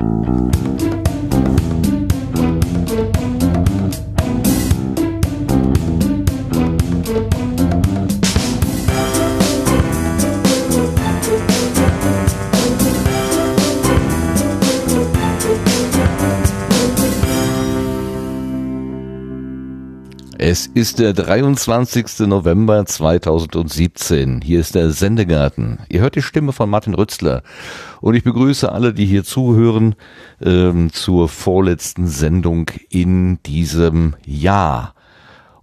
Mm-hmm. Ist der 23. November 2017. Hier ist der Sendegarten. Ihr hört die Stimme von Martin Rützler. Und ich begrüße alle, die hier zuhören, ähm, zur vorletzten Sendung in diesem Jahr.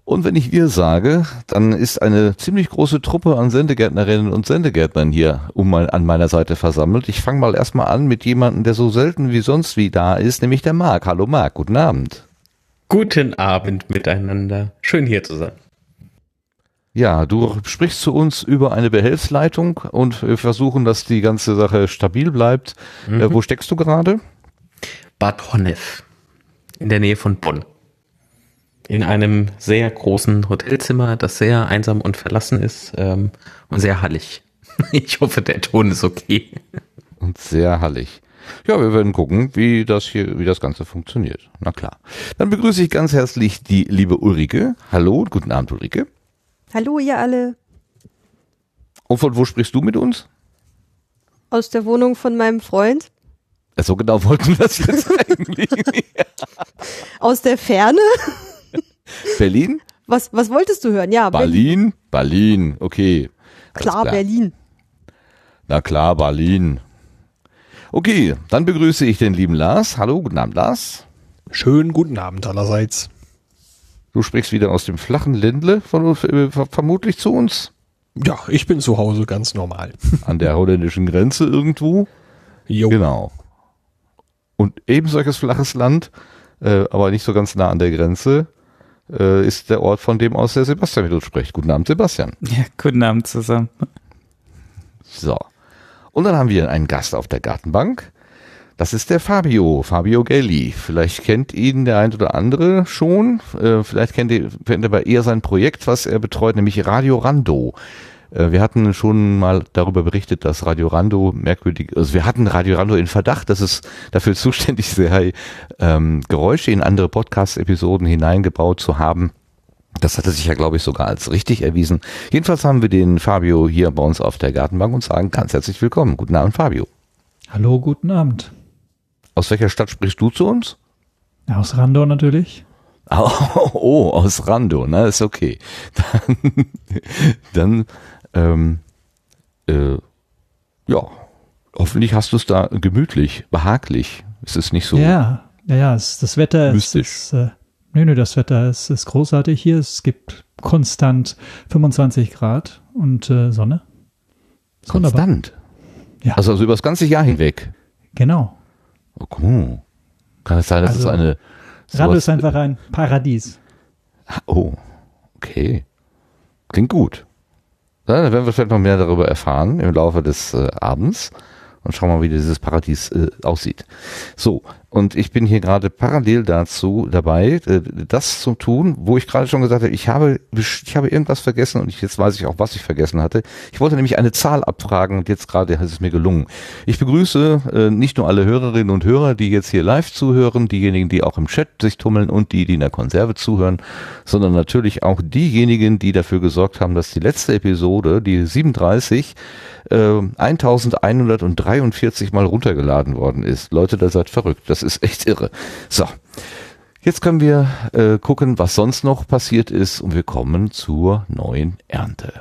Und wenn ich wir sage, dann ist eine ziemlich große Truppe an Sendegärtnerinnen und Sendegärtnern hier um mein, an meiner Seite versammelt. Ich fange mal erstmal an mit jemandem, der so selten wie sonst wie da ist, nämlich der Marc. Hallo Marc, guten Abend. Guten Abend miteinander. Schön hier zu sein. Ja, du sprichst zu uns über eine Behelfsleitung und wir versuchen, dass die ganze Sache stabil bleibt. Mhm. Äh, wo steckst du gerade? Bad Honnef, in der Nähe von Bonn. In einem sehr großen Hotelzimmer, das sehr einsam und verlassen ist ähm, und sehr hallig. Ich hoffe, der Ton ist okay. Und sehr hallig. Ja, wir werden gucken, wie das hier, wie das Ganze funktioniert. Na klar. Dann begrüße ich ganz herzlich die liebe Ulrike. Hallo, guten Abend, Ulrike. Hallo, ihr alle. Und von wo sprichst du mit uns? Aus der Wohnung von meinem Freund. So genau wollten wir das jetzt eigentlich. Aus der Ferne? Berlin? Was, was wolltest du hören? Ja, Berlin. Berlin, okay. Klar, klar, Berlin. Na klar, Berlin. Okay, dann begrüße ich den lieben Lars. Hallo, guten Abend, Lars. Schönen guten Abend allerseits. Du sprichst wieder aus dem flachen Ländle von, äh, vermutlich zu uns. Ja, ich bin zu Hause ganz normal. An der holländischen Grenze irgendwo. Jo. Genau. Und eben solches flaches Land, äh, aber nicht so ganz nah an der Grenze, äh, ist der Ort, von dem aus der Sebastian mit uns spricht. Guten Abend, Sebastian. Ja, guten Abend zusammen. So. Und dann haben wir einen Gast auf der Gartenbank. Das ist der Fabio, Fabio Gelli. Vielleicht kennt ihn der ein oder andere schon. Äh, vielleicht kennt ihr, kennt ihr aber eher sein Projekt, was er betreut, nämlich Radio Rando. Äh, wir hatten schon mal darüber berichtet, dass Radio Rando merkwürdig, also wir hatten Radio Rando in Verdacht, dass es dafür zuständig sei, ähm, Geräusche in andere Podcast-Episoden hineingebaut zu haben. Das hatte sich ja, glaube ich, sogar als richtig erwiesen. Jedenfalls haben wir den Fabio hier bei uns auf der Gartenbank und sagen ganz herzlich willkommen. Guten Abend, Fabio. Hallo, guten Abend. Aus welcher Stadt sprichst du zu uns? Aus Rando natürlich. Oh, oh aus Rando, na, ist okay. Dann, dann ähm, äh, ja, hoffentlich hast du es da gemütlich, behaglich. Es ist nicht so. Ja, ja, ja, es, das Wetter mystisch. ist, ist äh, Nö, nö, das Wetter ist, ist großartig hier. Es gibt konstant 25 Grad und äh, Sonne. Konstant? Ja. Also, also über das ganze Jahr hinweg? Genau. Oh, Kann es sein, dass also, es eine... Rado ist einfach ein Paradies. Oh, okay. Klingt gut. Dann werden wir vielleicht noch mehr darüber erfahren im Laufe des äh, Abends und schauen mal, wie dieses Paradies äh, aussieht. So, und ich bin hier gerade parallel dazu dabei, äh, das zu tun, wo ich gerade schon gesagt habe, ich habe, ich habe irgendwas vergessen und ich, jetzt weiß ich auch, was ich vergessen hatte. Ich wollte nämlich eine Zahl abfragen und jetzt gerade ist es mir gelungen. Ich begrüße äh, nicht nur alle Hörerinnen und Hörer, die jetzt hier live zuhören, diejenigen, die auch im Chat sich tummeln und die, die in der Konserve zuhören, sondern natürlich auch diejenigen, die dafür gesorgt haben, dass die letzte Episode, die 37, äh, 1143 Mal runtergeladen worden ist. Leute, da seid verrückt. Das ist echt irre. So. Jetzt können wir äh, gucken, was sonst noch passiert ist und wir kommen zur neuen Ernte.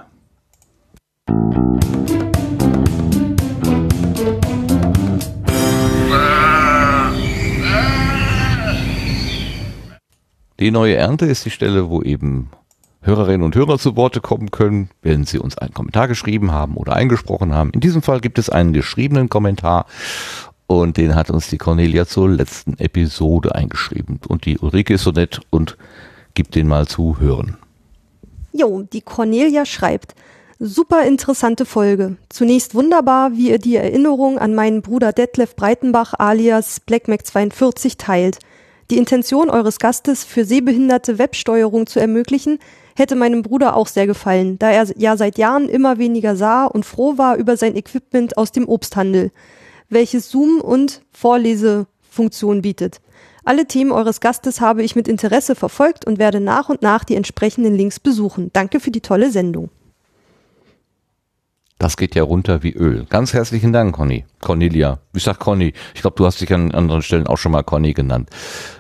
Die neue Ernte ist die Stelle, wo eben Hörerinnen und Hörer zu Worte kommen können, wenn sie uns einen Kommentar geschrieben haben oder eingesprochen haben. In diesem Fall gibt es einen geschriebenen Kommentar und den hat uns die Cornelia zur letzten Episode eingeschrieben. Und die Ulrike ist so nett und gibt den mal zu hören. Jo, die Cornelia schreibt, super interessante Folge. Zunächst wunderbar, wie ihr die Erinnerung an meinen Bruder Detlef Breitenbach alias BlackMac 42 teilt. Die Intention eures Gastes für sehbehinderte Websteuerung zu ermöglichen, hätte meinem Bruder auch sehr gefallen, da er ja seit Jahren immer weniger sah und froh war über sein Equipment aus dem Obsthandel. Welches Zoom- und Vorlesefunktion bietet. Alle Themen eures Gastes habe ich mit Interesse verfolgt und werde nach und nach die entsprechenden Links besuchen. Danke für die tolle Sendung. Das geht ja runter wie Öl. Ganz herzlichen Dank, Conny. Cornelia. Ich sag Conny. Ich glaube, du hast dich an anderen Stellen auch schon mal Conny genannt.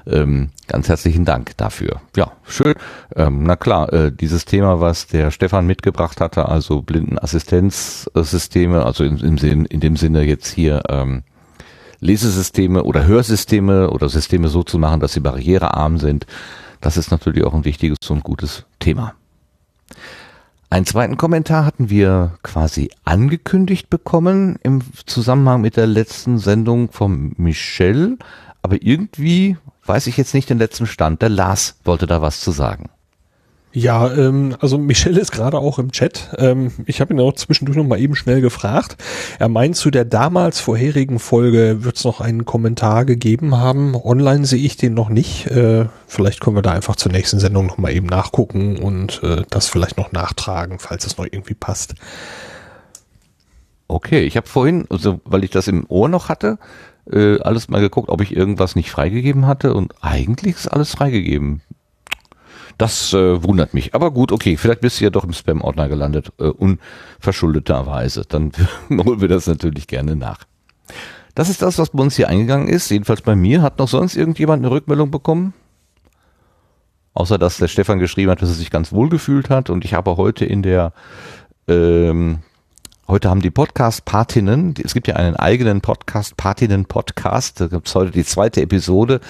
Ähm, ganz herzlichen Dank dafür. Ja, schön. Ähm, na klar, äh, dieses Thema, was der Stefan mitgebracht hatte, also Blindenassistenzsysteme, also in, Sinn, in dem Sinne jetzt hier ähm, Lesesysteme oder Hörsysteme oder Systeme so zu machen, dass sie barrierearm sind, das ist natürlich auch ein wichtiges und gutes Thema. Einen zweiten Kommentar hatten wir quasi angekündigt bekommen im Zusammenhang mit der letzten Sendung von Michel, aber irgendwie weiß ich jetzt nicht den letzten Stand. Der Lars wollte da was zu sagen. Ja, ähm, also Michel ist gerade auch im Chat. Ähm, ich habe ihn auch zwischendurch noch mal eben schnell gefragt. Er meint, zu der damals vorherigen Folge wird es noch einen Kommentar gegeben haben. Online sehe ich den noch nicht. Äh, vielleicht können wir da einfach zur nächsten Sendung noch mal eben nachgucken und äh, das vielleicht noch nachtragen, falls es noch irgendwie passt. Okay, ich habe vorhin, also weil ich das im Ohr noch hatte, äh, alles mal geguckt, ob ich irgendwas nicht freigegeben hatte und eigentlich ist alles freigegeben. Das äh, wundert mich. Aber gut, okay, vielleicht bist du ja doch im Spam-Ordner gelandet, äh, unverschuldeterweise. Dann holen wir das natürlich gerne nach. Das ist das, was bei uns hier eingegangen ist. Jedenfalls bei mir. Hat noch sonst irgendjemand eine Rückmeldung bekommen? Außer dass der Stefan geschrieben hat, dass er sich ganz wohl gefühlt hat. Und ich habe heute in der, ähm, heute haben die Podcast-Patinnen, es gibt ja einen eigenen Podcast-Patinnen-Podcast, da gibt es heute die zweite Episode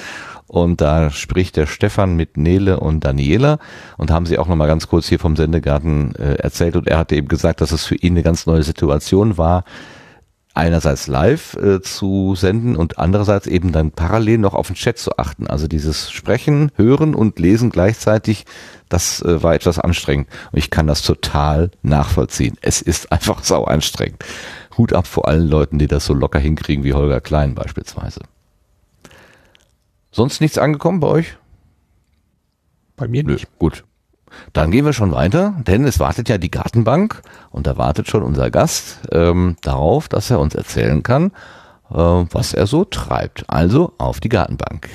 und da spricht der Stefan mit Nele und Daniela und haben sie auch nochmal ganz kurz hier vom Sendegarten äh, erzählt und er hatte eben gesagt, dass es für ihn eine ganz neue Situation war, einerseits live äh, zu senden und andererseits eben dann parallel noch auf den Chat zu achten. Also dieses Sprechen, Hören und Lesen gleichzeitig, das äh, war etwas anstrengend. Und ich kann das total nachvollziehen. Es ist einfach sau anstrengend. Hut ab vor allen Leuten, die das so locker hinkriegen wie Holger Klein beispielsweise. Sonst nichts angekommen bei euch? Bei mir Nö, nicht. gut. Dann gehen wir schon weiter, denn es wartet ja die Gartenbank und da wartet schon unser Gast ähm, darauf, dass er uns erzählen kann, äh, was er so treibt. Also auf die Gartenbank.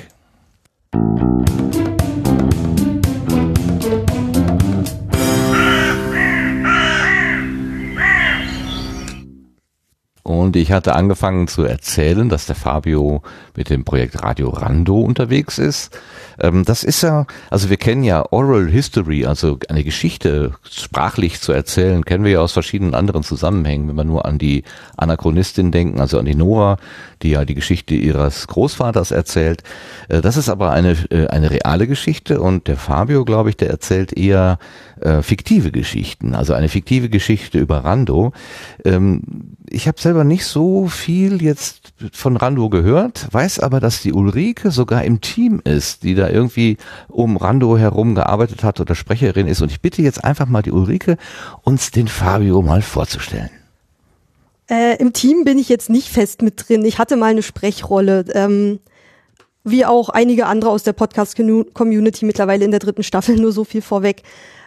Und ich hatte angefangen zu erzählen, dass der Fabio mit dem Projekt Radio Rando unterwegs ist. Ähm, das ist ja, also wir kennen ja Oral History, also eine Geschichte sprachlich zu erzählen, kennen wir ja aus verschiedenen anderen Zusammenhängen, wenn wir nur an die Anachronistin denken, also an die Nora, die ja die Geschichte ihres Großvaters erzählt. Äh, das ist aber eine, äh, eine reale Geschichte und der Fabio, glaube ich, der erzählt eher äh, fiktive Geschichten, also eine fiktive Geschichte über Rando. Ähm, ich habe selber nicht so viel jetzt von Rando gehört, weiß aber, dass die Ulrike sogar im Team ist, die da irgendwie um Rando herum gearbeitet hat oder Sprecherin ist. Und ich bitte jetzt einfach mal die Ulrike, uns den Fabio mal vorzustellen. Äh, Im Team bin ich jetzt nicht fest mit drin. Ich hatte mal eine Sprechrolle. Ähm, wie auch einige andere aus der Podcast-Community mittlerweile in der dritten Staffel, nur so viel vorweg.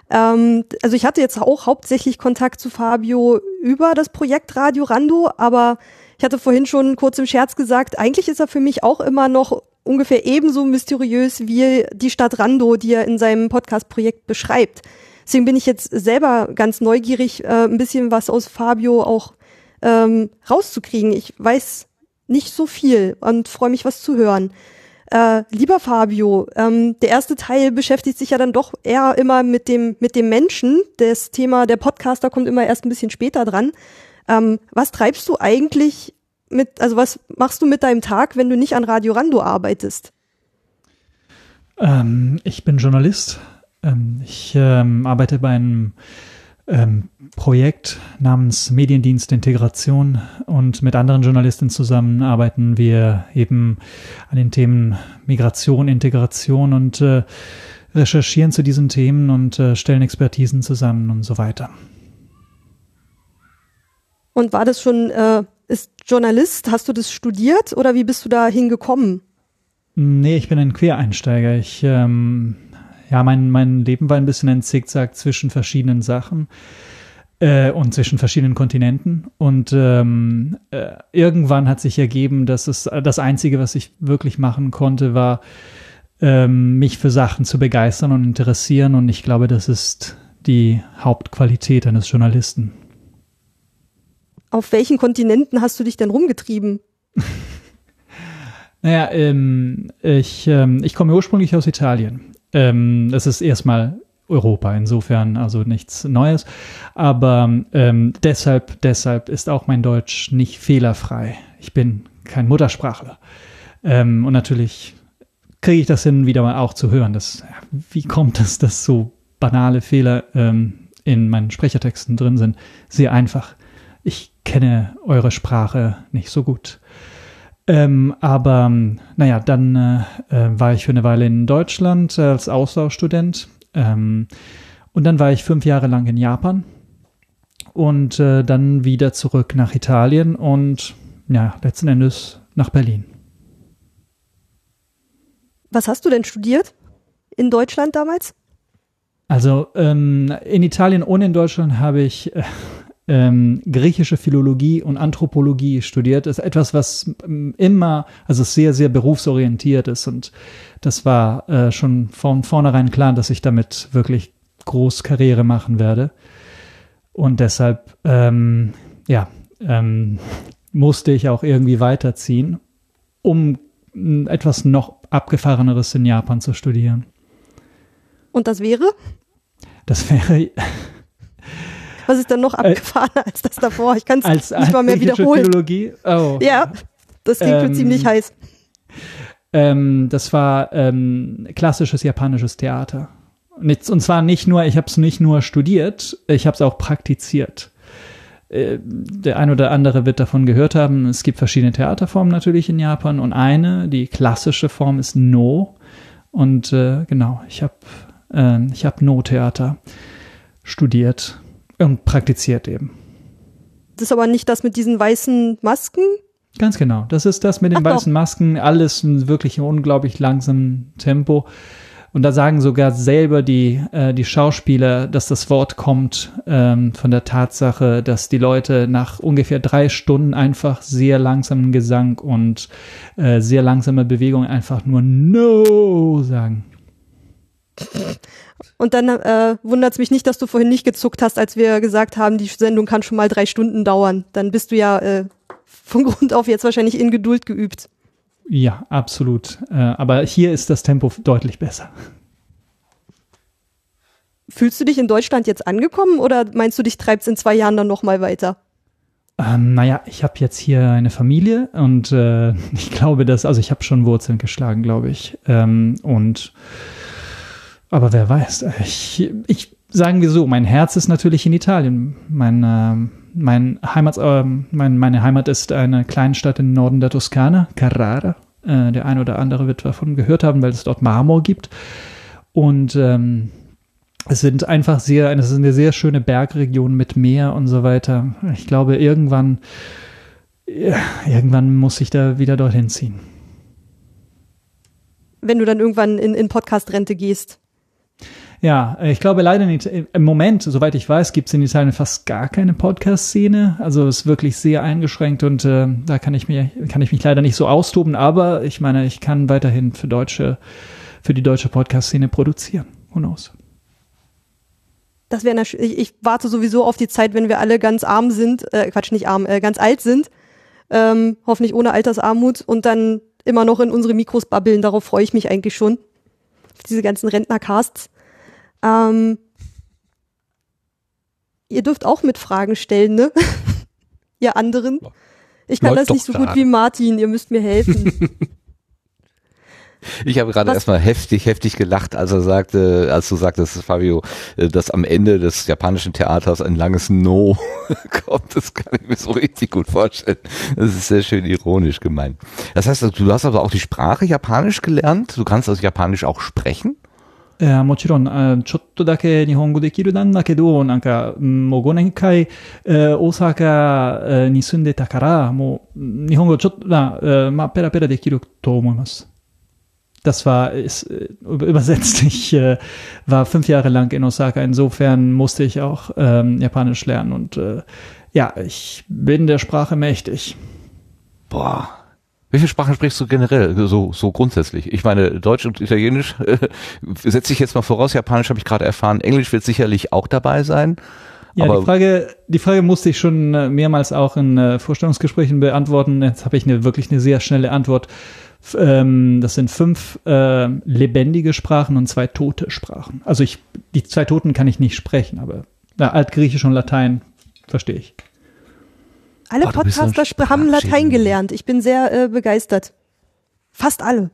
Ähm, also ich hatte jetzt auch hauptsächlich Kontakt zu Fabio über das Projekt Radio Rando, aber ich hatte vorhin schon kurz im Scherz gesagt, eigentlich ist er für mich auch immer noch ungefähr ebenso mysteriös wie die Stadt Rando, die er in seinem Podcast-Projekt beschreibt. Deswegen bin ich jetzt selber ganz neugierig, äh, ein bisschen was aus Fabio auch ähm, rauszukriegen. Ich weiß nicht so viel und freue mich, was zu hören. Äh, lieber Fabio, ähm, der erste Teil beschäftigt sich ja dann doch eher immer mit dem, mit dem Menschen. Das Thema der Podcaster kommt immer erst ein bisschen später dran. Ähm, was treibst du eigentlich mit, also was machst du mit deinem Tag, wenn du nicht an Radio Rando arbeitest? Ähm, ich bin Journalist. Ähm, ich ähm, arbeite bei einem ähm, Projekt namens Mediendienst Integration und mit anderen Journalisten zusammen arbeiten wir eben an den Themen Migration, Integration und äh, recherchieren zu diesen Themen und äh, stellen Expertisen zusammen und so weiter. Und war das schon, äh, ist Journalist, hast du das studiert oder wie bist du da hingekommen? Nee, ich bin ein Quereinsteiger. Ich ähm, ja, mein, mein Leben war ein bisschen ein Zickzack zwischen verschiedenen Sachen. äh, und zwischen verschiedenen Kontinenten. Und ähm, äh, irgendwann hat sich ergeben, dass es das Einzige, was ich wirklich machen konnte, war, ähm, mich für Sachen zu begeistern und interessieren. Und ich glaube, das ist die Hauptqualität eines Journalisten. Auf welchen Kontinenten hast du dich denn rumgetrieben? naja, ähm, ich, ähm, ich komme ursprünglich aus Italien. Ähm, das ist erstmal Europa, insofern also nichts Neues. Aber ähm, deshalb, deshalb ist auch mein Deutsch nicht fehlerfrei. Ich bin kein Muttersprachler. Ähm, und natürlich kriege ich das hin, wieder mal auch zu hören. Dass, wie kommt es, dass so banale Fehler ähm, in meinen Sprechertexten drin sind? Sehr einfach. Ich kenne eure Sprache nicht so gut. Ähm, aber naja, dann äh, äh, war ich für eine Weile in Deutschland als Austauschstudent ähm, und dann war ich fünf Jahre lang in Japan und äh, dann wieder zurück nach Italien und ja, letzten Endes nach Berlin. Was hast du denn studiert in Deutschland damals? Also ähm, in Italien und in Deutschland habe ich äh, ähm, griechische Philologie und Anthropologie studiert. Das ist etwas, was ähm, immer, also sehr, sehr berufsorientiert ist. Und das war äh, schon von vornherein klar, dass ich damit wirklich groß Karriere machen werde. Und deshalb, ähm, ja, ähm, musste ich auch irgendwie weiterziehen, um etwas noch abgefahreneres in Japan zu studieren. Und das wäre? Das wäre was ist denn noch äh, abgefahrener als das davor? Ich kann es nicht mal mehr wiederholen. Philologie? Oh. Ja, das klingt ähm, ziemlich heiß. Ähm, das war ähm, klassisches japanisches Theater. Und zwar nicht nur, ich habe es nicht nur studiert, ich habe es auch praktiziert. Äh, der ein oder andere wird davon gehört haben. Es gibt verschiedene Theaterformen natürlich in Japan und eine, die klassische Form ist No. Und äh, genau, ich habe äh, ich hab No-Theater studiert und praktiziert eben. Das ist aber nicht das mit diesen weißen Masken? Ganz genau. Das ist das mit den Ach weißen doch. Masken. Alles wirklich unglaublich langsamem Tempo. Und da sagen sogar selber die, äh, die Schauspieler, dass das Wort kommt ähm, von der Tatsache, dass die Leute nach ungefähr drei Stunden einfach sehr langsamen Gesang und äh, sehr langsame Bewegung einfach nur No sagen. Und dann äh, wundert es mich nicht, dass du vorhin nicht gezuckt hast, als wir gesagt haben, die Sendung kann schon mal drei Stunden dauern. Dann bist du ja äh, von Grund auf jetzt wahrscheinlich in Geduld geübt. Ja, absolut. Äh, aber hier ist das Tempo deutlich besser. Fühlst du dich in Deutschland jetzt angekommen oder meinst du, dich treibst in zwei Jahren dann nochmal weiter? Ähm, naja, ich habe jetzt hier eine Familie und äh, ich glaube, dass, also ich habe schon Wurzeln geschlagen, glaube ich. Ähm, und aber wer weiß, ich, ich sagen wir so, mein Herz ist natürlich in Italien. Mein, äh, mein Heimat, äh, mein, meine Heimat ist eine Kleinstadt im Norden der Toskana, Carrara. Äh, der eine oder andere wird davon gehört haben, weil es dort Marmor gibt. Und ähm, es sind einfach sehr, es ist eine sehr schöne Bergregion mit Meer und so weiter. Ich glaube, irgendwann, ja, irgendwann muss ich da wieder dorthin ziehen. Wenn du dann irgendwann in, in Podcast-Rente gehst. Ja, ich glaube leider nicht. Im Moment, soweit ich weiß, gibt es in Italien fast gar keine Podcast-Szene. Also es ist wirklich sehr eingeschränkt und äh, da kann ich mir, kann ich mich leider nicht so austoben. Aber ich meine, ich kann weiterhin für deutsche, für die deutsche Podcast-Szene produzieren. Who knows? Das wäre ich, ich warte sowieso auf die Zeit, wenn wir alle ganz arm sind, äh, Quatsch, nicht arm, äh, ganz alt sind, ähm, hoffentlich ohne Altersarmut und dann immer noch in unsere Mikros babbeln. Darauf freue ich mich eigentlich schon. Diese ganzen Rentnercasts. Ähm, ihr dürft auch mit Fragen stellen, ne? ihr anderen. Ich kann Läuft das nicht so grade. gut wie Martin, ihr müsst mir helfen. Ich habe gerade erstmal heftig, heftig gelacht, als er sagte, als du sagtest, Fabio, äh, dass am Ende des japanischen Theaters ein langes No kommt. Das kann ich mir so richtig gut vorstellen. Das ist sehr schön ironisch gemeint. Das heißt, du hast also auch die Sprache Japanisch gelernt. Du kannst also Japanisch auch sprechen? いやもちろんあ、ちょっとだけ日本語できるなんだけど、なんか、もう5年間、えー、大阪に住んでたから、もう日本語ちょっとな、えー、まあ、ペラペラできると思います。 das war ist, äh, übersetzt. Ich äh, war fünf Jahre lang in Osaka. Insofern musste ich auch ähm, Japanisch lernen und äh, ja, ich bin der Sprache mächtig. Boah. Wie viele Sprachen sprichst du generell, so, so grundsätzlich? Ich meine, Deutsch und Italienisch äh, setze ich jetzt mal voraus, Japanisch habe ich gerade erfahren, Englisch wird sicherlich auch dabei sein. Ja, die Frage, die Frage musste ich schon äh, mehrmals auch in äh, Vorstellungsgesprächen beantworten. Jetzt habe ich eine wirklich eine sehr schnelle Antwort. Ähm, das sind fünf äh, lebendige Sprachen und zwei tote Sprachen. Also ich, die zwei toten kann ich nicht sprechen, aber na, Altgriechisch und Latein verstehe ich. Alle Oh, Podcaster haben Latein gelernt. Ich bin sehr äh, begeistert. Fast alle.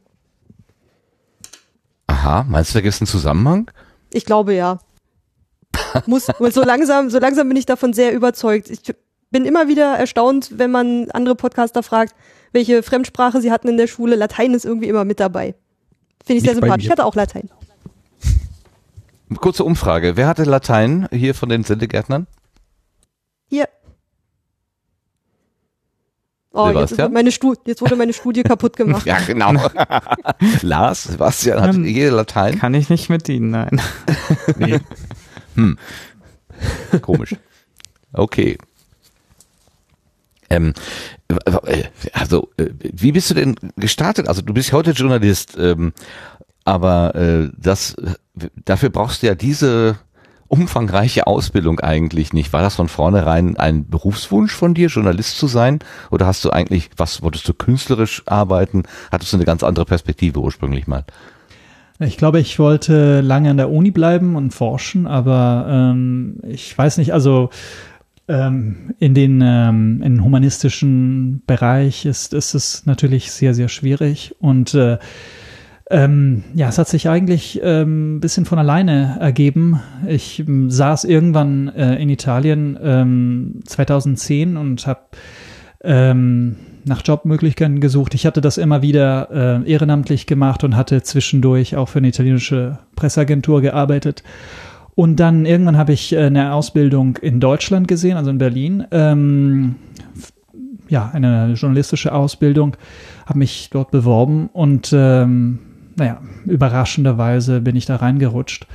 aha, meinst du, da gibt es einen Zusammenhang? Ich glaube ja. Muss, und so langsam, so langsam bin ich davon sehr überzeugt. Ich bin immer wieder erstaunt, wenn man andere Podcaster fragt, welche Fremdsprache sie hatten in der Schule. Latein ist irgendwie immer mit dabei. Finde ich sehr Nicht sympathisch. Ich hatte auch Latein. Kurze Umfrage. Wer hatte Latein hier von den Sendegärtnern? Hier. Oh, jetzt, Sebastian? ist meine Stu jetzt wurde meine Studie kaputt gemacht. Ja, genau. Lars, Sebastian hat Ähm, jede Latein. Kann ich nicht mit dienen, nein. Nee. Hm. Komisch. Okay. Ähm, w- also, äh, wie bist du denn gestartet? Also, du bist heute Journalist, ähm, aber äh, das, dafür brauchst du ja diese umfangreiche Ausbildung eigentlich nicht. War das von vornherein ein Berufswunsch von dir, Journalist zu sein? Oder hast du eigentlich, was wolltest du künstlerisch arbeiten? Hattest du eine ganz andere Perspektive ursprünglich mal? Ich glaube, ich wollte lange an der Uni bleiben und forschen, aber ähm, ich weiß nicht, also ähm, in den ähm, in humanistischen Bereich ist, ist es natürlich sehr, sehr schwierig und äh, ähm, ja, es hat sich eigentlich ähm, ein bisschen von alleine ergeben. Ich ähm, saß irgendwann äh, in Italien ähm, 2010 und habe ähm, nach Jobmöglichkeiten gesucht. Ich hatte das immer wieder äh, ehrenamtlich gemacht und hatte zwischendurch auch für eine italienische Presseagentur gearbeitet. Und dann irgendwann habe ich äh, eine Ausbildung in Deutschland gesehen, also in Berlin. Ähm, ja, eine journalistische Ausbildung, habe mich dort beworben und ähm, naja, überraschenderweise bin ich da reingerutscht.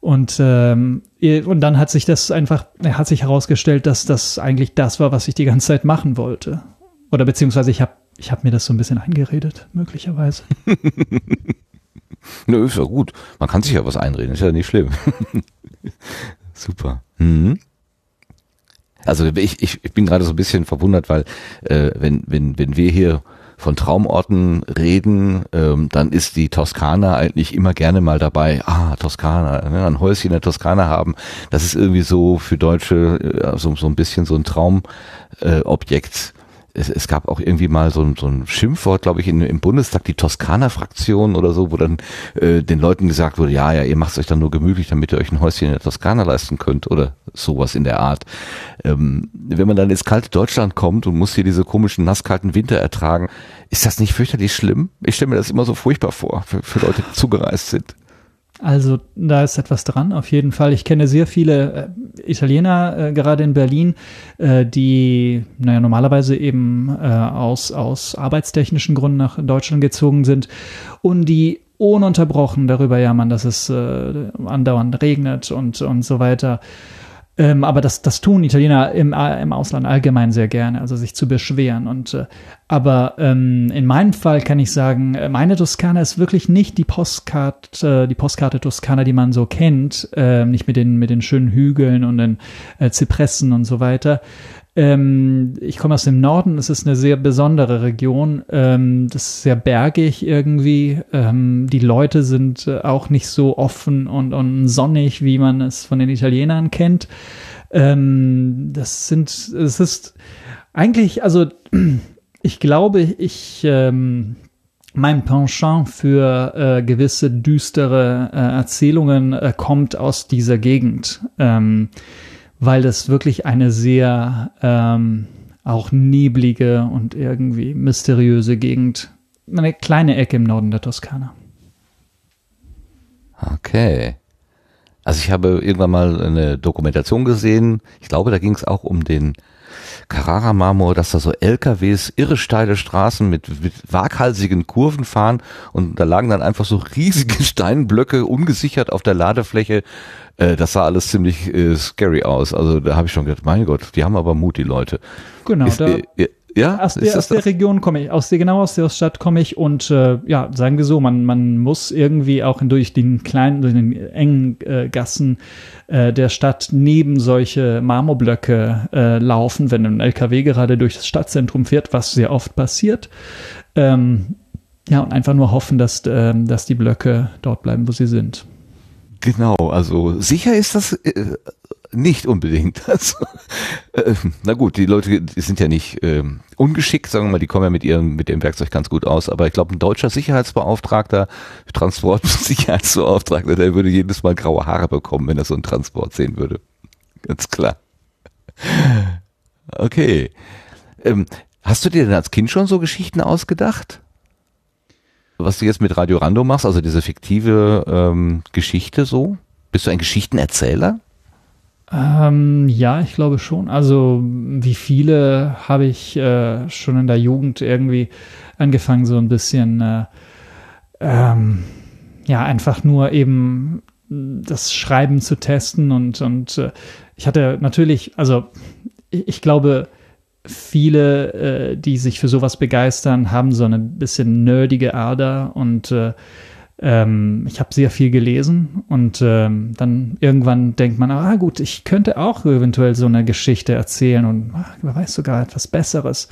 Und, ähm, und dann hat sich das einfach, hat sich herausgestellt, dass das eigentlich das war, was ich die ganze Zeit machen wollte. Oder beziehungsweise ich habe ich hab mir das so ein bisschen eingeredet, möglicherweise. Nö, ist ja gut. Man kann sich ja was einreden, ist ja nicht schlimm. Super. Mhm. Also ich, ich, ich bin gerade so ein bisschen verwundert, weil äh, wenn, wenn, wenn wir hier von Traumorten reden, ähm, dann ist die Toskana eigentlich immer gerne mal dabei. Ah, Toskana, ne, ein Häuschen in der Toskana haben. Das ist irgendwie so für Deutsche äh, so, so ein bisschen so ein Traumobjekt. Äh, es, es gab auch irgendwie mal so ein, so ein Schimpfwort, glaube ich, in, im Bundestag, die Toskana-Fraktion oder so, wo dann äh, den Leuten gesagt wurde, ja, ja, ihr macht euch dann nur gemütlich, damit ihr euch ein Häuschen in der Toskana leisten könnt oder sowas in der Art. Ähm, wenn man dann ins kalte Deutschland kommt und muss hier diese komischen nasskalten Winter ertragen, ist das nicht fürchterlich schlimm? Ich stelle mir das immer so furchtbar vor, für, für Leute, die zugereist sind. Also da ist etwas dran, auf jeden Fall. Ich kenne sehr viele äh, Italiener, äh, gerade in Berlin, äh, die naja, normalerweise eben äh, aus, aus arbeitstechnischen Gründen nach Deutschland gezogen sind und die ununterbrochen darüber jammern, dass es äh, andauernd regnet und, und so weiter. Ähm, aber das, das tun Italiener im, im Ausland allgemein sehr gerne, also sich zu beschweren. Und äh, aber ähm, in meinem Fall kann ich sagen, äh, meine Toskana ist wirklich nicht die Postkarte, die Postkarte Toskana, die man so kennt, äh, nicht mit den mit den schönen Hügeln und den äh, Zypressen und so weiter. Ähm, ich komme aus dem Norden, es ist eine sehr besondere Region, ähm, das ist sehr bergig irgendwie. Ähm, die Leute sind äh, auch nicht so offen und, und sonnig, wie man es von den Italienern kennt. Ähm, das sind, es ist eigentlich, also ich glaube, ich ähm, mein Penchant für äh, gewisse düstere äh, Erzählungen äh, kommt aus dieser Gegend, ähm, weil das wirklich eine sehr ähm, auch neblige und irgendwie mysteriöse Gegend, eine kleine Ecke im Norden der Toskana. Okay. Also ich habe irgendwann mal eine Dokumentation gesehen. Ich glaube, da ging es auch um den Carrara-Marmor, dass da so LKWs irre steile Straßen mit, mit waghalsigen Kurven fahren und da lagen dann einfach so riesige Steinblöcke ungesichert auf der Ladefläche. Äh, das sah alles ziemlich äh, scary aus. Also da habe ich schon gedacht, mein Gott, die haben aber Mut, die Leute. Genau, Ist, da, äh, ja, aus, der, aus der? Region komme ich, aus der, genau aus der Stadt komme ich und äh, ja, sagen wir so, man, man muss irgendwie auch durch den kleinen, durch den engen äh, Gassen äh, der Stadt neben solche Marmorblöcke äh, laufen, wenn ein LKW gerade durch das Stadtzentrum fährt, was sehr oft passiert. Ähm, ja, und einfach nur hoffen, dass, ähm, dass die Blöcke dort bleiben, wo sie sind. Genau, also sicher ist das äh, nicht unbedingt. Also, äh, na gut, die Leute die sind ja nicht ähm, ungeschickt, sagen wir mal, die kommen ja mit ihrem mit dem Werkzeug ganz gut aus. Aber ich glaube, ein deutscher Sicherheitsbeauftragter, Transportsicherheitsbeauftragter, der würde jedes Mal graue Haare bekommen, wenn er so einen Transport sehen würde. Ganz klar. Okay. Ähm, hast du dir denn als Kind schon so Geschichten ausgedacht? Was du jetzt mit Radio Rando machst, also diese fiktive ähm, Geschichte so? Bist du ein Geschichtenerzähler? Ähm, ja, ich glaube schon. Also wie viele habe ich äh, schon in der Jugend irgendwie angefangen, so ein bisschen, äh, ähm, ja, einfach nur eben das Schreiben zu testen und, und äh, ich hatte natürlich, also ich, ich glaube, viele, äh, die sich für sowas begeistern, haben so eine bisschen nerdige Ader und äh, ähm, ich habe sehr viel gelesen und ähm, dann irgendwann denkt man, ah gut, ich könnte auch eventuell so eine Geschichte erzählen und ah, wer weiß sogar etwas Besseres.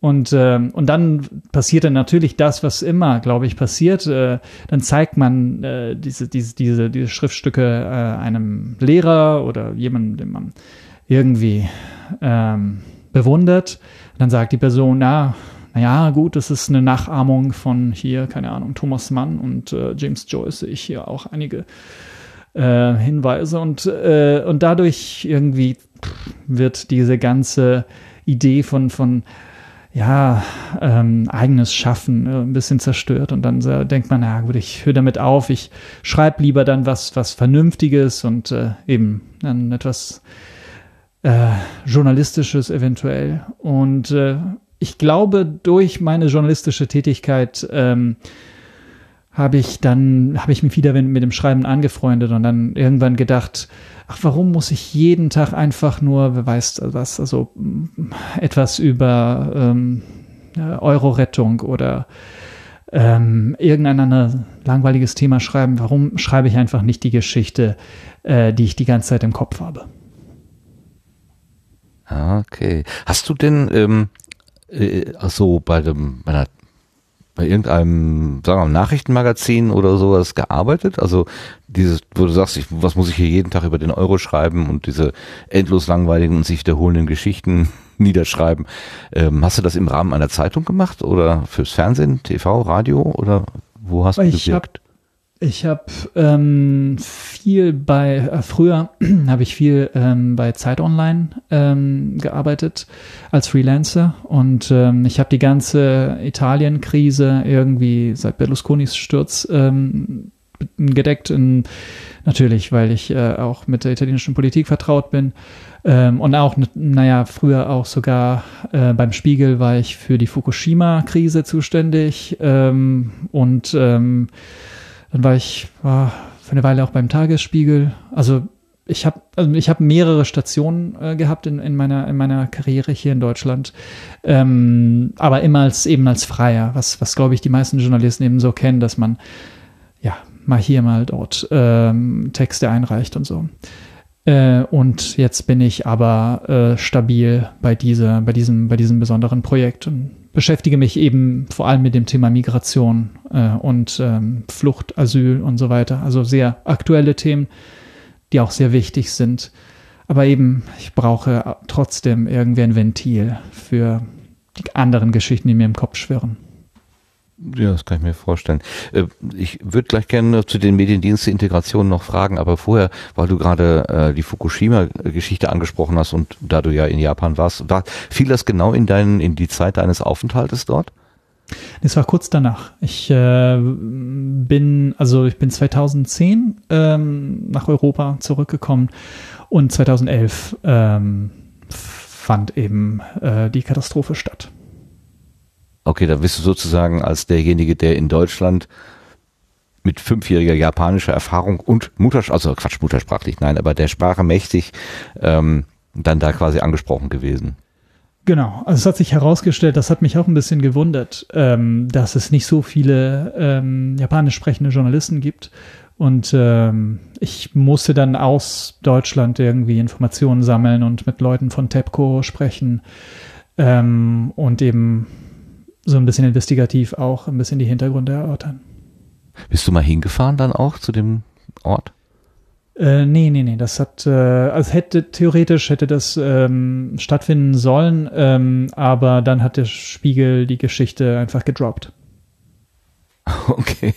Und, ähm, und dann passiert dann natürlich das, was immer, glaube ich, passiert. Äh, dann zeigt man äh, diese, diese, diese, diese Schriftstücke äh, einem Lehrer oder jemandem, den man irgendwie ähm, bewundert. dann sagt die Person, na, naja, gut, das ist eine Nachahmung von hier, keine Ahnung, Thomas Mann und äh, James Joyce sehe ich hier auch einige äh, Hinweise und, äh, und dadurch irgendwie wird diese ganze Idee von, von ja, ähm, eigenes Schaffen äh, ein bisschen zerstört und dann äh, denkt man, na gut, ich höre damit auf, ich schreibe lieber dann was, was Vernünftiges und äh, eben dann etwas äh, Journalistisches eventuell. Und äh, ich glaube, durch meine journalistische Tätigkeit ähm, habe ich dann, habe ich mich wieder mit dem Schreiben angefreundet und dann irgendwann gedacht, ach, warum muss ich jeden Tag einfach nur, wer weiß was, also etwas über ähm, Euro-Rettung oder ähm, irgendein anderes langweiliges Thema schreiben? Warum schreibe ich einfach nicht die Geschichte, äh, die ich die ganze Zeit im Kopf habe? Okay. Hast du denn ähm, äh, also bei dem bei, einer, bei irgendeinem sagen wir mal Nachrichtenmagazin oder sowas gearbeitet? Also dieses, wo du sagst, ich, was muss ich hier jeden Tag über den Euro schreiben und diese endlos langweiligen und sich wiederholenden Geschichten niederschreiben. Ähm, hast du das im Rahmen einer Zeitung gemacht oder fürs Fernsehen, TV, Radio oder wo hast du Ich gewirkt? Ich habe ähm, viel bei, äh, früher habe ich viel ähm, bei Zeit Online ähm, gearbeitet als Freelancer und ähm, ich habe die ganze Italien-Krise irgendwie seit Berlusconis Sturz ähm, gedeckt, in, natürlich, weil ich äh, auch mit der italienischen Politik vertraut bin ähm, und auch, naja, früher auch sogar äh, beim Spiegel war ich für die Fukushima-Krise zuständig ähm, und ähm, dann war ich war für eine Weile auch beim Tagesspiegel. Also ich habe also habe mehrere Stationen äh, gehabt in, in meiner in meiner Karriere hier in Deutschland, ähm, aber immer als eben als Freier, was was glaube ich die meisten Journalisten eben so kennen, dass man ja mal hier mal dort ähm, Texte einreicht und so. Äh, und jetzt bin ich aber äh, stabil bei dieser bei diesem bei diesem besonderen Projekt und beschäftige mich eben vor allem mit dem Thema Migration äh, und ähm, Flucht, Asyl und so weiter. Also sehr aktuelle Themen, die auch sehr wichtig sind. Aber eben, ich brauche trotzdem irgendwie ein Ventil für die anderen Geschichten, die mir im Kopf schwirren. Ja, das kann ich mir vorstellen. Äh, Ich würde gleich gerne zu den Mediendienste-Integrationen noch fragen, aber vorher, weil du gerade äh, die Fukushima-Geschichte angesprochen hast und da du ja in Japan warst, war, fiel das genau in deinen, in die Zeit deines Aufenthaltes dort? Das war kurz danach. Ich äh, bin, also ich bin 2010 ähm, nach Europa zurückgekommen und 2011 ähm, fand eben äh, die Katastrophe statt. Okay, da bist du sozusagen als derjenige, der in Deutschland mit fünfjähriger japanischer Erfahrung und Mutters also Quatsch, muttersprachlich, nein, aber der Sprache mächtig, ähm, dann da quasi angesprochen gewesen. Genau, also es hat sich herausgestellt, das hat mich auch ein bisschen gewundert, ähm, dass es nicht so viele ähm, japanisch sprechende Journalisten gibt. Und ähm, ich musste dann aus Deutschland irgendwie Informationen sammeln und mit Leuten von TEPCO sprechen ähm, und eben so ein bisschen investigativ auch ein bisschen die Hintergründe erörtern. Bist du mal hingefahren dann auch zu dem Ort? Äh, nee, nee, nee, das hat, äh, also hätte, theoretisch hätte das ähm, stattfinden sollen, ähm, aber dann hat der Spiegel die Geschichte einfach gedroppt. Okay.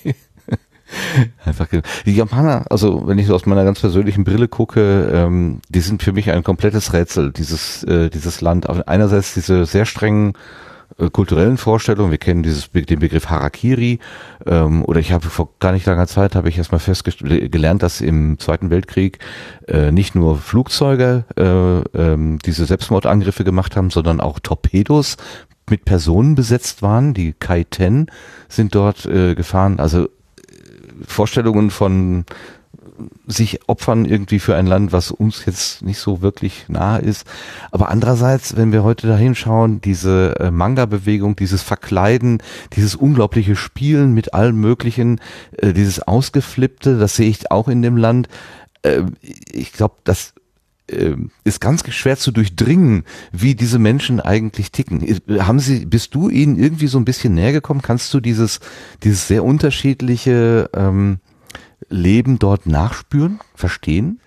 Einfach, die Japaner, also wenn ich so aus meiner ganz persönlichen Brille gucke, ähm, die sind für mich ein komplettes Rätsel, dieses, äh, dieses Land. Einerseits diese sehr strengen äh, kulturellen Vorstellungen. Wir kennen dieses den Begriff Harakiri ähm, oder ich habe vor gar nicht langer Zeit habe ich erstmal festgelernt, dass im Zweiten Weltkrieg äh, nicht nur Flugzeuge äh, äh, diese Selbstmordangriffe gemacht haben, sondern auch Torpedos mit Personen besetzt waren. Die Kai-10 sind dort äh, gefahren. Also äh, Vorstellungen von sich opfern irgendwie für ein Land, was uns jetzt nicht so wirklich nahe ist. Aber andererseits, wenn wir heute dahin schauen, diese äh, Manga-Bewegung, dieses Verkleiden, dieses unglaubliche Spielen mit allem Möglichen, äh, dieses Ausgeflippte, das sehe ich auch in dem Land. Äh, ich glaube, das äh, ist ganz schwer zu durchdringen, wie diese Menschen eigentlich ticken. Haben Sie, bist du ihnen irgendwie so ein bisschen näher gekommen? Kannst du dieses, dieses sehr unterschiedliche ähm, Leben dort nachspüren, verstehen?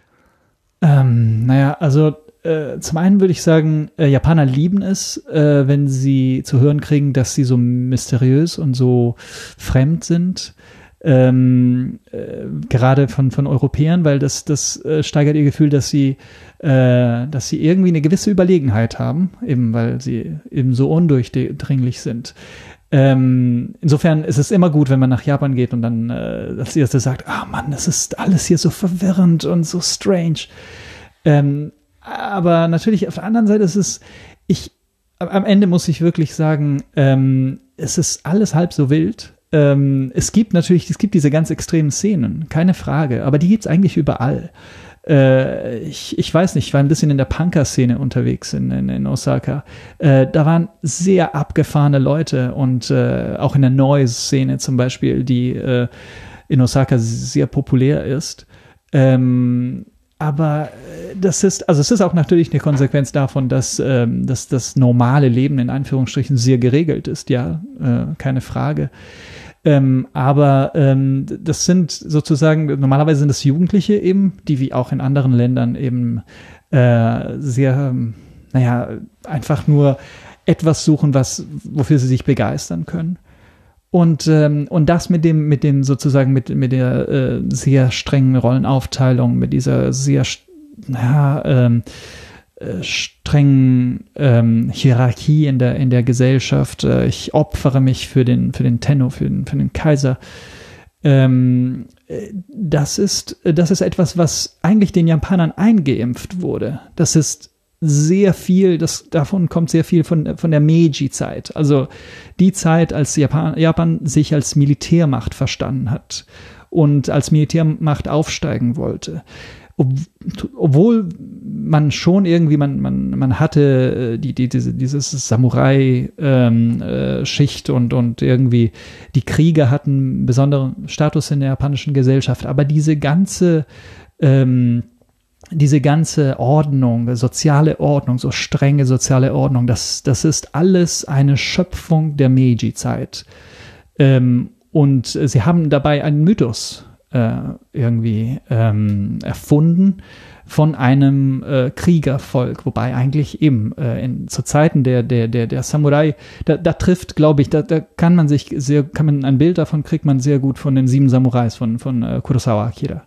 Ähm, naja, also äh, zum einen würde ich sagen, äh, Japaner lieben es, äh, wenn sie zu hören kriegen, dass sie so mysteriös und so fremd sind. Ähm, äh, gerade von, von Europäern, weil das, das äh, steigert ihr Gefühl, dass sie, äh, dass sie irgendwie eine gewisse Überlegenheit haben, eben weil sie eben so undurchdringlich sind. Ähm, insofern ist es immer gut, wenn man nach Japan geht und dann äh, das erste sagt, ah Mann, das ist alles hier so verwirrend und so strange. Ähm, aber natürlich auf der anderen Seite ist es, ich, am Ende muss ich wirklich sagen, ähm, es ist alles halb so wild. Ähm, es gibt natürlich, es gibt diese ganz extremen Szenen, keine Frage, aber die gibt es eigentlich überall äh, ich, ich weiß nicht, ich war ein bisschen in der Punker-Szene unterwegs in, in, in Osaka. Äh, da waren sehr abgefahrene Leute und äh, auch in der Noise-Szene zum Beispiel, die äh, in Osaka sehr populär ist. Ähm, aber äh, das ist, also es ist auch natürlich eine Konsequenz davon, dass, ähm, dass das normale Leben in Anführungsstrichen sehr geregelt ist, ja, keine Frage. Ähm, aber ähm, das sind sozusagen, normalerweise sind es Jugendliche eben, die wie auch in anderen Ländern eben äh, sehr, ähm, naja, einfach nur etwas suchen, was, wofür sie sich begeistern können. Und, ähm, und das mit dem, mit dem sozusagen, mit, mit der äh, sehr strengen Rollenaufteilung, mit dieser sehr, naja, ähm, äh, strengen ähm, Hierarchie in der, in der Gesellschaft. Äh, ich opfere mich für den, für den Tenno, für den, für den Kaiser. Ähm, äh, das, ist, das ist etwas, was eigentlich den Japanern eingeimpft wurde. Das ist sehr viel, das, davon kommt sehr viel von, von der Meiji-Zeit. Also die Zeit, als Japan, Japan sich als Militärmacht verstanden hat und als Militärmacht aufsteigen wollte ob, obwohl man schon irgendwie, man, man, man hatte äh, die, die, diese, dieses Samurai-Schicht ähm, äh, und, und irgendwie die Krieger hatten besonderen Status in der japanischen Gesellschaft, aber diese ganze ähm, diese ganze Ordnung, soziale Ordnung, so strenge soziale Ordnung, das, das ist alles eine Schöpfung der Meiji-Zeit. Ähm, und sie haben dabei einen Mythos äh, irgendwie ähm, erfunden von einem äh, Kriegervolk, wobei eigentlich eben äh, in, zu Zeiten der, der, der, der Samurai, da, da trifft, glaube ich, da, da kann man sich sehr, kann man ein Bild davon kriegt man sehr gut von den sieben Samurais von, von äh, Kurosawa Akira.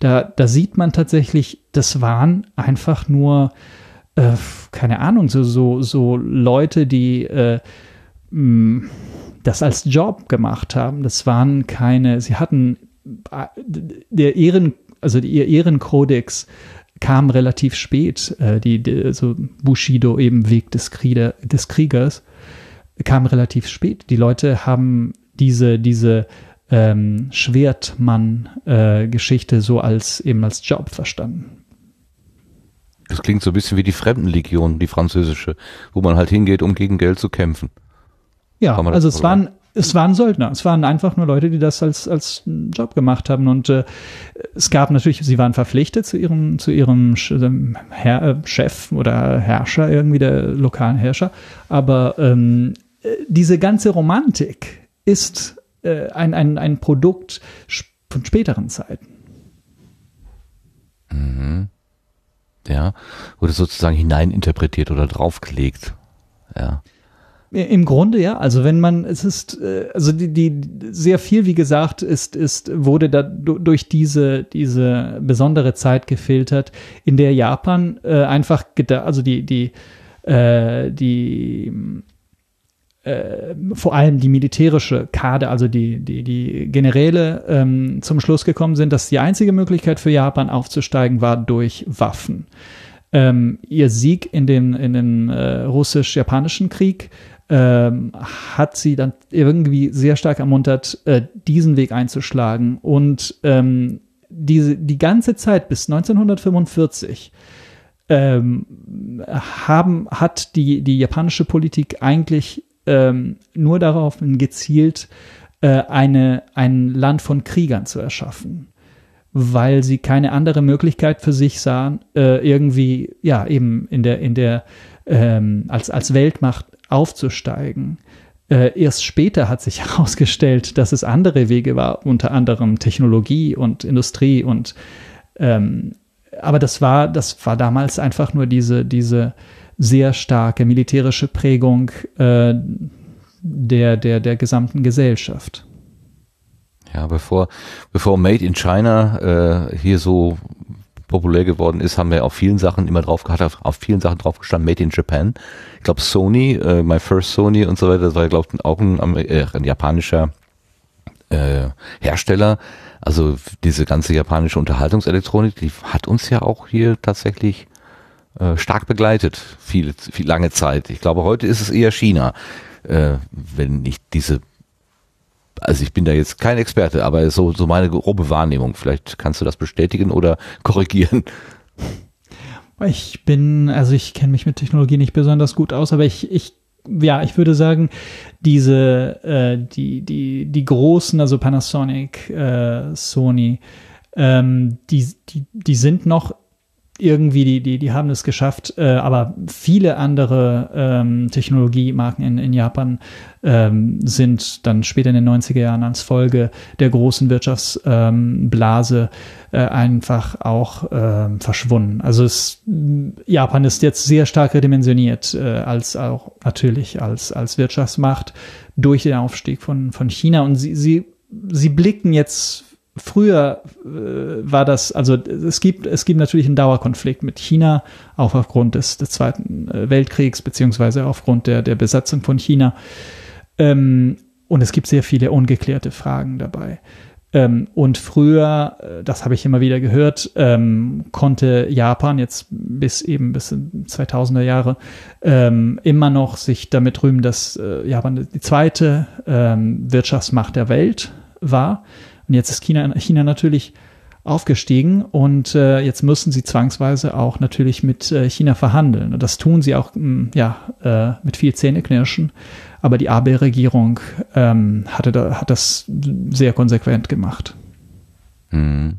Da, da sieht man tatsächlich, das waren einfach nur, äh, keine Ahnung, so, so, so Leute, die äh, mh, das als Job gemacht haben. Das waren keine, sie hatten der Ehren, also ihr Ehrenkodex kam relativ spät. Äh, die, die, also Bushido, eben Weg des, Krieger, des Kriegers, kam relativ spät. Die Leute haben diese, diese ähm, Schwertmann-Geschichte äh, so als eben als Job verstanden. Das klingt so ein bisschen wie die Fremdenlegion, die französische, wo man halt hingeht, um gegen Geld zu kämpfen. Ja, also es waren, es waren Söldner. Es waren einfach nur Leute, die das als, als Job gemacht haben. Und äh, es gab natürlich, sie waren verpflichtet zu ihrem, zu ihrem Herr, äh, Chef oder Herrscher, irgendwie der lokalen Herrscher. Aber ähm, diese ganze Romantik ist äh, ein, ein, ein Produkt von späteren Zeiten. Mhm. Ja, wurde sozusagen hineininterpretiert oder draufgelegt. Ja. Im Grunde ja, also wenn man, es ist, äh, also die, die sehr viel, wie gesagt, ist, ist, wurde da durch diese, diese besondere Zeit gefiltert, in der Japan äh, einfach, also die, die, äh, die äh, vor allem die militärische Kader, also die, die, die Generäle ähm, zum Schluss gekommen sind, dass die einzige Möglichkeit für Japan aufzusteigen war durch Waffen. Ähm, ihr Sieg in dem, in dem äh, russisch-japanischen Krieg ähm, hat sie dann irgendwie sehr stark ermuntert, äh, diesen Weg einzuschlagen. Und ähm, diese, die ganze Zeit bis 1945 ähm, haben, hat die, die japanische Politik eigentlich ähm, nur darauf gezielt, äh, eine, ein Land von Kriegern zu erschaffen weil sie keine andere Möglichkeit für sich sahen, äh, irgendwie, ja, eben in der, in der, ähm, als, als Weltmacht aufzusteigen. Äh, erst später hat sich herausgestellt, dass es andere Wege war, unter anderem Technologie und Industrie und ähm, aber das war, das war damals einfach nur diese, diese sehr starke militärische Prägung äh, der, der, der gesamten Gesellschaft. Ja, bevor, bevor Made in China äh, hier so populär geworden ist, haben wir auf vielen Sachen immer drauf gehabt, auf, vielen Sachen drauf gestanden, Made in Japan. Ich glaube Sony, äh, My First Sony und so weiter, das war glaube ich auch ein, äh, ein japanischer äh, Hersteller. Also diese ganze japanische Unterhaltungselektronik, die hat uns ja auch hier tatsächlich äh, stark begleitet, viel, viel lange Zeit. Ich glaube, heute ist es eher China, äh, wenn nicht diese also ich bin da jetzt kein Experte, aber so, so meine grobe Wahrnehmung. Vielleicht kannst du das bestätigen oder korrigieren. Ich bin, also ich kenne mich mit Technologie nicht besonders gut aus, aber ich, ich ja, ich würde sagen, diese, äh, die, die, die großen, also Panasonic, äh, Sony, ähm, die, die, die sind noch irgendwie, die, die, die haben es geschafft, äh, aber viele andere ähm, Technologiemarken in, in Japan ähm, sind dann später in den 90er Jahren als Folge der großen Wirtschaftsblase ähm, äh, einfach auch ähm, verschwunden. Also es, Japan ist jetzt sehr stark redimensioniert, äh, als auch natürlich als, als Wirtschaftsmacht durch den Aufstieg von, von China und sie, sie, sie blicken jetzt früher äh, war das, also es gibt, es gibt natürlich einen Dauerkonflikt mit China, auch aufgrund des, des Zweiten äh, Weltkriegs, beziehungsweise aufgrund der, der Besatzung von China. Ähm, und es gibt sehr viele ungeklärte Fragen dabei. Ähm, und früher, äh, das habe ich immer wieder gehört, ähm, konnte Japan jetzt bis eben bis in 2000er Jahre ähm, immer noch sich damit rühmen, dass äh, Japan die zweite ähm, Wirtschaftsmacht der Welt war und jetzt ist China, China natürlich aufgestiegen und äh, jetzt müssen sie zwangsweise auch natürlich mit äh, China verhandeln. Und das tun sie auch mh, mm, ja, äh, mit viel Zähneknirschen. Aber die AB-Regierung ähm, hatte da, hat das sehr konsequent gemacht. Hm.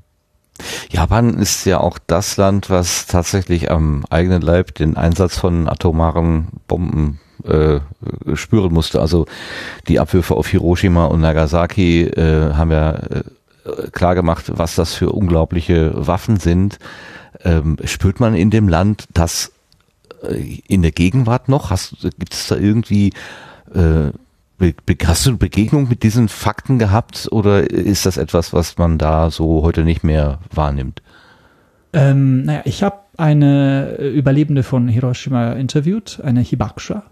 Japan ist ja auch das Land, was tatsächlich am eigenen Leib den Einsatz von atomaren Bomben äh, spüren musste. Also die Abwürfe auf Hiroshima und Nagasaki äh, haben ja äh, klar gemacht, was das für unglaubliche Waffen sind. Ähm, spürt man in dem Land das äh, in der Gegenwart noch? Gibt es da irgendwie äh, Hast du Begegnung mit diesen Fakten gehabt oder ist das etwas, was man da so heute nicht mehr wahrnimmt? Ähm, naja, ich habe eine Überlebende von Hiroshima interviewt, eine Hibakusha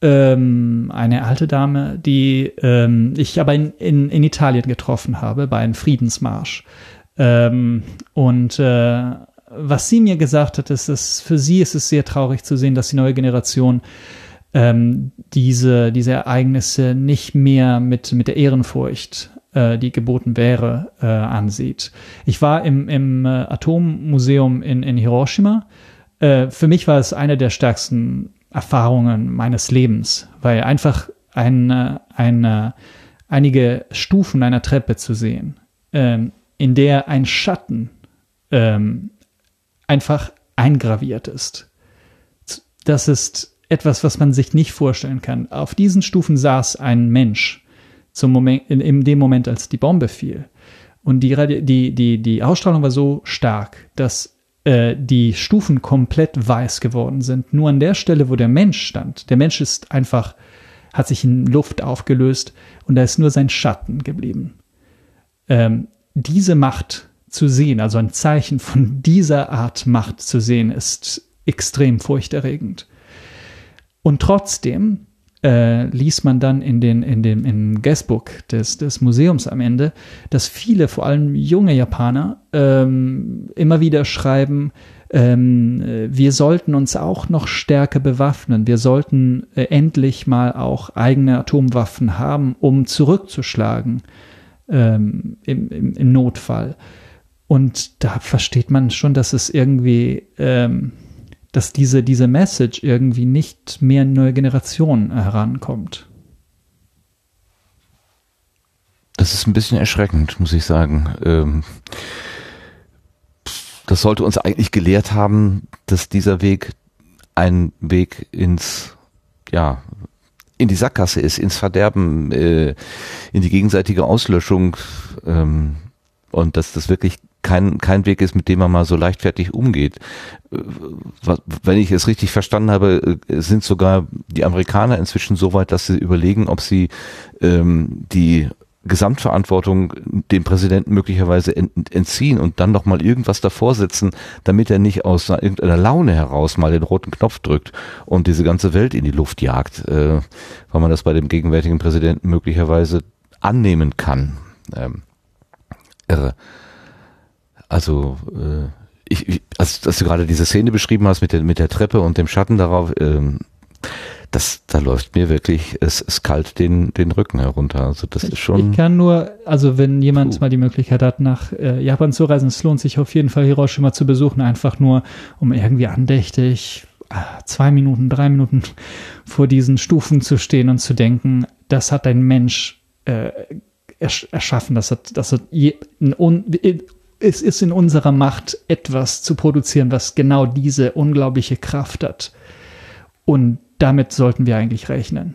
ähm, eine alte Dame, die ähm, ich aber in, in, in Italien getroffen habe bei einem Friedensmarsch. Ähm, und äh, was sie mir gesagt hat, ist, dass für sie ist es sehr traurig zu sehen, dass die neue Generation ähm, diese, diese Ereignisse nicht mehr mit, mit der Ehrenfurcht, äh, die geboten wäre, äh, ansieht. Ich war im, im äh, Atommuseum in, in Hiroshima. Äh, für mich war es eine der stärksten Erfahrungen meines Lebens, weil einfach ein, ein, einige Stufen einer Treppe zu sehen, ähm, in der ein Schatten ähm, einfach eingraviert ist. Das ist etwas, was man sich nicht vorstellen kann. Auf diesen Stufen saß ein Mensch zum Moment, in, in dem Moment, als die Bombe fiel. Und die, die, die, die Ausstrahlung war so stark, dass äh, die Stufen komplett weiß geworden sind. Nur an der Stelle, wo der Mensch stand. Der Mensch ist einfach, hat sich in Luft aufgelöst und da ist nur sein Schatten geblieben. Ähm, diese Macht zu sehen, also ein Zeichen von dieser Art Macht zu sehen, ist extrem furchterregend. Und trotzdem äh, ließ man dann in den in dem im Guestbook des des Museums am Ende, dass viele, vor allem junge Japaner, ähm, immer wieder schreiben, ähm, wir sollten uns auch noch stärker bewaffnen. Wir sollten äh, endlich mal auch eigene Atomwaffen haben, um zurückzuschlagen ähm, im, im, im, Notfall. Und da versteht man schon, dass es irgendwie ähm, dass diese, diese Message irgendwie nicht mehr in neue Generationen herankommt. Das ist ein bisschen erschreckend, muss ich sagen. Ähm, das sollte uns eigentlich gelehrt haben, dass dieser Weg ein Weg ins, ja, in die Sackgasse ist, ins Verderben, äh, in die gegenseitige Auslöschung ähm, und dass das wirklich kein, kein Weg ist, mit dem man mal so leichtfertig umgeht. Äh, wenn ich es richtig verstanden habe, äh, sind sogar die Amerikaner inzwischen so weit, dass sie überlegen, ob sie ähm, die Gesamtverantwortung dem Präsidenten möglicherweise entziehen und dann noch mal irgendwas davor setzen, damit er nicht aus irgendeiner Laune heraus mal den roten Knopf drückt und diese ganze Welt in die Luft jagt, äh, weil man das bei dem gegenwärtigen Präsidenten möglicherweise annehmen kann. Ähm, irre. Also äh, ich, ich als, als du gerade diese Szene beschrieben hast mit der mit der Treppe und dem Schatten darauf, ähm, das da läuft mir wirklich es, es kalt den den Rücken herunter. Also das ich, ist schon. Ich kann nur, also wenn jemand puh. mal die Möglichkeit hat, nach äh, Japan zu reisen, es lohnt sich auf jeden Fall Hiroshima zu besuchen, einfach nur um irgendwie andächtig ah, zwei Minuten, drei Minuten vor diesen Stufen zu stehen und zu denken, das hat ein Mensch äh, erschaffen, das hat, das hat je, ein, es ist in unserer Macht, etwas zu produzieren, was genau diese unglaubliche Kraft hat. Und damit sollten wir eigentlich rechnen.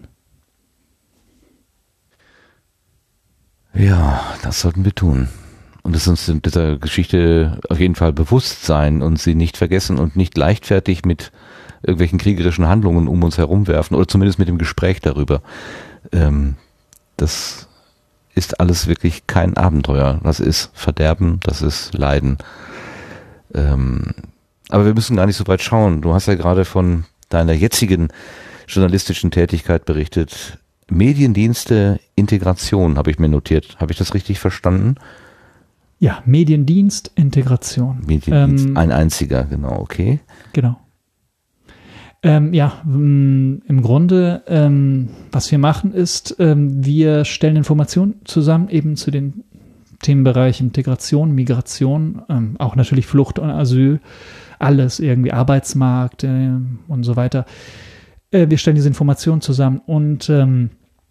Ja, das sollten wir tun. Und es uns in dieser Geschichte auf jeden Fall bewusst sein und sie nicht vergessen und nicht leichtfertig mit irgendwelchen kriegerischen Handlungen um uns herumwerfen oder zumindest mit dem Gespräch darüber. Ähm, das ist alles wirklich kein Abenteuer. Das ist Verderben, das ist Leiden. Ähm, aber wir müssen gar nicht so weit schauen. Du hast ja gerade von deiner jetzigen journalistischen Tätigkeit berichtet. Mediendienste Integration habe ich mir notiert. Habe ich das richtig verstanden? Ja, Mediendienst Integration. Mediendienst, ähm, ein einziger, genau, okay. Genau. Ähm, ja, im Grunde, ähm, was wir machen, ist, ähm, wir stellen Informationen zusammen eben zu den Themenbereich Integration, Migration, ähm, auch natürlich Flucht und Asyl, alles irgendwie Arbeitsmarkt äh, und so weiter. Äh, wir stellen diese Informationen zusammen und ähm,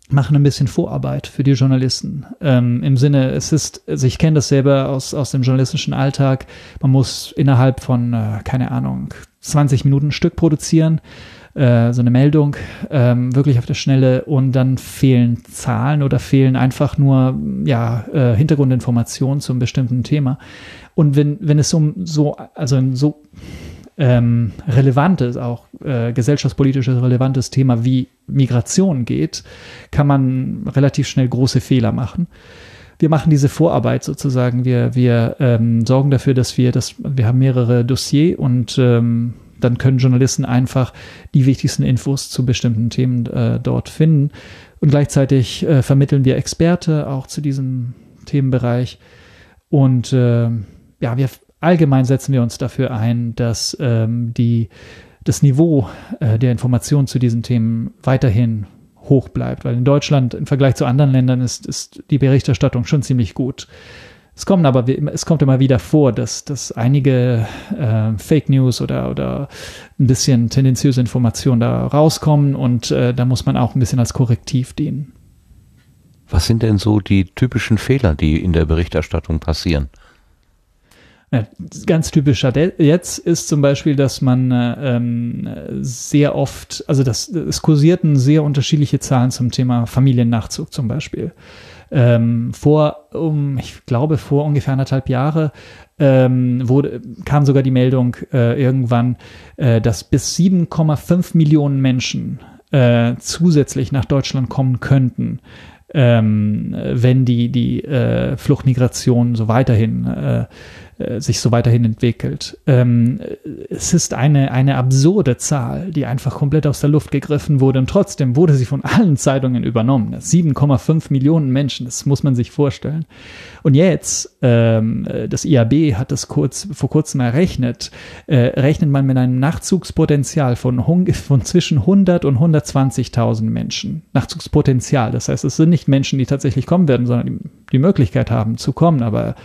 machen ein bisschen Vorarbeit für die Journalisten. Ähm, Im Sinne, es ist, also ich kenne das selber aus, aus dem journalistischen Alltag, man muss innerhalb von, äh, keine Ahnung, 20 Minuten ein Stück produzieren, äh, so eine Meldung, ähm, wirklich auf der Schnelle und dann fehlen Zahlen oder fehlen einfach nur ja, äh, Hintergrundinformationen zum bestimmten Thema. Und wenn, wenn es um so, also ein so ähm, relevantes, auch äh, gesellschaftspolitisches relevantes Thema wie Migration geht, kann man relativ schnell große Fehler machen wir machen diese Vorarbeit sozusagen. Wir, wir ähm, sorgen dafür, dass wir das, wir haben mehrere Dossier und ähm, dann können Journalisten einfach die wichtigsten Infos zu bestimmten Themen äh, dort finden. Und gleichzeitig äh, vermitteln wir Experte auch zu diesem Themenbereich. Und äh, ja, wir allgemein setzen wir uns dafür ein, dass ähm, die, das Niveau äh, der Information zu diesen Themen weiterhin hoch bleibt. Weil in Deutschland im Vergleich zu anderen Ländern ist, ist die Berichterstattung schon ziemlich gut. Es kommt aber es kommt immer wieder vor, dass, dass einige äh, Fake News oder, oder ein bisschen tendenziöse Informationen da rauskommen und äh, da muss man auch ein bisschen als Korrektiv dienen. Was sind denn so die typischen Fehler, die in der Berichterstattung passieren? Ja, ganz typischer jetzt ist zum Beispiel, dass man äh, ähm, sehr oft, also das, es kursierten sehr unterschiedliche Zahlen zum Thema Familiennachzug zum Beispiel. Ähm, vor, um, ich glaube, vor ungefähr anderthalb Jahre ähm, wurde, kam sogar die Meldung äh, irgendwann, äh, dass bis 7,5 Millionen Menschen äh, zusätzlich nach Deutschland kommen könnten, ähm, wenn die, die äh, Fluchtmigration so weiterhin äh, äh, sich so weiterhin entwickelt. Ähm, es ist eine, eine absurde Zahl, die einfach komplett aus der Luft gegriffen wurde und trotzdem wurde sie von allen Zeitungen übernommen. 7,5 Millionen Menschen, das muss man sich vorstellen. Und jetzt, ähm, das IAB hat das kurz, vor kurzem errechnet, äh, rechnet man mit einem Nachzugspotenzial von, von zwischen 100 und 120.000 Menschen. Nachzugspotenzial, das heißt, es sind nicht Menschen, die tatsächlich kommen werden, sondern die, die Möglichkeit haben zu kommen, aber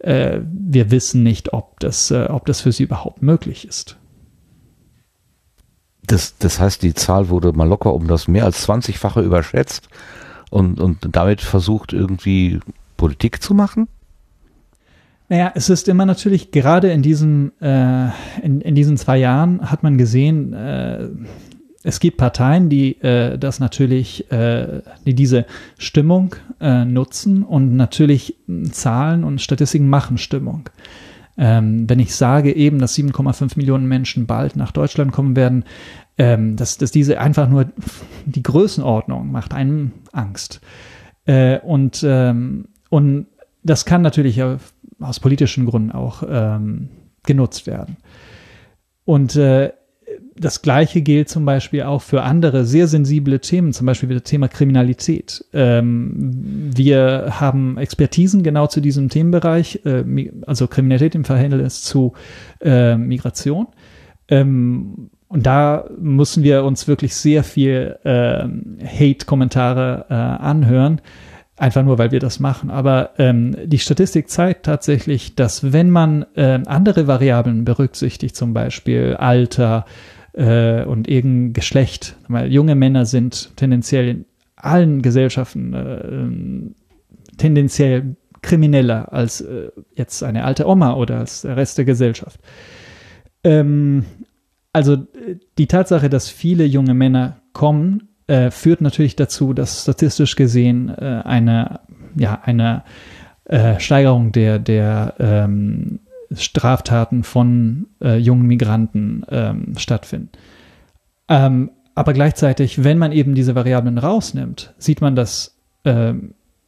äh, wir wissen nicht, ob das, äh, ob das für sie überhaupt möglich ist. Das, das heißt, die Zahl wurde mal locker um das mehr als 20-fache überschätzt und, und damit versucht, irgendwie Politik zu machen? Naja, es ist immer natürlich, gerade in diesem, äh, in, in diesen zwei Jahren hat man gesehen, äh, es gibt Parteien, die äh, das natürlich, äh, die diese Stimmung äh, nutzen und natürlich Zahlen und Statistiken machen Stimmung. Ähm, wenn ich sage eben, dass 7,5 Millionen Menschen bald nach Deutschland kommen werden, ähm, dass, dass diese einfach nur die Größenordnung macht einem Angst. Äh, und, ähm, und das kann natürlich aus politischen Gründen auch ähm, genutzt werden. Und äh, das Gleiche gilt zum Beispiel auch für andere sehr sensible Themen, zum Beispiel das Thema Kriminalität. Ähm, wir haben Expertisen genau zu diesem Themenbereich, äh, also Kriminalität im Verhältnis zu äh, Migration. Ähm, und da müssen wir uns wirklich sehr viel äh, Hate-Kommentare äh, anhören, einfach nur, weil wir das machen. Aber ähm, die Statistik zeigt tatsächlich, dass wenn man äh, andere Variablen berücksichtigt, zum Beispiel Alter, äh, und irgendein Geschlecht. Weil junge Männer sind tendenziell in allen Gesellschaften äh, tendenziell krimineller als äh, jetzt eine alte Oma oder als der Rest der Gesellschaft. Ähm, also die Tatsache, dass viele junge Männer kommen, äh, führt natürlich dazu, dass statistisch gesehen äh, eine, ja, eine äh, Steigerung der, der ähm, Straftaten von äh, jungen Migranten ähm, stattfinden. Ähm, aber gleichzeitig, wenn man eben diese Variablen rausnimmt, sieht man, dass äh,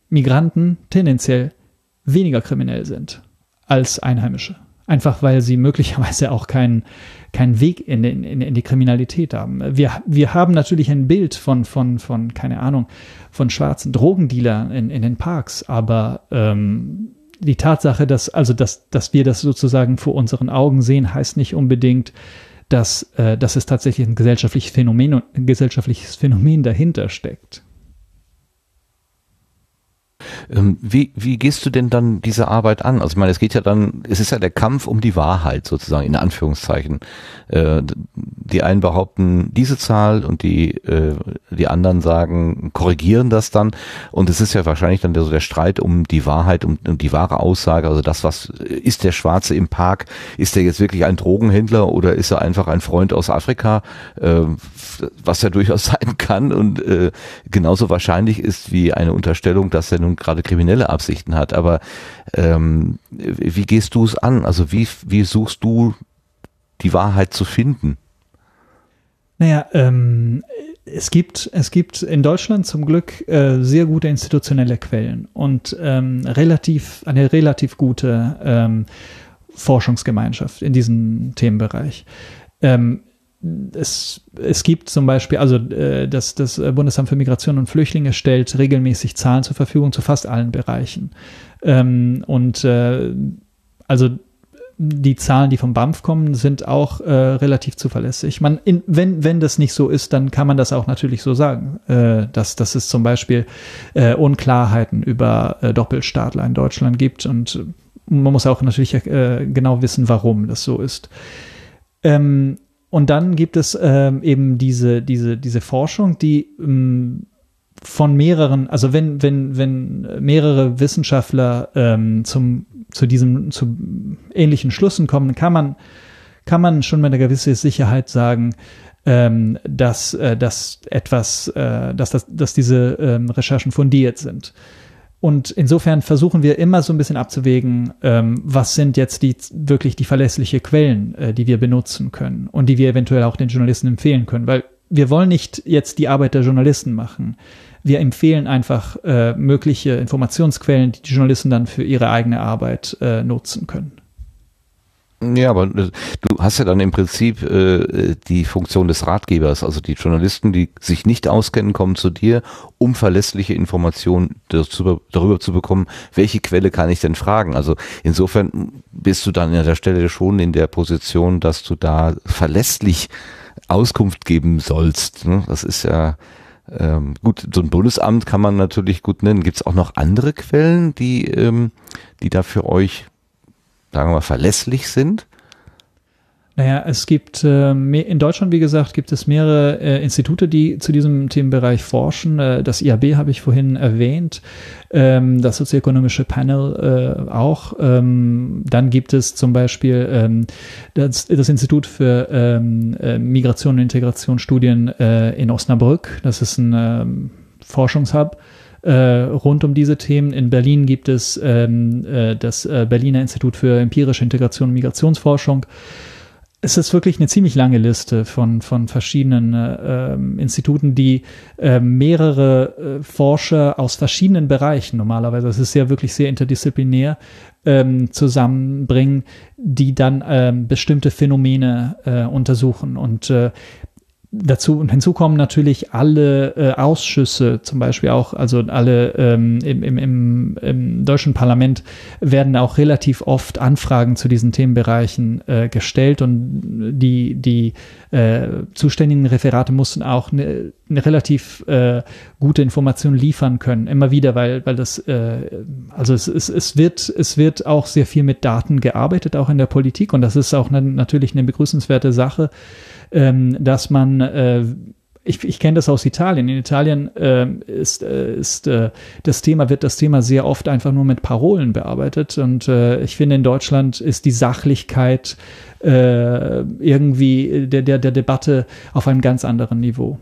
Migranten tendenziell weniger kriminell sind als Einheimische. Einfach weil sie möglicherweise auch keinen keinen Weg in, in, in die Kriminalität haben. Wir, wir haben natürlich ein Bild von, von, von, keine Ahnung, von schwarzen Drogendealern in, in den Parks, aber ähm, die Tatsache, dass, also dass, dass wir das sozusagen vor unseren Augen sehen, heißt nicht unbedingt, dass, äh, dass es tatsächlich ein gesellschaftliches Phänomen, ein gesellschaftliches Phänomen dahinter steckt. Ähm, wie, wie gehst du denn dann diese Arbeit an? Also ich meine, es geht ja dann, es ist ja der Kampf um die Wahrheit sozusagen, in Anführungszeichen. Äh, die einen behaupten diese Zahl und die, äh, die anderen sagen, korrigieren das dann. Und es ist ja wahrscheinlich dann so der Streit um die Wahrheit, um, um die wahre Aussage. Also das, was ist der Schwarze im Park? Ist der jetzt wirklich ein Drogenhändler oder ist er einfach ein Freund aus Afrika? Äh, was ja durchaus sein kann und äh, genauso wahrscheinlich ist wie eine Unterstellung, dass er nun gerade kriminelle Absichten hat. Aber ähm, wie gehst du es an? Also wie, wie suchst du die Wahrheit zu finden? Naja, ähm, es gibt, es gibt in Deutschland zum Glück äh, sehr gute institutionelle Quellen und ähm, relativ, eine relativ gute ähm, Forschungsgemeinschaft in diesem Themenbereich. Ähm, es, es gibt zum Beispiel, also äh, das, das Bundesamt für Migration und Flüchtlinge stellt regelmäßig Zahlen zur Verfügung zu fast allen Bereichen. Ähm, und äh, also die Zahlen, die vom BAMF kommen, sind auch äh, relativ zuverlässig. Man, in, wenn, wenn das nicht so ist, dann kann man das auch natürlich so sagen, äh, dass, dass es zum Beispiel äh, Unklarheiten über äh, Doppelstaatler in Deutschland gibt und man muss auch natürlich äh, genau wissen, warum das so ist. Ähm, und dann gibt es ähm, eben diese, diese, diese Forschung, die ähm, von mehreren, also wenn, wenn, wenn mehrere Wissenschaftler ähm, zum, zu diesem, zu ähnlichen Schlüssen kommen, kann man, kann man schon mit einer gewissen Sicherheit sagen, ähm, dass, äh, dass etwas, äh, dass, dass, dass diese ähm, Recherchen fundiert sind. Und insofern versuchen wir immer so ein bisschen abzuwägen, ähm, was sind jetzt die wirklich die verlässliche Quellen, äh, die wir benutzen können und die wir eventuell auch den Journalisten empfehlen können, weil wir wollen nicht jetzt die Arbeit der Journalisten machen. Wir empfehlen einfach äh, mögliche Informationsquellen, die die Journalisten dann für ihre eigene Arbeit äh, nutzen können. Ja, aber äh, du hast ja dann im Prinzip äh, die Funktion des Ratgebers. Also die Journalisten, die sich nicht auskennen, kommen zu dir, um verlässliche Informationen darüber zu bekommen, welche Quelle kann ich denn fragen. Also insofern bist du dann an der Stelle schon in der Position, dass du da verlässlich Auskunft geben sollst. Ne? Das ist ja ähm, gut, so ein Bundesamt kann man natürlich gut nennen. Gibt es auch noch andere Quellen, die, ähm, die da für euch sagen wir mal, verlässlich sind? Naja, es gibt äh, in Deutschland, wie gesagt, gibt es mehrere äh, Institute, die zu diesem Themenbereich forschen. Äh, das IAB habe ich vorhin erwähnt, ähm, das sozioökonomische Panel auch. Ähm, dann gibt es zum Beispiel ähm, das, das, Institut für Migration und Integrationsstudien in Osnabrück. Das ist ein Forschungshub äh, rund um diese Themen. In Berlin gibt es ähm, äh, das äh, Berliner Institut für empirische Integration und Migrationsforschung. Es ist wirklich eine ziemlich lange Liste von, von verschiedenen äh, Instituten, die äh, mehrere äh, Forscher aus verschiedenen Bereichen normalerweise, es ist ja wirklich sehr interdisziplinär, ähm, zusammenbringen, die dann ähm, bestimmte Phänomene äh, untersuchen. Und äh, Dazu und hinzu kommen natürlich alle äh, Ausschüsse, zum Beispiel auch, also alle ähm, im, im, im, deutschen Parlament werden auch relativ oft Anfragen zu diesen Themenbereichen äh, gestellt und die, die äh, zuständigen Referate mussten auch eine, eine relativ äh, gute Information liefern können, immer wieder, weil, weil das, äh, also es, es, es, wird, es wird auch sehr viel mit Daten gearbeitet, auch in der Politik. Und das ist auch eine, natürlich eine begrüßenswerte Sache ähm, dass man äh, ich, ich kenne das aus Italien. In Italien äh, ist, äh, ist äh, das Thema, wird das Thema sehr oft einfach nur mit Parolen bearbeitet. Und äh, ich finde, in Deutschland ist die Sachlichkeit äh, irgendwie der, der, der Debatte auf einem ganz anderen Niveau.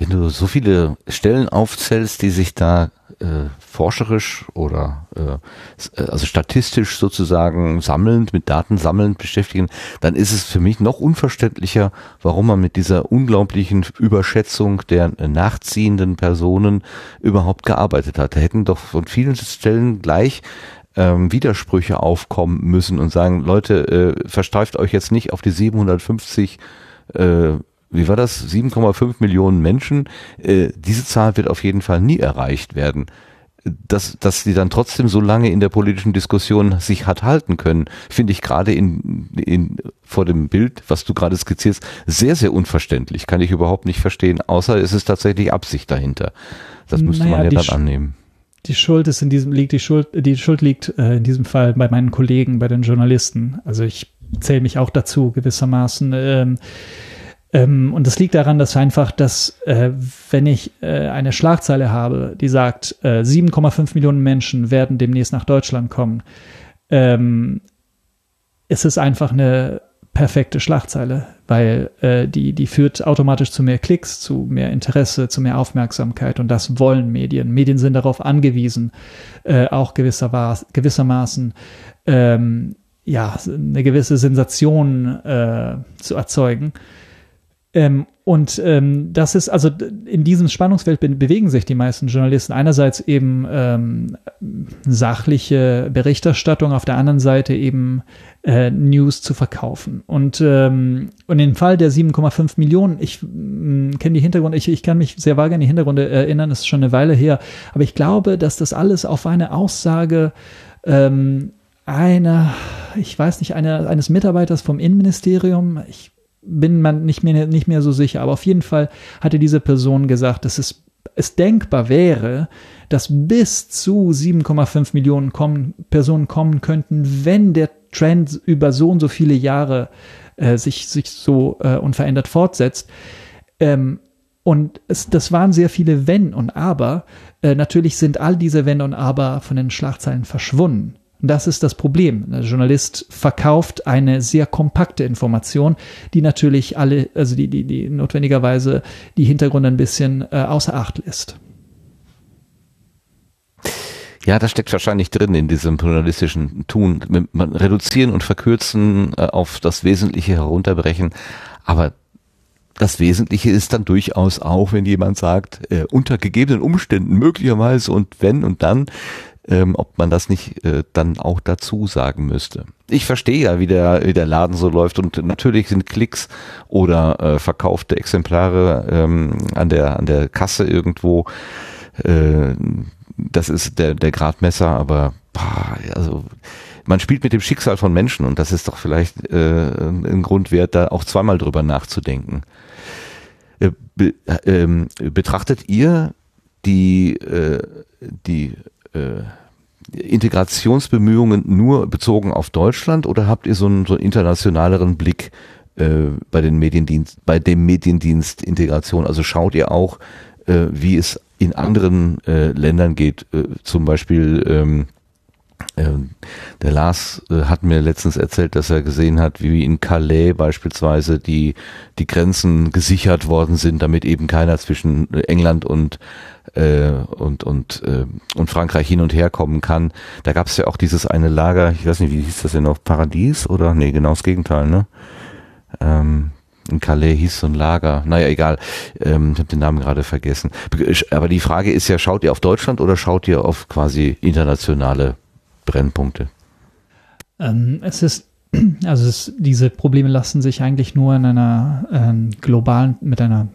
Wenn du so viele Stellen aufzählst, die sich da äh, forscherisch oder äh, also statistisch sozusagen sammelnd, mit Daten sammelnd beschäftigen, dann ist es für mich noch unverständlicher, warum man mit dieser unglaublichen Überschätzung der nachziehenden Personen überhaupt gearbeitet hat. Da hätten doch von vielen Stellen gleich ähm, Widersprüche aufkommen müssen und sagen, Leute, äh, versteift euch jetzt nicht auf die 750 äh, wie war das, 7,5 Millionen Menschen, äh, diese Zahl wird auf jeden Fall nie erreicht werden. Dass, dass sie dann trotzdem so lange in der politischen Diskussion sich hat halten können, finde ich gerade in, in, vor dem Bild, was du gerade skizzierst, sehr, sehr unverständlich. Kann ich überhaupt nicht verstehen, außer es ist tatsächlich Absicht dahinter. Das müsste naja, man ja dann Sch annehmen. Die Schuld ist in diesem, liegt die Schuld, die Schuld liegt äh, in diesem Fall bei meinen Kollegen, bei den Journalisten. Also ich zähle mich auch dazu gewissermaßen. Ähm, ähm, und das liegt daran, dass einfach, dass äh, wenn ich äh, eine Schlagzeile habe, die sagt, äh, 7,5 Millionen Menschen werden demnächst nach Deutschland kommen, ähm, ist es einfach eine perfekte Schlagzeile, weil äh, die, die führt automatisch zu mehr Klicks, zu mehr Interesse, zu mehr Aufmerksamkeit und das wollen Medien. Medien sind darauf angewiesen, äh, auch gewisser, gewissermaßen ähm, ja, eine gewisse Sensation äh, zu erzeugen. Ähm, und ähm, das ist, also in diesem Spannungsfeld be bewegen sich die meisten Journalisten. Einerseits eben ähm, sachliche Berichterstattung, auf der anderen Seite eben äh, News zu verkaufen. Und, ähm, und im Fall der 7,5 Millionen, ich kenne die Hintergründe, ich, ich kann mich sehr vage an die Hintergründe erinnern, ist schon eine Weile her, aber ich glaube, dass das alles auf eine Aussage ähm, einer, ich weiß nicht, einer, eines Mitarbeiters vom Innenministerium, ich bin man nicht mehr, nicht mehr so sicher, aber auf jeden Fall hatte diese Person gesagt, dass es, es denkbar wäre, dass bis zu 7,5 Millionen kommen, Personen kommen könnten, wenn der Trend über so und so viele Jahre äh, sich, sich so äh, unverändert fortsetzt. Ähm, und es, das waren sehr viele Wenn und Aber. Äh, natürlich sind all diese Wenn und Aber von den Schlagzeilen verschwunden. Das ist das Problem. Der Journalist verkauft eine sehr kompakte Information, die natürlich alle, also die, die, die notwendigerweise die Hintergründe ein bisschen äh, außer Acht lässt. Ja, das steckt wahrscheinlich drin in diesem journalistischen Tun. Man reduzieren und verkürzen, äh, auf das Wesentliche herunterbrechen. Aber das Wesentliche ist dann durchaus auch, wenn jemand sagt, äh, unter gegebenen Umständen möglicherweise und wenn und dann, ähm, ob man das nicht äh, dann auch dazu sagen müsste. Ich verstehe ja, wie der, wie der Laden so läuft und natürlich sind Klicks oder äh, verkaufte Exemplare ähm, an der an der Kasse irgendwo. Äh, das ist der der Gradmesser, aber boah, also man spielt mit dem Schicksal von Menschen und das ist doch vielleicht äh, ein Grund wert, da auch zweimal drüber nachzudenken. Äh, be, äh, betrachtet ihr die äh, die äh, Integrationsbemühungen nur bezogen auf Deutschland oder habt ihr so einen, so einen internationaleren Blick äh, bei den Mediendienst, bei dem Mediendienst Integration? Also schaut ihr auch, äh, wie es in anderen äh, Ländern geht, äh, zum Beispiel ähm, ähm, der Lars äh, hat mir letztens erzählt, dass er gesehen hat, wie in Calais beispielsweise die, die Grenzen gesichert worden sind, damit eben keiner zwischen England und äh, und und äh, und Frankreich hin und her kommen kann. Da gab es ja auch dieses eine Lager, ich weiß nicht, wie hieß das denn noch, Paradies oder nee, genau das Gegenteil, ne? Ähm, in Calais hieß so ein Lager. Naja, egal. Ähm, ich habe den Namen gerade vergessen. Aber die Frage ist ja, schaut ihr auf Deutschland oder schaut ihr auf quasi internationale Brennpunkte? Ähm, es ist also es, diese Probleme lassen sich eigentlich nur in einer äh, globalen, mit einer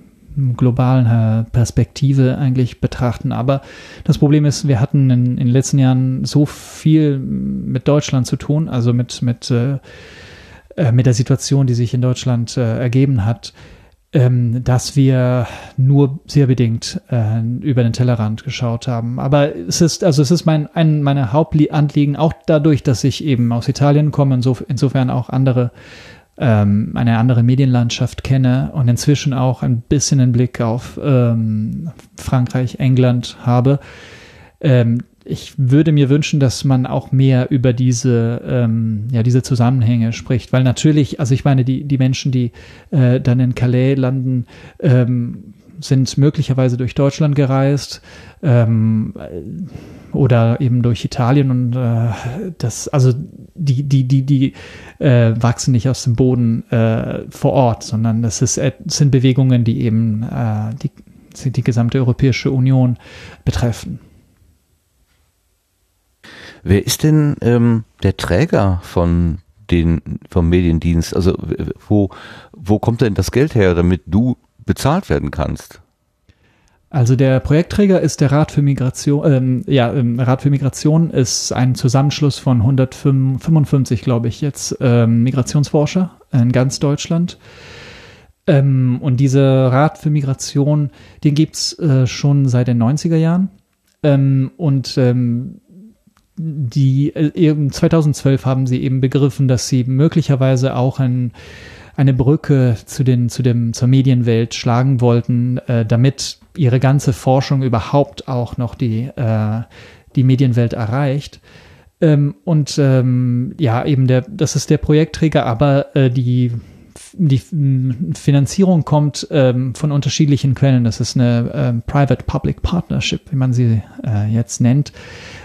globalen äh, Perspektive eigentlich betrachten. Aber das Problem ist, wir hatten in, in den letzten Jahren so viel mit Deutschland zu tun, also mit, mit, äh, äh mit der Situation, die sich in Deutschland äh, ergeben hat, ähm, dass wir nur sehr bedingt äh, über den Tellerrand geschaut haben. Aber es ist, also es ist mein, ein meiner Hauptanliegen, auch dadurch, dass ich eben aus Italien komme, insof insofern auch andere, ähm, eine andere Medienlandschaft kenne und inzwischen auch ein bisschen einen Blick auf ähm, Frankreich, England habe. Ähm, ich würde mir wünschen, dass man auch mehr über diese, ähm, ja, diese Zusammenhänge spricht, weil natürlich, also ich meine, die, die Menschen, die äh, dann in Calais landen, ähm, sind möglicherweise durch Deutschland gereist ähm, oder eben durch Italien und äh, das, also die, die, die, die äh, wachsen nicht aus dem Boden äh, vor Ort, sondern das ist, sind Bewegungen, die eben äh, die, die gesamte Europäische Union betreffen. Wer ist denn ähm, der Träger von den vom Mediendienst? Also wo wo kommt denn das Geld her, damit du bezahlt werden kannst? Also der Projektträger ist der Rat für Migration. Ähm, ja, ähm, Rat für Migration ist ein Zusammenschluss von 155, glaube ich, jetzt ähm, Migrationsforscher in ganz Deutschland. Ähm, und dieser Rat für Migration, den gibt's äh, schon seit den 90er Jahren. Ähm, und ähm, die äh, eben 2012 haben sie eben begriffen, dass sie möglicherweise auch ein, eine Brücke zu den zu dem zur Medienwelt schlagen wollten, äh, damit ihre ganze Forschung überhaupt auch noch die äh, die Medienwelt erreicht. Ähm, und ähm, ja, eben der, das ist der Projektträger, aber äh, die die Finanzierung kommt ähm, von unterschiedlichen Quellen. Das ist eine ähm, Private-Public Partnership, wie man sie äh, jetzt nennt.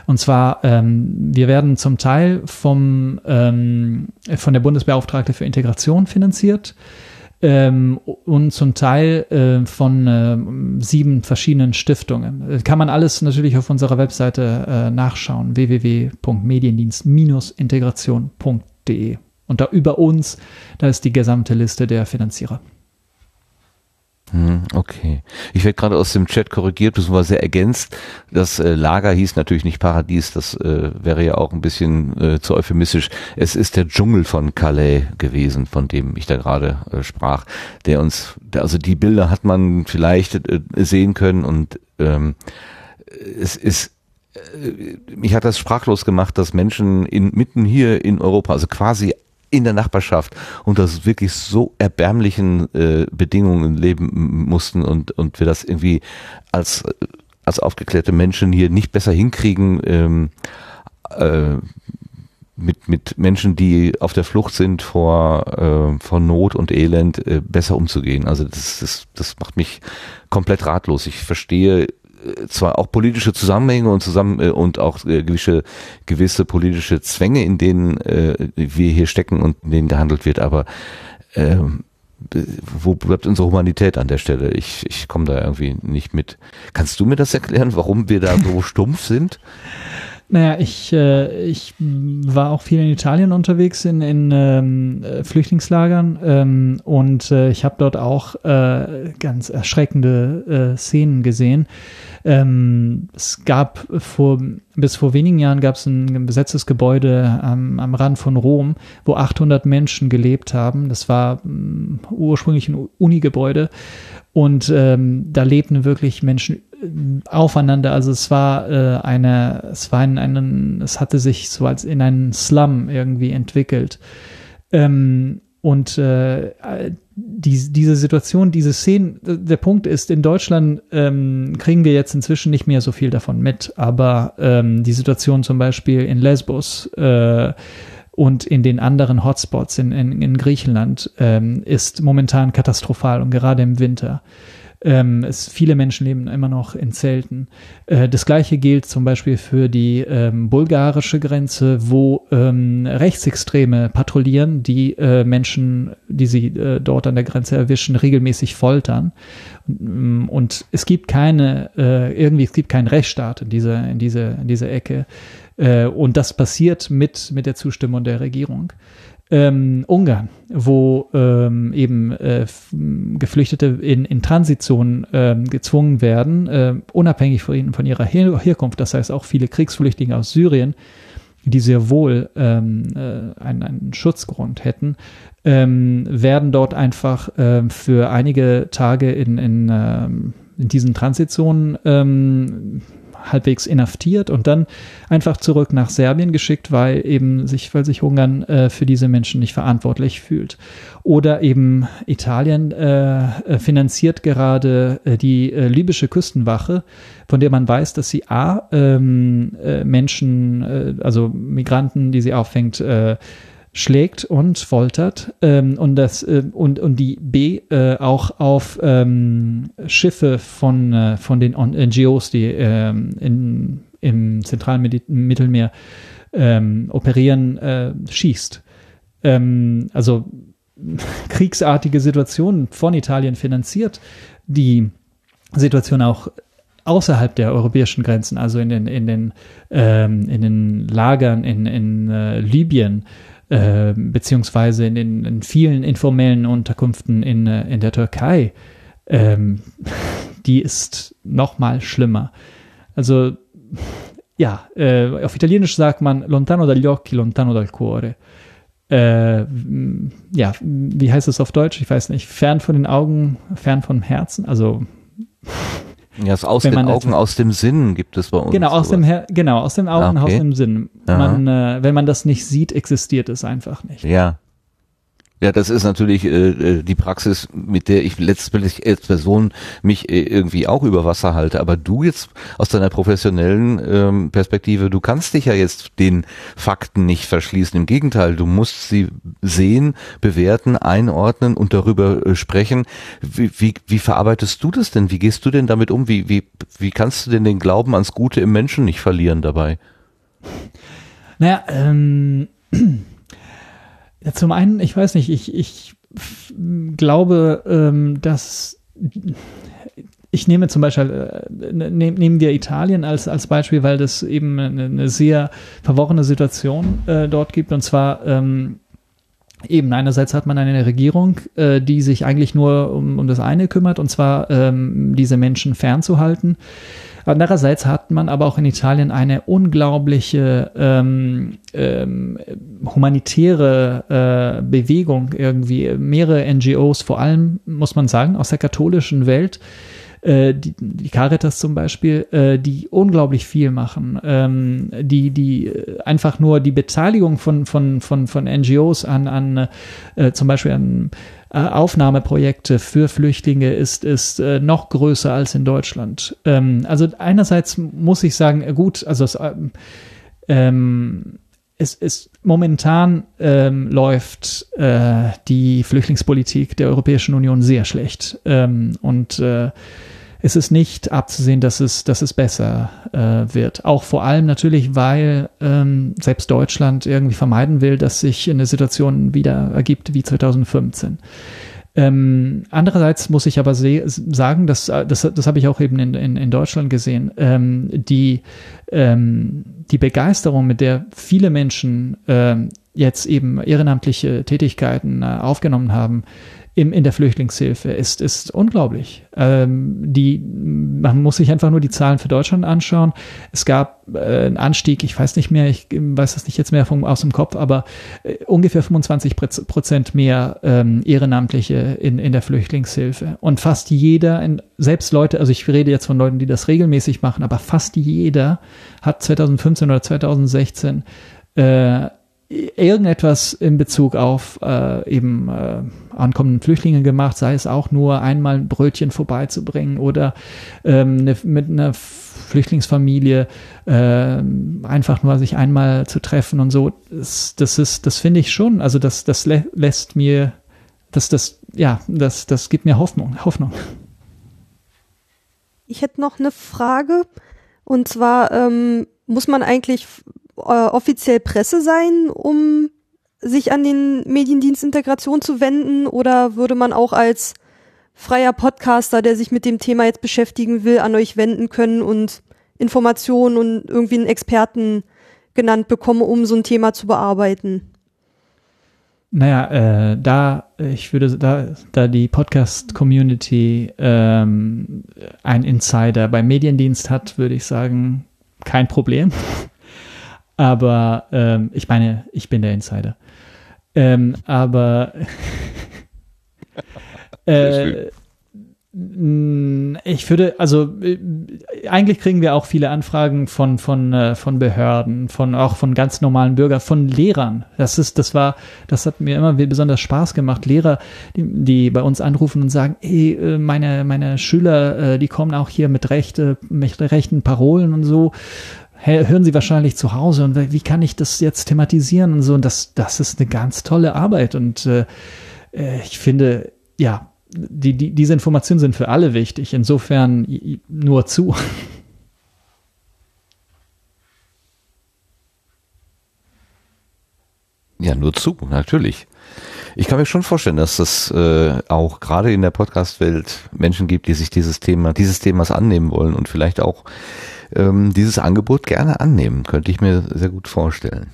Und zwar, ähm, wir werden zum Teil vom, ähm, von der Bundesbeauftragte für Integration finanziert ähm, und zum Teil äh, von äh, sieben verschiedenen Stiftungen. Kann man alles natürlich auf unserer Webseite äh, nachschauen, www.mediendienst-integration.de. Und da über uns, da ist die gesamte Liste der Finanzierer. Hm, Okay. Ich werde gerade aus dem Chat korrigiert, beziehungsweise ergänzt. Das äh, Lager hieß natürlich nicht Paradies, das äh, wäre ja auch ein bisschen äh, zu euphemistisch. Es ist der Dschungel von Calais gewesen, von dem ich da gerade äh, sprach, der uns, der, also die Bilder hat man vielleicht äh, sehen können und ähm, es ist mich hat das sprachlos gemacht, dass Menschen in, mitten hier in Europa, also quasi in der Nachbarschaft unter wirklich so erbärmlichen äh, Bedingungen leben mussten und, und wir das irgendwie als, als aufgeklärte Menschen hier nicht besser hinkriegen, ähm, äh, mit, mit Menschen, die auf der Flucht sind vor, äh, vor Not und Elend, äh, besser umzugehen. Also das, das, das macht mich komplett ratlos. Ich verstehe zwar auch politische Zusammenhänge und zusammen äh, und auch äh, gewisse gewisse politische Zwänge, in denen äh, wir hier stecken und in denen gehandelt wird, aber b- wo bleibt unsere Humanität an der Stelle? Ich, ich komme da irgendwie nicht mit. Kannst du mir das erklären, warum wir da so stumpf sind? Naja, ich, äh, ich war auch viel in Italien unterwegs in, in ähm, äh, Flüchtlingslagern ähm, und äh, ich habe dort auch äh, ganz erschreckende äh, Szenen gesehen. Ähm, es gab vor, bis vor wenigen Jahren gab es ein besetztes Gebäude am, am Rand von Rom, wo 800 Menschen gelebt haben. Das war mh, ursprünglich ein Unigebäude und ähm, da lebten wirklich Menschen äh, aufeinander. Also es war äh, eine, es war ein, einen, es hatte sich so als in einen Slum irgendwie entwickelt. Ähm, und äh, die, diese Situation, diese Szenen, der Punkt ist, in Deutschland ähm, kriegen wir jetzt inzwischen nicht mehr so viel davon mit, aber ähm, die Situation zum Beispiel in Lesbos äh, und in den anderen Hotspots in, in, in Griechenland ähm, ist momentan katastrophal und gerade im Winter. Ähm, es, viele Menschen leben immer noch in Zelten. Äh, das gleiche gilt zum Beispiel für die ähm, bulgarische Grenze, wo ähm, Rechtsextreme patrouillieren, die äh, Menschen, die sie äh, dort an der Grenze erwischen, regelmäßig foltern. Und, und es gibt keine, äh, irgendwie, es gibt keinen Rechtsstaat in dieser, in dieser, in dieser Ecke. Äh, und das passiert mit, mit der Zustimmung der Regierung ähm, Ungarn, wo ähm, eben äh, Geflüchtete in, in Transitzonen ähm, gezwungen werden, äh, unabhängig von, ihnen, von ihrer Her Herkunft, das heißt auch viele Kriegsflüchtlinge aus Syrien, die sehr wohl ähm, äh, einen, einen Schutzgrund hätten, ähm, werden dort einfach ähm, für einige Tage in, in, ähm, in diesen Transitzonen ähm, halbwegs inhaftiert und dann einfach zurück nach Serbien geschickt, weil eben sich, weil sich Ungarn äh, für diese Menschen nicht verantwortlich fühlt. Oder eben Italien äh, finanziert gerade äh, die äh, libysche Küstenwache, von der man weiß, dass sie A, ähm, äh, Menschen, äh, also Migranten, die sie auffängt, äh, schlägt und foltert ähm, und das äh, und und die B äh, auch auf ähm, Schiffe von äh, von den NGOs, die ähm, in, im zentralen Mittelmeer ähm, operieren, äh, schießt. Ähm, also kriegsartige Situationen von Italien finanziert, die Situation auch außerhalb der europäischen Grenzen, also in den in den ähm, in den Lagern in in äh, Libyen äh, beziehungsweise in, den, in vielen informellen Unterkünften in, äh, in der Türkei, ähm, die ist noch mal schlimmer. Also ja, äh, auf Italienisch sagt man lontano dagli occhi, lontano dal cuore. Äh, ja, wie heißt es auf Deutsch? Ich weiß nicht. Fern von den Augen, fern vom Herzen. Also Ja, das aus Wenn den man Augen, aus dem Sinn gibt es bei uns. Genau, aus dem, sowas. Genau, aus dem Augen, Okay. aus dem Sinn. Man, äh, wenn man das nicht sieht, existiert es einfach nicht. Ja. Ja, das ist natürlich äh, äh, die Praxis, mit der ich letztendlich als Person mich äh, irgendwie auch über Wasser halte. Aber du jetzt aus deiner professionellen ähm, Perspektive, du kannst dich ja jetzt den Fakten nicht verschließen. Im Gegenteil, du musst sie sehen, bewerten, einordnen und darüber äh, sprechen. Wie, wie, wie verarbeitest du das denn? Wie gehst du denn damit um? Wie, wie, wie kannst du denn den Glauben ans Gute im Menschen nicht verlieren dabei? Naja, ähm, ja, zum einen, ich weiß nicht, ich, ich glaube, ähm, dass ich nehme zum Beispiel, äh, ne- nehm, nehmen wir Italien als, als Beispiel, weil das eben eine, eine sehr verworrene Situation äh, dort gibt. Und zwar ähm, Eben, einerseits hat man eine Regierung, äh, die sich eigentlich nur um, um das eine kümmert, und zwar ähm, diese Menschen fernzuhalten. Andererseits hat man aber auch in Italien eine unglaubliche ähm, ähm, humanitäre äh, Bewegung, irgendwie. Mehrere NGOs, vor allem, muss man sagen, aus der katholischen Welt, äh, die, die Caritas zum Beispiel, äh, die unglaublich viel machen, ähm, die, die einfach nur die Beteiligung von, von, von, von NGOs an, an äh, zum Beispiel an Aufnahmeprojekte für Flüchtlinge ist, ist äh, noch größer als in Deutschland. Ähm, also einerseits muss ich sagen, gut, also es, ähm, es ist momentan ähm, läuft äh, die Flüchtlingspolitik der Europäischen Union sehr schlecht ähm, und äh, es ist nicht abzusehen, dass es, dass es besser äh, wird. Auch vor allem natürlich, weil ähm, selbst Deutschland irgendwie vermeiden will, dass sich eine Situation wieder ergibt wie 2015. Ähm, andererseits muss ich aber sagen, dass, das, das habe ich auch eben in, in, in Deutschland gesehen, ähm, die, ähm, die Begeisterung, mit der viele Menschen ähm, jetzt eben ehrenamtliche Tätigkeiten äh, aufgenommen haben, im, in der Flüchtlingshilfe ist, ist unglaublich. Ähm, die, man muss sich einfach nur die Zahlen für Deutschland anschauen. Es gab äh, einen Anstieg, ich weiß nicht mehr, ich weiß das nicht jetzt mehr vom, aus dem Kopf, aber äh, ungefähr 25 Prozent mehr ähm, Ehrenamtliche in, in der Flüchtlingshilfe. Und fast jeder, in, selbst Leute, also ich rede jetzt von Leuten, die das regelmäßig machen, aber fast jeder hat 2015 oder 2016 äh, irgendetwas in Bezug auf äh, eben äh, ankommenden Flüchtlinge gemacht, sei es auch nur einmal ein Brötchen vorbeizubringen oder ähm, ne, mit einer Flüchtlingsfamilie äh, einfach nur sich einmal zu treffen und so. Das, das ist, das finde ich schon. Also das, das lä lässt mir, das, das, ja, das, das gibt mir Hoffnung. Hoffnung. Ich hätte noch eine Frage. Und zwar ähm, muss man eigentlich offiziell Presse sein, um sich an den Mediendienst Integration zu wenden? Oder würde man auch als freier Podcaster, der sich mit dem Thema jetzt beschäftigen will, an euch wenden können und Informationen und irgendwie einen Experten genannt bekommen, um so ein Thema zu bearbeiten? Naja, äh, da, ich würde, da, da die Podcast-Community ähm, ein Insider beim Mediendienst hat, würde ich sagen, kein Problem. Aber ähm, ich meine, ich bin der Insider. Ähm, aber äh, ich würde, also äh, eigentlich kriegen wir auch viele Anfragen von von äh, von Behörden, von auch von ganz normalen Bürgern, von Lehrern. Das ist, das war, das hat mir immer besonders Spaß gemacht. Lehrer, die, die bei uns anrufen und sagen, hey, äh, meine meine Schüler, die kommen auch hier mit rechte, mit rechten Parolen und so hören Sie wahrscheinlich zu Hause und wie kann ich das jetzt thematisieren und so. Und das, das ist eine ganz tolle Arbeit. Und äh, äh ich finde, ja, die, die, diese Informationen sind für alle wichtig. Insofern nur zu. Ja, nur zu, natürlich. Ich kann mir schon vorstellen, dass es äh, auch gerade in der Podcast-Welt Menschen gibt, die sich dieses Thema, dieses Themas annehmen wollen und vielleicht auch ähm, dieses Angebot gerne annehmen. Könnte ich mir sehr gut vorstellen.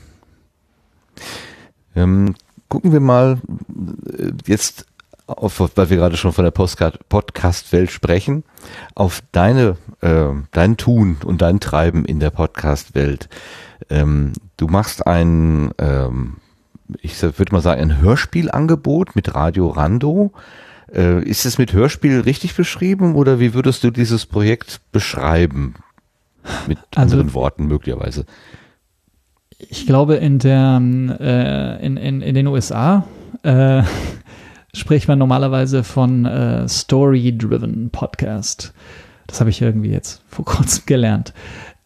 Ähm, gucken wir mal äh, jetzt auf, weil wir gerade schon von der Podcast-Welt sprechen, auf deine, äh, dein Tun und dein Treiben in der Podcast-Welt. Ähm, du machst ein, ähm, ich würde mal sagen, ein Hörspielangebot mit Radio Rando. Äh, ist es mit Hörspiel richtig beschrieben oder wie würdest du dieses Projekt beschreiben? Mit also, anderen Worten möglicherweise. Ich glaube, in der äh, in, in, in den USA äh, spricht man normalerweise von äh, Story-Driven Podcast. Das habe ich irgendwie jetzt vor kurzem gelernt.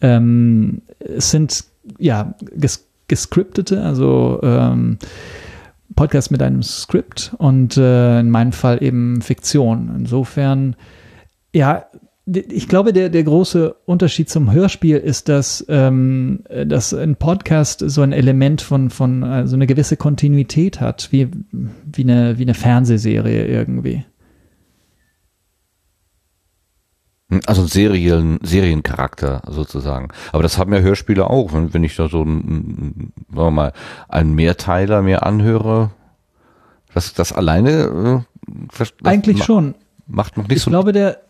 Ähm, es sind ja ges gescriptete, also ähm, Podcast mit einem Skript und äh, in meinem Fall eben Fiktion. Insofern, ja, ich glaube, der, der große Unterschied zum Hörspiel ist, dass, ähm, dass ein Podcast so ein Element von, von so eine gewisse Kontinuität hat, wie, wie, eine, wie eine Fernsehserie irgendwie. Also Serien, Seriencharakter sozusagen. Aber das haben ja Hörspiele auch. Wenn, wenn ich da so ein, sagen wir mal, einen Mehrteiler mir anhöre, Das, das alleine äh, das Eigentlich ma schon. macht noch nicht Ich so. glaube, der,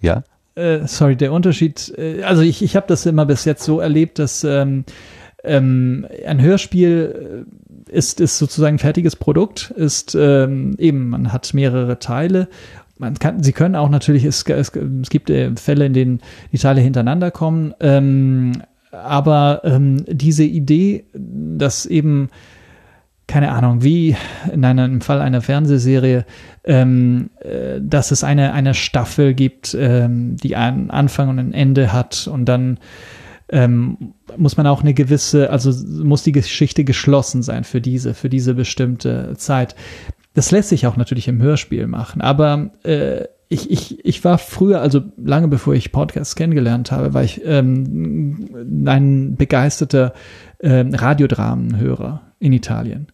ja. Äh, sorry, der Unterschied, äh, also ich, ich habe das immer bis jetzt so erlebt, dass ähm, ähm, ein Hörspiel äh, ist, ist sozusagen ein fertiges Produkt, ist ähm, eben, man hat mehrere Teile. Man kann, sie können auch natürlich, es, es, es gibt äh, Fälle, in denen die Teile hintereinander kommen, ähm, aber ähm, diese Idee, dass eben keine Ahnung, wie in einem im Fall einer Fernsehserie, ähm, äh, dass es eine, eine Staffel gibt, ähm, die einen Anfang und ein Ende hat und dann ähm, muss man auch eine gewisse, also muss die Geschichte geschlossen sein für diese, für diese bestimmte Zeit. Das lässt sich auch natürlich im Hörspiel machen, aber äh, ich, ich, ich war früher, also lange bevor ich Podcasts kennengelernt habe, war ich ähm, ein begeisterter ähm, Radiodramenhörer in Italien.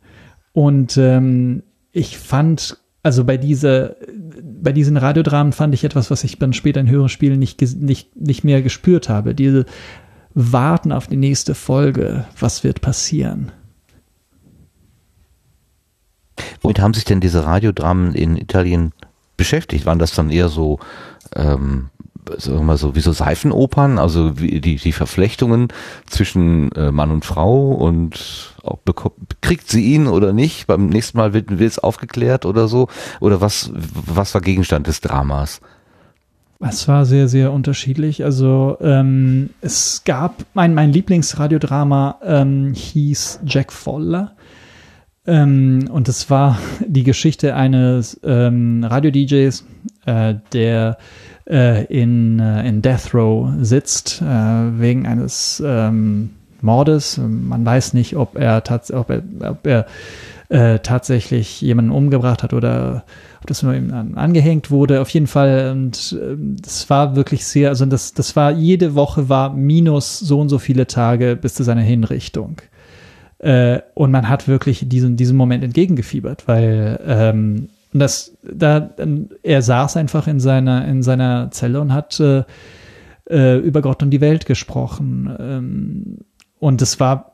Und ähm, ich fand, also bei dieser, bei diesen Radiodramen fand ich etwas, was ich dann später in Hörspielen nicht, ges- nicht, nicht mehr gespürt habe. Diese Warten auf die nächste Folge. Was wird passieren? Womit haben sich denn diese Radiodramen in Italien beschäftigt? Waren das dann eher so, ähm, sagen wir mal so, wie so Seifenopern, also wie die, die Verflechtungen zwischen äh, Mann und Frau und auch beko- kriegt sie ihn oder nicht? Beim nächsten Mal wird wird es aufgeklärt oder so? Oder was, was war Gegenstand des Dramas? Es war sehr, sehr unterschiedlich. Also ähm, es gab, mein, mein Lieblingsradiodrama ähm, hieß Jack Foller. Ähm, und es war die Geschichte eines ähm, Radio-DJs, äh, der äh, in, äh, in Death Row sitzt, äh, wegen eines ähm, Mordes. Man weiß nicht, ob er, ob er, ob er äh, tatsächlich jemanden umgebracht hat oder ob das nur ihm an, angehängt wurde. Auf jeden Fall, und ähm, das war wirklich sehr, also das, das war, jede Woche war minus so und so viele Tage bis zu seiner Hinrichtung. Äh, und man hat wirklich diesen, diesen Moment entgegengefiebert, weil ähm, das, da, er saß einfach in seiner, in seiner Zelle und hat äh, äh, über Gott und die Welt gesprochen. Ähm, und es war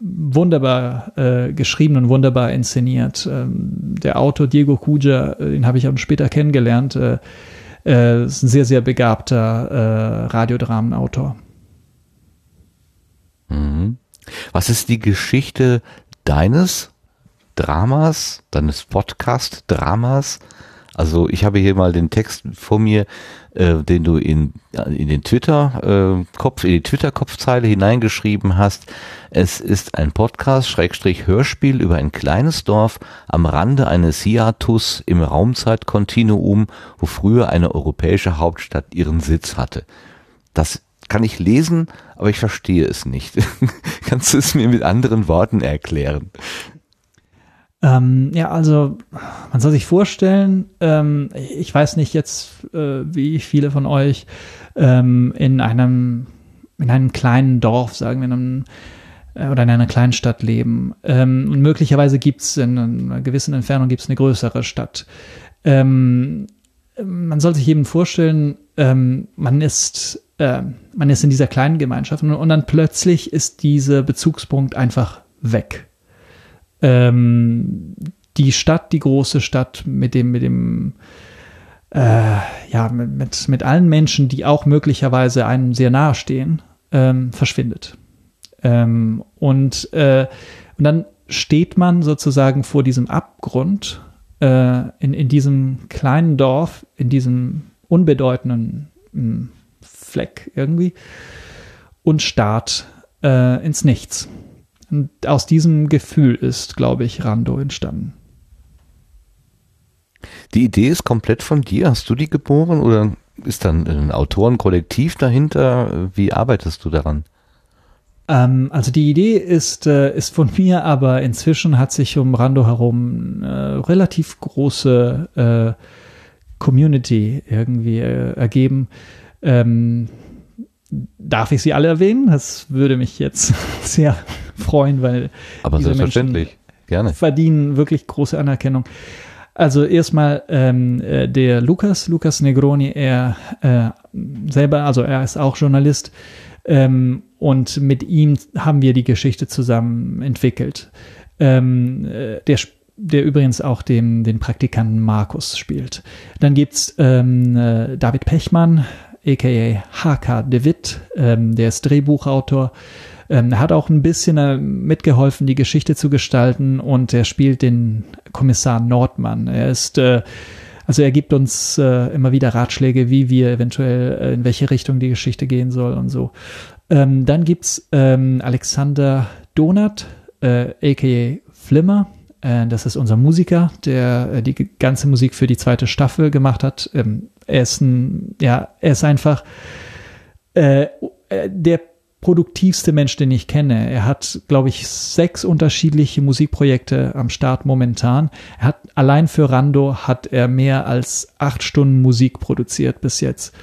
wunderbar äh, geschrieben und wunderbar inszeniert. Ähm, der Autor Diego Cuja, äh, den habe ich auch später kennengelernt, äh, äh, ist ein sehr, sehr begabter Radiodramenautor. Mhm. Was ist die Geschichte deines Dramas, deines Podcast-Dramas? Also ich habe hier mal den Text vor mir, äh, den du in, in den Twitter-Kopf, in die Twitter-Kopfzeile hineingeschrieben hast. Es ist ein Podcast, Schrägstrich Hörspiel über ein kleines Dorf am Rande eines Hiatus im Raumzeitkontinuum, wo früher eine europäische Hauptstadt ihren Sitz hatte. Das kann ich lesen, aber ich verstehe es nicht. Kannst du es mir mit anderen Worten erklären? Ähm, ja, also man soll sich vorstellen, ähm, ich weiß nicht jetzt, äh, wie viele von euch ähm, in einem in einem kleinen Dorf, sagen wir, in einem, äh, oder in einer kleinen Stadt leben. Ähm, und möglicherweise gibt es in einer gewissen Entfernung gibt's eine größere Stadt. Ähm, man soll sich eben vorstellen, ähm, man ist äh, man ist in dieser kleinen Gemeinschaft und, und dann plötzlich ist dieser Bezugspunkt einfach weg ähm, die Stadt, die große Stadt mit dem, mit dem, äh, ja, mit, mit, allen Menschen, die auch möglicherweise einem sehr nahe stehen, ähm, verschwindet. Ähm, und, äh, und dann steht man sozusagen vor diesem Abgrund äh, in, in diesem kleinen Dorf, in diesem unbedeutenden mh, Fleck irgendwie und starrt äh, ins Nichts. Und aus diesem Gefühl ist, glaube ich, Rando entstanden. Die Idee ist komplett von dir. Hast du die geboren oder ist dann ein Autorenkollektiv dahinter? Wie arbeitest du daran? Ähm, also die Idee ist, äh, ist von mir, aber inzwischen hat sich um Rando herum äh, relativ große äh, Community irgendwie äh, ergeben. Ähm, darf ich sie alle erwähnen? Das würde mich jetzt sehr freuen, weil Aber diese selbstverständlich. Gerne. verdienen wirklich große Anerkennung. Also erstmal ähm, äh, der Lukas, Lukas Negroni, er äh, selber, also er ist auch Journalist ähm, und mit ihm haben wir die Geschichte zusammen entwickelt. Ähm, äh, der, der übrigens auch dem, den Praktikanten Markus spielt. Dann gibt's ähm, äh, David Pechmann, a.k.a. H.K. DeWitt, ähm, der ist Drehbuchautor. Ähm, er hat auch ein bisschen äh, mitgeholfen, die Geschichte zu gestalten und er spielt den Kommissar Nordmann. Er ist, äh, also er gibt uns äh, immer wieder Ratschläge, wie wir eventuell, in welche Richtung die Geschichte gehen soll und so. Ähm, dann gibt's ähm, Alexander Donat, a.k.a. Flimmer. Das ist unser Musiker, der die ganze Musik für die zweite Staffel gemacht hat. Er ist ein, ja, er ist einfach der produktivste Mensch, den ich kenne. Er hat, glaube ich, sechs unterschiedliche Musikprojekte am Start momentan. Er hat allein für Rando hat er mehr als acht Stunden Musik produziert bis jetzt.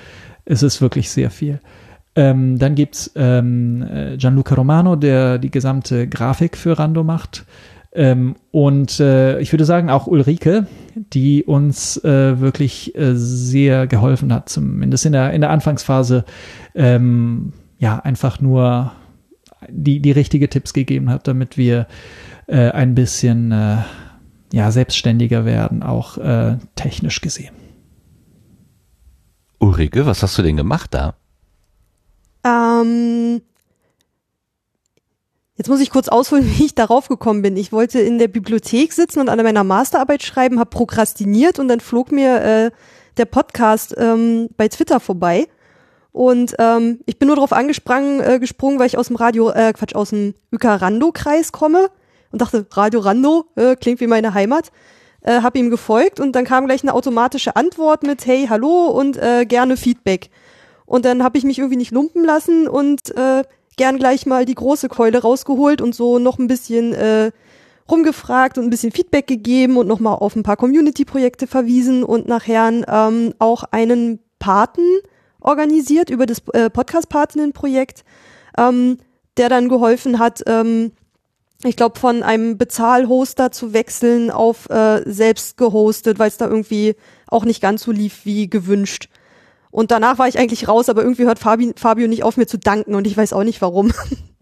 Es ist wirklich sehr viel. Ähm, dann gibt's ähm, äh, Gianluca Romano, der die gesamte Grafik für Rando macht. Ähm, und äh, ich würde sagen auch Ulrike, die uns äh, wirklich äh, sehr geholfen hat, zumindest in der, in der Anfangsphase, ähm, ja, einfach nur die, die richtige Tipps gegeben hat, damit wir äh, ein bisschen äh, ja, selbstständiger werden, auch äh, technisch gesehen. Ulrike, was hast du denn gemacht da? Ähm, jetzt muss ich kurz ausholen, wie ich darauf gekommen bin. Ich wollte in der Bibliothek sitzen und an meiner Masterarbeit schreiben, habe prokrastiniert und dann flog mir äh, der Podcast ähm, bei Twitter vorbei. Und ähm, ich bin nur darauf angesprungen, äh, gesprungen, weil ich aus dem Radio, äh, Quatsch, aus dem Ükarando-Kreis komme und dachte, Radio Rando, äh, klingt wie meine Heimat. Äh, hab ihm gefolgt und dann kam gleich eine automatische Antwort mit Hey, hallo und äh, gerne Feedback. Und dann habe ich mich irgendwie nicht lumpen lassen und äh, gern gleich mal die große Keule rausgeholt und so noch ein bisschen äh, rumgefragt und ein bisschen Feedback gegeben und nochmal auf ein paar Community-Projekte verwiesen und nachher ähm, auch einen Paten organisiert über das äh, Podcast-Patinnen-Projekt, ähm, der dann geholfen hat, ähm, ich glaube, von einem Bezahlhoster zu wechseln auf äh, selbst gehostet, weil es da irgendwie auch nicht ganz so lief wie gewünscht. Und danach war ich eigentlich raus, aber irgendwie hört Fabi, Fabio nicht auf mir zu danken und ich weiß auch nicht warum.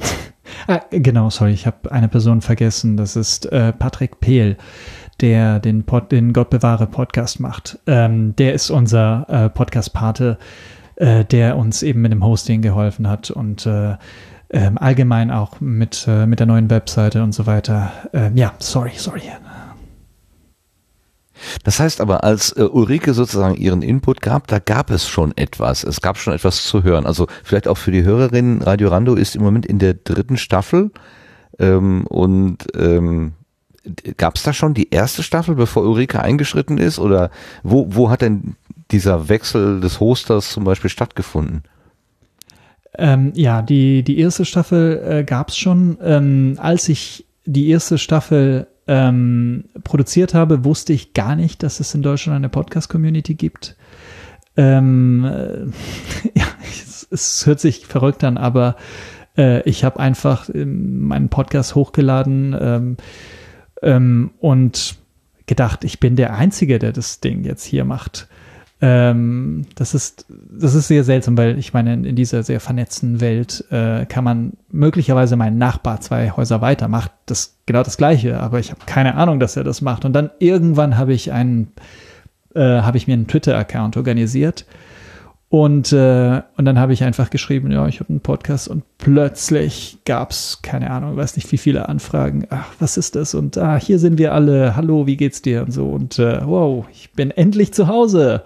ah, genau, sorry, ich habe eine Person vergessen. Das ist äh, Patrick Pehl, der den, Pod, den Gott bewahre Podcast macht. Ähm, der ist unser äh, Podcast-Pate äh, der uns eben mit dem Hosting geholfen hat und äh, ähm, allgemein auch mit, äh, mit der neuen Webseite und so weiter. Ähm, ja, sorry, sorry. Das heißt aber, als äh, Ulrike sozusagen ihren Input gab, da gab es schon etwas. Es gab schon etwas zu hören. Also vielleicht auch für die Hörerinnen, Radio Rando ist im Moment in der dritten Staffel. Ähm, und ähm, gab es da schon die erste Staffel, bevor Ulrike eingeschritten ist? Oder wo, wo hat denn dieser Wechsel des Hosters zum Beispiel stattgefunden? Ähm, ja, die, die erste Staffel äh, gab es schon. Ähm, als ich die erste Staffel ähm, produziert habe, wusste ich gar nicht, dass es in Deutschland eine Podcast-Community gibt. Ähm, äh, ja, es, es, hört sich verrückt an, aber äh, ich habe einfach ähm, meinen Podcast hochgeladen ähm, ähm, und gedacht, ich bin der Einzige, der das Ding jetzt hier macht. Ähm, das ist, das ist sehr seltsam, weil ich meine, in, in dieser sehr vernetzten Welt äh, kann man möglicherweise mein Nachbar zwei Häuser weiter macht das genau das Gleiche, aber ich habe keine Ahnung, dass er das macht. Und dann irgendwann habe ich einen, äh, habe ich mir einen Twitter-Account organisiert und, äh, und dann habe ich einfach geschrieben, ja, ich habe einen Podcast und plötzlich gab es, keine Ahnung, weiß nicht wie viele Anfragen. Ach, was ist das? Und ah, hier sind wir alle. Hallo, wie geht's dir? Und so. Und äh, wow, ich bin endlich zu Hause.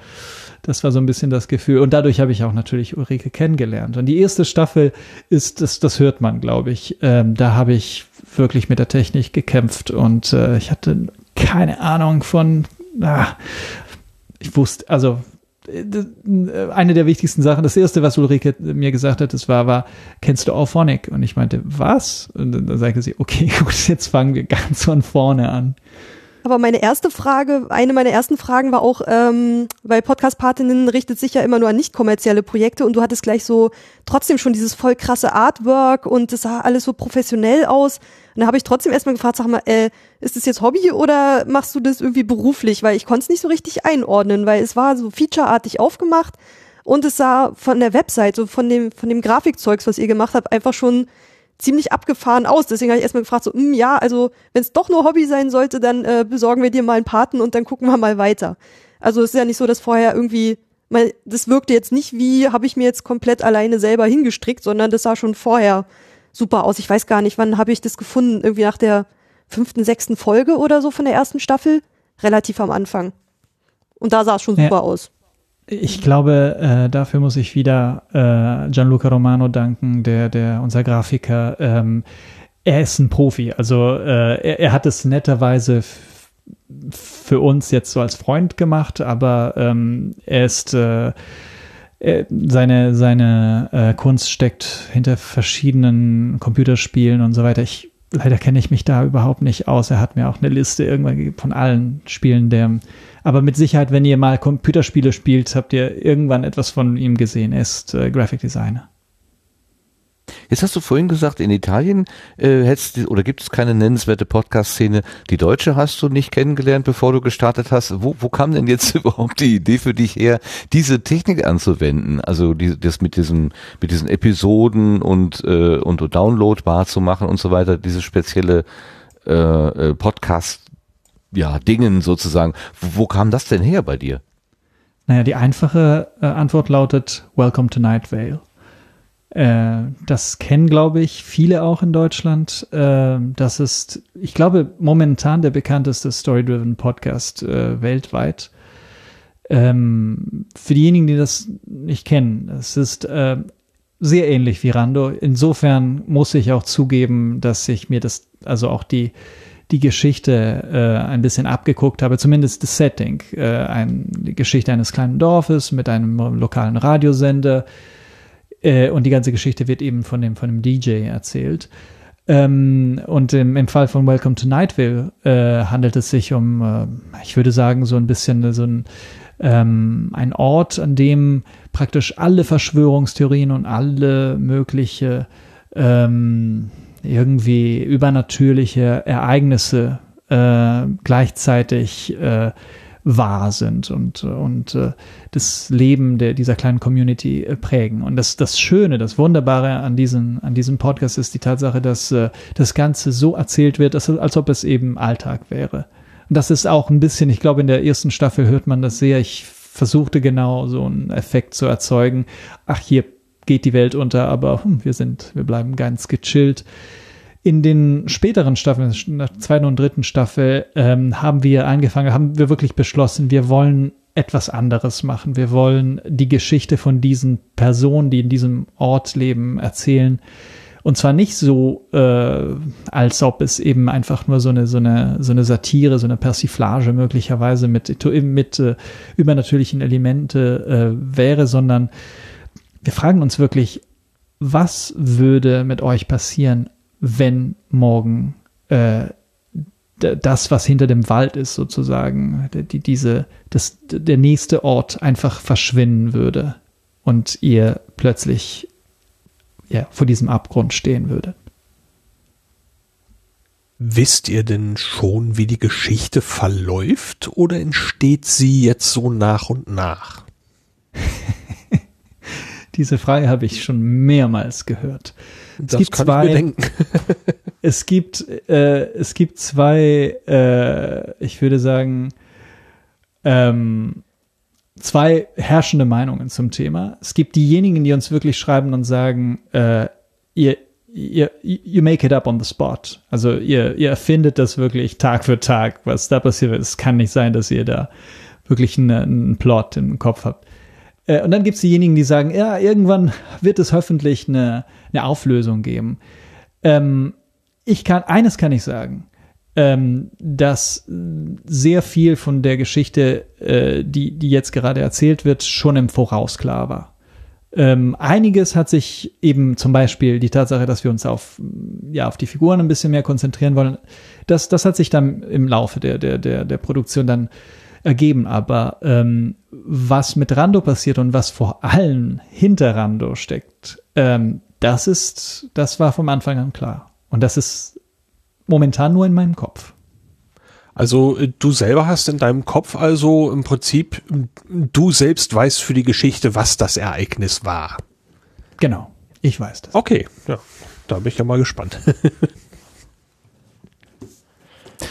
Das war so ein bisschen das Gefühl. Und dadurch habe ich auch natürlich Ulrike kennengelernt. Und die erste Staffel ist, das, das hört man, glaube ich. Ähm, da habe ich wirklich mit der Technik gekämpft und äh, ich hatte keine Ahnung von, ah, ich wusste, also eine der wichtigsten Sachen, das erste, was Ulrike mir gesagt hat, das war, war, kennst du Auphonic? Und ich meinte, was? Und dann sagte sie, okay, gut, jetzt fangen wir ganz von vorne an. Aber meine erste Frage, eine meiner ersten Fragen war auch, ähm, weil Podcast-Patinnen richtet sich ja immer nur an nicht kommerzielle Projekte und du hattest gleich so trotzdem schon dieses voll krasse Artwork und das sah alles so professionell aus. Und da habe ich trotzdem erstmal gefragt, sag mal, äh, ist das jetzt Hobby oder machst du das irgendwie beruflich? Weil ich konnte es nicht so richtig einordnen, weil es war so featureartig aufgemacht und es sah von der Website, so von dem, von dem Grafikzeugs, was ihr gemacht habt, einfach schon ziemlich abgefahren aus. Deswegen habe ich erstmal gefragt, so, mh, ja, also wenn es doch nur Hobby sein sollte, dann äh, besorgen wir dir mal einen Paten und dann gucken wir mal weiter. Also es ist ja nicht so, dass vorher irgendwie, mal, das wirkte jetzt nicht wie, habe ich mir jetzt komplett alleine selber hingestrickt, sondern das sah schon vorher super aus. Ich weiß gar nicht, wann habe ich das gefunden? Irgendwie nach der fünften, sechsten Folge oder so von der ersten Staffel. Relativ am Anfang. Und da sah es schon super Ja. aus. Ich glaube, äh, dafür muss ich wieder äh, Gianluca Romano danken, der, der unser Grafiker. Ähm, er ist ein Profi. Also äh, er, er hat es netterweise für uns jetzt so als Freund gemacht, aber ähm, er ist äh, er, seine seine äh, Kunst steckt hinter verschiedenen Computerspielen und so weiter. Ich leider kenne ich mich da überhaupt nicht aus. Er hat mir auch eine Liste irgendwann von allen Spielen, der aber mit Sicherheit, wenn ihr mal Computerspiele spielt, habt ihr irgendwann etwas von ihm gesehen. Er ist äh, Graphic Designer. Jetzt hast du vorhin gesagt, in Italien äh, hättest oder gibt es keine nennenswerte Podcast-Szene. Die deutsche hast du nicht kennengelernt, bevor du gestartet hast. Wo, wo kam denn jetzt überhaupt die Idee für dich her, diese Technik anzuwenden? Also die, das mit diesem, mit diesen Episoden und äh, und downloadbar zu machen und so weiter. Diese spezielle äh, äh, Podcast, ja Dingen sozusagen. Wo, wo kam das denn her bei dir? Naja, die einfache äh, Antwort lautet Welcome to Night Vale. Äh, das kennen, glaube ich, viele auch in Deutschland. Äh, das ist, ich glaube, momentan der bekannteste Story-Driven Podcast äh, weltweit. Ähm, für diejenigen, die das nicht kennen, es ist äh, sehr ähnlich wie Rando. Insofern muss ich auch zugeben, dass ich mir das, also auch die, die Geschichte äh, ein bisschen abgeguckt habe, zumindest das Setting. Äh, ein, die Geschichte eines kleinen Dorfes mit einem lokalen Radiosender. Äh, und die ganze Geschichte wird eben von dem, von dem DJ erzählt. Ähm, und im, im Fall von Welcome to Nightville äh, handelt es sich um, äh, ich würde sagen, so ein bisschen so ein, ähm, ein Ort, an dem praktisch alle Verschwörungstheorien und alle mögliche ähm, irgendwie übernatürliche Ereignisse äh, gleichzeitig äh, wahr sind und, und äh, das Leben der, dieser kleinen Community äh, prägen. Und das, das Schöne, das Wunderbare an diesem, an diesem Podcast ist die Tatsache, dass äh, das Ganze so erzählt wird, dass, als ob es eben Alltag wäre. Und das ist auch ein bisschen, ich glaube, in der ersten Staffel hört man das sehr. Ich versuchte genau so einen Effekt zu erzeugen. Ach, hier geht die Welt unter, aber hm, wir sind, wir bleiben ganz gechillt. In den späteren Staffeln, in der zweiten und dritten Staffel, ähm, haben wir angefangen, haben wir wirklich beschlossen, wir wollen etwas anderes machen. Wir wollen die Geschichte von diesen Personen, die in diesem Ort leben, erzählen. Und zwar nicht so, äh, als ob es eben einfach nur so eine, so eine, so eine Satire, so eine Persiflage möglicherweise mit, mit äh, übernatürlichen Elemente äh, wäre, sondern wir fragen uns wirklich, was würde mit euch passieren, wenn morgen äh, das, was hinter dem Wald ist, sozusagen, die, diese, das, der nächste Ort einfach verschwinden würde und ihr plötzlich ja, vor diesem Abgrund stehen würdet. Wisst ihr denn schon, wie die Geschichte verläuft oder entsteht sie jetzt so nach und nach? Diese Frage habe ich schon mehrmals gehört. Es Das gibt zwei, es gibt, äh, es gibt zwei, äh, ich würde sagen, ähm, zwei herrschende Meinungen zum Thema. Es gibt diejenigen, die uns wirklich schreiben und sagen, äh, ihr, ihr, you make it up on the spot. Also ihr, ihr erfindet das wirklich Tag für Tag, was da passiert. Es kann nicht sein, dass ihr da wirklich einen, einen Plot im Kopf habt. Äh, Und dann gibt es diejenigen, die sagen, ja, irgendwann wird es hoffentlich eine, eine Auflösung geben. Ähm, ich kann, eines kann ich sagen, ähm, dass sehr viel von der Geschichte, äh, die, die jetzt gerade erzählt wird, schon im Voraus klar war. Ähm, einiges hat sich eben zum Beispiel die Tatsache, dass wir uns auf, ja, auf die Figuren ein bisschen mehr konzentrieren wollen, das, das hat sich dann im Laufe der, der, der, der Produktion dann ergeben. Aber ähm, was mit Rando passiert und was vor allem hinter Rando steckt, ähm, das ist, das war vom Anfang an klar. Und das ist momentan nur in meinem Kopf. Also äh, du selber hast in deinem Kopf also im Prinzip, du selbst weißt für die Geschichte, was das Ereignis war. Genau, ich weiß das. Okay, ja. da bin ich ja mal gespannt.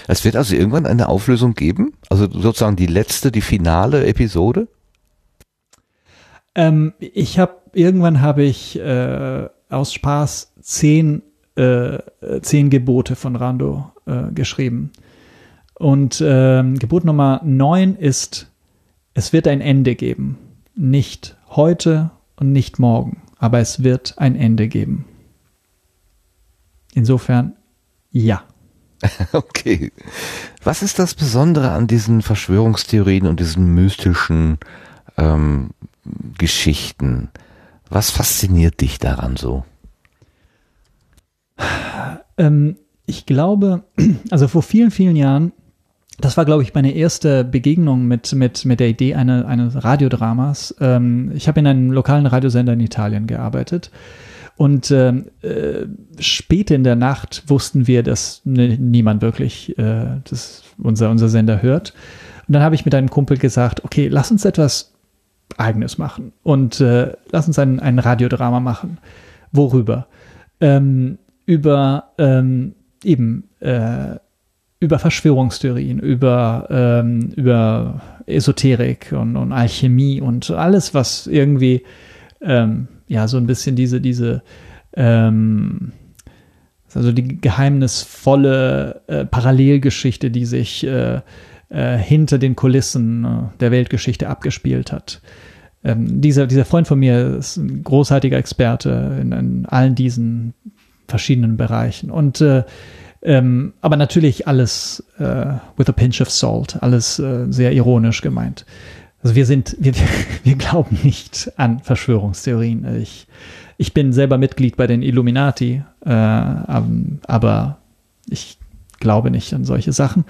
Es wird also irgendwann eine Auflösung geben? Also sozusagen die letzte, die finale Episode? Ähm, ich habe irgendwann habe ich äh, aus Spaß zehn, äh, zehn Gebote von Rando äh, geschrieben. Und ähm, Gebot Nummer neun ist, es wird ein Ende geben. Nicht heute und nicht morgen, aber es wird ein Ende geben. Insofern, ja. Okay. Was ist das Besondere an diesen Verschwörungstheorien und diesen mystischen ähm, Geschichten? Was fasziniert dich daran so? Ähm, ich glaube, also vor vielen, vielen Jahren, das war, glaube ich, meine erste Begegnung mit, mit, mit der Idee eine, eines Radiodramas. Ähm, ich habe in einem lokalen Radiosender in Italien gearbeitet. Und ähm, äh, spät in der Nacht wussten wir, dass niemand wirklich äh, das unser, unser Sender hört. Und dann habe ich mit einem Kumpel gesagt, okay, lass uns etwas Eigenes machen und äh, lass uns ein, ein Radiodrama machen. Worüber? Ähm, über ähm, eben äh, über Verschwörungstheorien, über, ähm, über Esoterik und, und Alchemie und alles, was irgendwie ähm, ja so ein bisschen diese, diese ähm, also die geheimnisvolle äh, Parallelgeschichte, die sich äh, äh, hinter den Kulissen äh, der Weltgeschichte abgespielt hat. Ähm, dieser, dieser Freund von mir ist ein großartiger Experte in, in allen diesen verschiedenen Bereichen. Und äh, ähm, aber natürlich alles äh, with a pinch of salt, alles sehr ironisch gemeint. Also wir sind, wir, wir glauben nicht an Verschwörungstheorien. Ich, ich bin selber Mitglied bei den Illuminati, äh, aber ich glaube nicht an solche Sachen.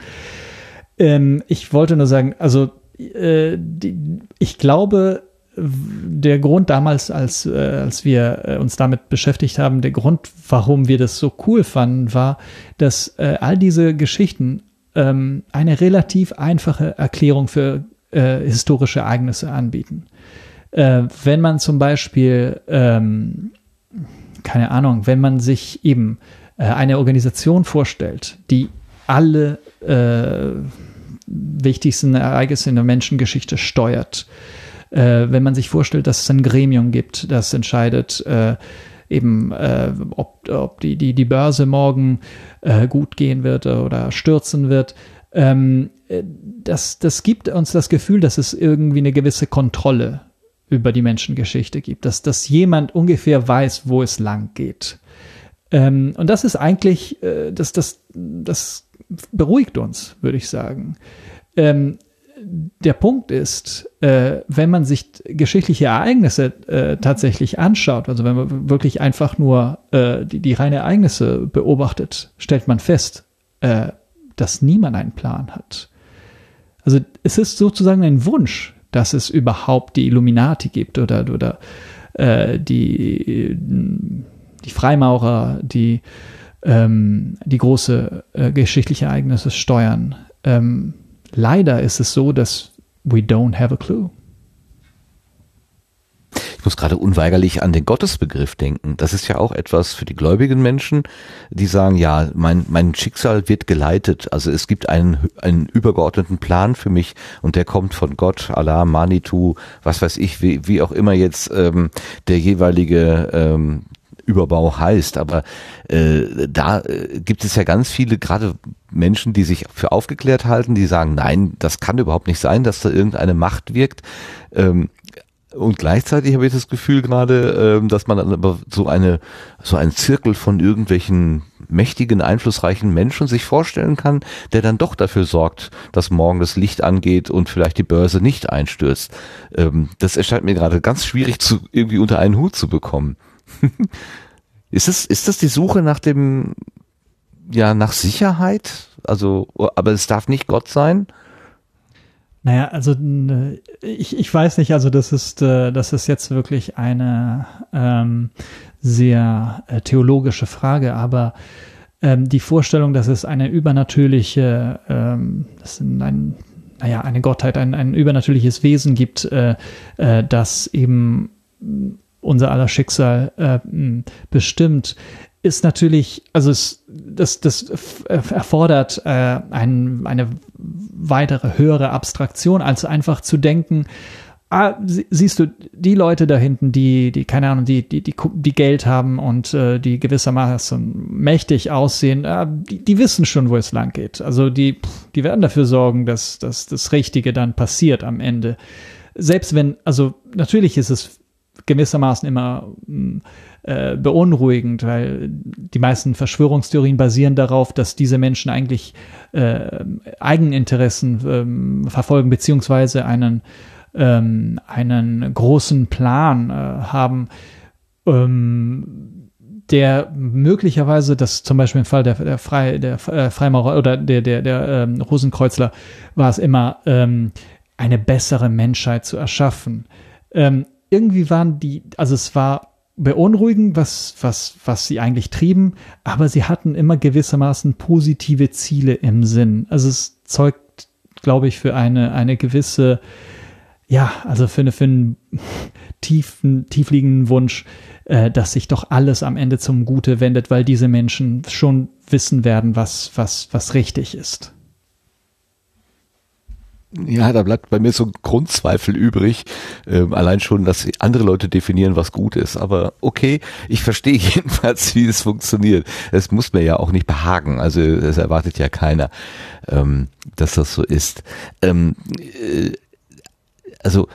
Ähm, ich wollte nur sagen, also äh, die, ich glaube, der Grund damals, als, äh, als wir äh, uns damit beschäftigt haben, der Grund, warum wir das so cool fanden, war, dass äh, all diese Geschichten ähm, eine relativ einfache Erklärung für äh, historische Ereignisse anbieten. Äh, wenn man zum Beispiel, ähm, keine Ahnung, wenn man sich eben äh, eine Organisation vorstellt, die alle wichtigsten Ereignisse in der Menschengeschichte steuert, äh, wenn man sich vorstellt, dass es ein Gremium gibt, das entscheidet, äh, eben, äh, ob, ob die, die, die Börse morgen äh, gut gehen wird oder stürzen wird. Ähm, äh, das, das gibt uns das Gefühl, dass es irgendwie eine gewisse Kontrolle über die Menschengeschichte gibt, dass, dass jemand ungefähr weiß, wo es lang geht. Ähm, und das ist eigentlich, äh, das, das, das beruhigt uns, würde ich sagen. Ähm, der Punkt ist, äh, wenn man sich geschichtliche Ereignisse äh, tatsächlich anschaut, also wenn man wirklich einfach nur äh, die, die reine Ereignisse beobachtet, stellt man fest, äh, dass niemand einen Plan hat. Also es ist sozusagen ein Wunsch, dass es überhaupt die Illuminati gibt oder, oder äh, die, die Freimaurer, die ähm, die große äh, geschichtliche Ereignisse steuern. Ähm, leider ist es so, dass we don't have a clue. Muss gerade unweigerlich an den Gottesbegriff denken. Das ist ja auch etwas für die gläubigen Menschen, die sagen, ja, mein, mein Schicksal wird geleitet. Also es gibt einen, einen übergeordneten Plan für mich und der kommt von Gott, Allah, Manitou, was weiß ich, wie, wie auch immer jetzt ähm, der jeweilige ähm, Überbau heißt. Aber äh, da äh, gibt es ja ganz viele, gerade Menschen, die sich für aufgeklärt halten, die sagen, nein, das kann überhaupt nicht sein, dass da irgendeine Macht wirkt. Ähm, und gleichzeitig habe ich das Gefühl gerade, ähm, dass man dann aber so eine, so einen Zirkel von irgendwelchen mächtigen, einflussreichen Menschen sich vorstellen kann, der dann doch dafür sorgt, dass morgen das Licht angeht und vielleicht die Börse nicht einstürzt. Ähm, das erscheint mir gerade ganz schwierig zu, irgendwie unter einen Hut zu bekommen. ist das, ist das die Suche nach dem, ja, nach Sicherheit? Also, aber es darf nicht Gott sein? Naja, also ich, ich weiß nicht, also das ist, äh, das ist jetzt wirklich eine ähm, sehr äh, theologische Frage, aber ähm, die Vorstellung, dass es eine übernatürliche, ähm, das ein, naja, eine Gottheit, ein, ein übernatürliches Wesen gibt, äh, äh, das eben unser aller Schicksal äh, bestimmt, ist natürlich, also es, das, das erfordert äh, ein, eine weitere höhere Abstraktion, als einfach zu denken, ah, siehst du, die Leute da hinten, die, die, keine Ahnung, die, die, die, die Geld haben und äh, die gewissermaßen mächtig aussehen, äh, die, die wissen schon, wo es lang geht. Also die, die werden dafür sorgen, dass, dass das Richtige dann passiert am Ende. Selbst wenn, also natürlich ist es gewissermaßen immer hm, äh, beunruhigend, weil die meisten Verschwörungstheorien basieren darauf, dass diese Menschen eigentlich äh, Eigeninteressen äh, verfolgen, beziehungsweise einen, ähm, einen großen Plan äh, haben, ähm, der möglicherweise, das zum Beispiel im Fall der, der, Frei, der äh, Freimaurer oder der, der, der ähm, Rosenkreuzler war es immer, ähm, eine bessere Menschheit zu erschaffen. Ähm, irgendwie waren die, also es war beunruhigend, was, was, was sie eigentlich trieben, aber sie hatten immer gewissermaßen positive Ziele im Sinn. Also es zeugt, glaube ich, für eine, eine gewisse, ja, also für, eine, für einen tiefen, tiefliegenden Wunsch, äh, dass sich doch alles am Ende zum Gute wendet, weil diese Menschen schon wissen werden, was, was, was richtig ist. Ja, da bleibt bei mir so ein Grundzweifel übrig. Ähm, allein schon, dass andere Leute definieren, was gut ist. Aber okay, ich verstehe jedenfalls, wie es funktioniert. Es muss mir ja auch nicht behagen. Also es erwartet ja keiner, ähm, dass das so ist. Ähm, äh, also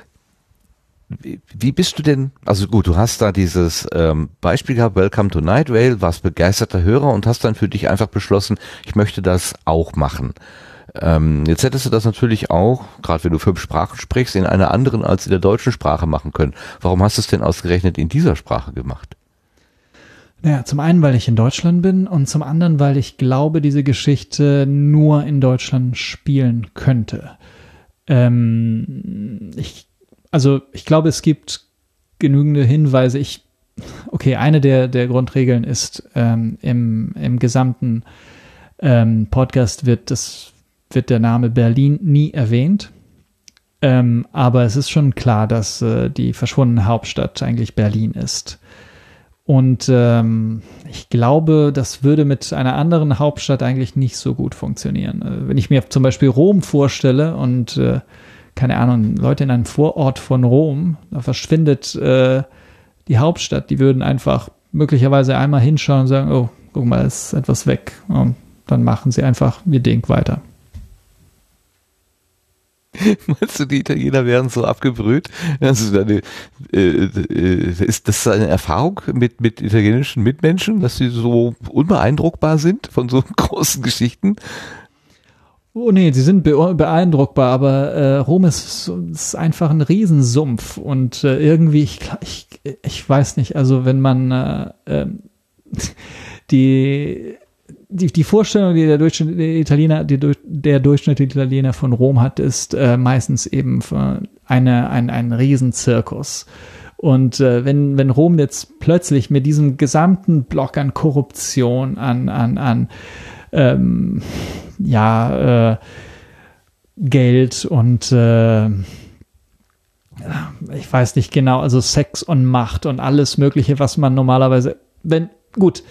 wie bist du denn, also gut, du hast da dieses ähm, Beispiel gehabt, Welcome to Night Vale, warst begeisterter Hörer und hast dann für dich einfach beschlossen, ich möchte das auch machen. Ähm, jetzt hättest du das natürlich auch, gerade wenn du fünf Sprachen sprichst, in einer anderen als in der deutschen Sprache machen können. Warum hast du es denn ausgerechnet in dieser Sprache gemacht? Naja, zum einen, weil ich in Deutschland bin und zum anderen, weil ich glaube, diese Geschichte nur in Deutschland spielen könnte. Ähm, ich, also ich glaube, es gibt genügende Hinweise. Ich, okay, eine der, der Grundregeln ist, ähm, im, im gesamten ähm, Podcast wird das wird der Name Berlin nie erwähnt. Ähm, aber es ist schon klar, dass äh, die verschwundene Hauptstadt eigentlich Berlin ist. Und ähm, ich glaube, das würde mit einer anderen Hauptstadt eigentlich nicht so gut funktionieren. Äh, wenn ich mir zum Beispiel Rom vorstelle und äh, keine Ahnung, Leute in einem Vorort von Rom, da verschwindet äh, die Hauptstadt, die würden einfach möglicherweise einmal hinschauen und sagen, oh, guck mal, ist etwas weg. Und dann machen sie einfach ihr Ding weiter. Meinst du, die Italiener wären so abgebrüht? Also deine, äh, äh, ist das eine Erfahrung mit, mit italienischen Mitmenschen, dass sie so unbeeindruckbar sind von so großen Geschichten? Oh nee, sie sind beeindruckbar, aber äh, Rom ist, ist einfach ein Riesensumpf und äh, irgendwie, ich, ich, ich weiß nicht, also wenn man äh, ähm, die die, die Vorstellung, die der Durchschnitt der Italiener, die, der Durchschnitt Italiener von Rom hat, ist äh, meistens eben eine, ein, ein Riesenzirkus. Und äh, wenn, wenn Rom jetzt plötzlich mit diesem gesamten Block an Korruption, an, an, an ähm, ja, äh, Geld und äh, ich weiß nicht genau, also Sex und Macht und alles Mögliche, was man normalerweise, wenn, gut,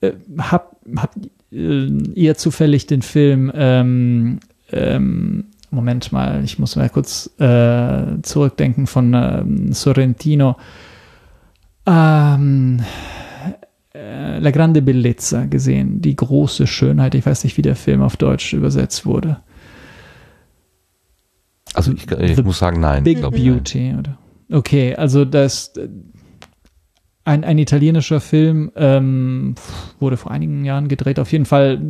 äh, hab, habt äh, ihr zufällig den Film, ähm, ähm, Moment mal, ich muss mal kurz äh, zurückdenken von ähm, Sorrentino. Ähm, äh, La Grande Bellezza gesehen, die große Schönheit. Ich weiß nicht, wie der Film auf Deutsch übersetzt wurde. Also ich, ich muss sagen, nein. Big Beauty, nein. oder? Okay, also das ein, ein italienischer Film, ähm, wurde vor einigen Jahren gedreht. Auf jeden Fall,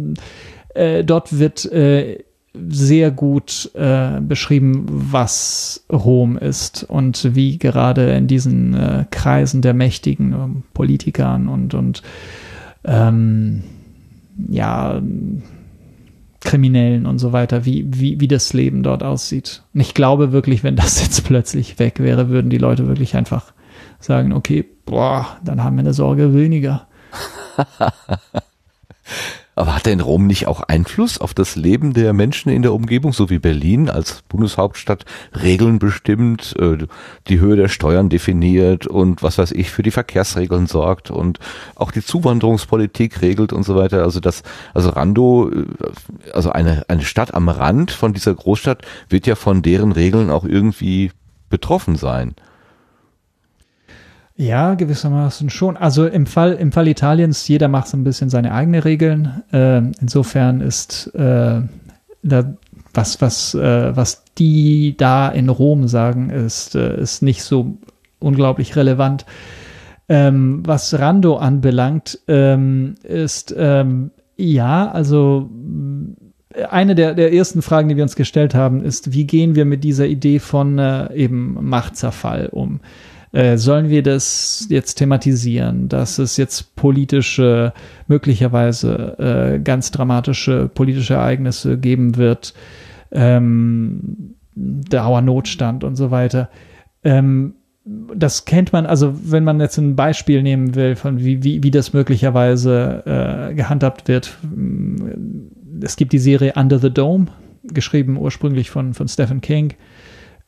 äh, dort wird äh, sehr gut äh, beschrieben, was Rom ist und wie gerade in diesen äh, Kreisen der mächtigen äh, Politikern und, und ähm, ja, Kriminellen und so weiter, wie, wie, wie das Leben dort aussieht. Und ich glaube wirklich, wenn das jetzt plötzlich weg wäre, würden die Leute wirklich einfach sagen, okay, boah, dann haben wir eine Sorge weniger. Aber hat denn Rom nicht auch Einfluss auf das Leben der Menschen in der Umgebung, so wie Berlin als Bundeshauptstadt Regeln bestimmt, äh, die Höhe der Steuern definiert und was weiß ich für die Verkehrsregeln sorgt und auch die Zuwanderungspolitik regelt und so weiter. Also das, also Rando, äh, also eine, eine Stadt am Rand von dieser Großstadt wird ja von deren Regeln auch irgendwie betroffen sein. Ja, gewissermaßen schon. Also im Fall, im Fall Italiens, jeder macht so ein bisschen seine eigenen Regeln. Äh, insofern ist äh, da, was, was, äh, was die da in Rom sagen, ist, äh, ist nicht so unglaublich relevant. Ähm, was Rando anbelangt, ähm, ist ähm, ja, also eine der, der ersten Fragen, die wir uns gestellt haben, ist, wie gehen wir mit dieser Idee von äh, eben Machtzerfall um? Äh, sollen wir das jetzt thematisieren, dass es jetzt politische, möglicherweise äh, ganz dramatische politische Ereignisse geben wird, ähm, Dauernotstand und so weiter. Ähm, das kennt man, also wenn man jetzt ein Beispiel nehmen will, von wie, wie, wie das möglicherweise äh, gehandhabt wird. Es gibt die Serie Under the Dome, geschrieben ursprünglich von, von Stephen King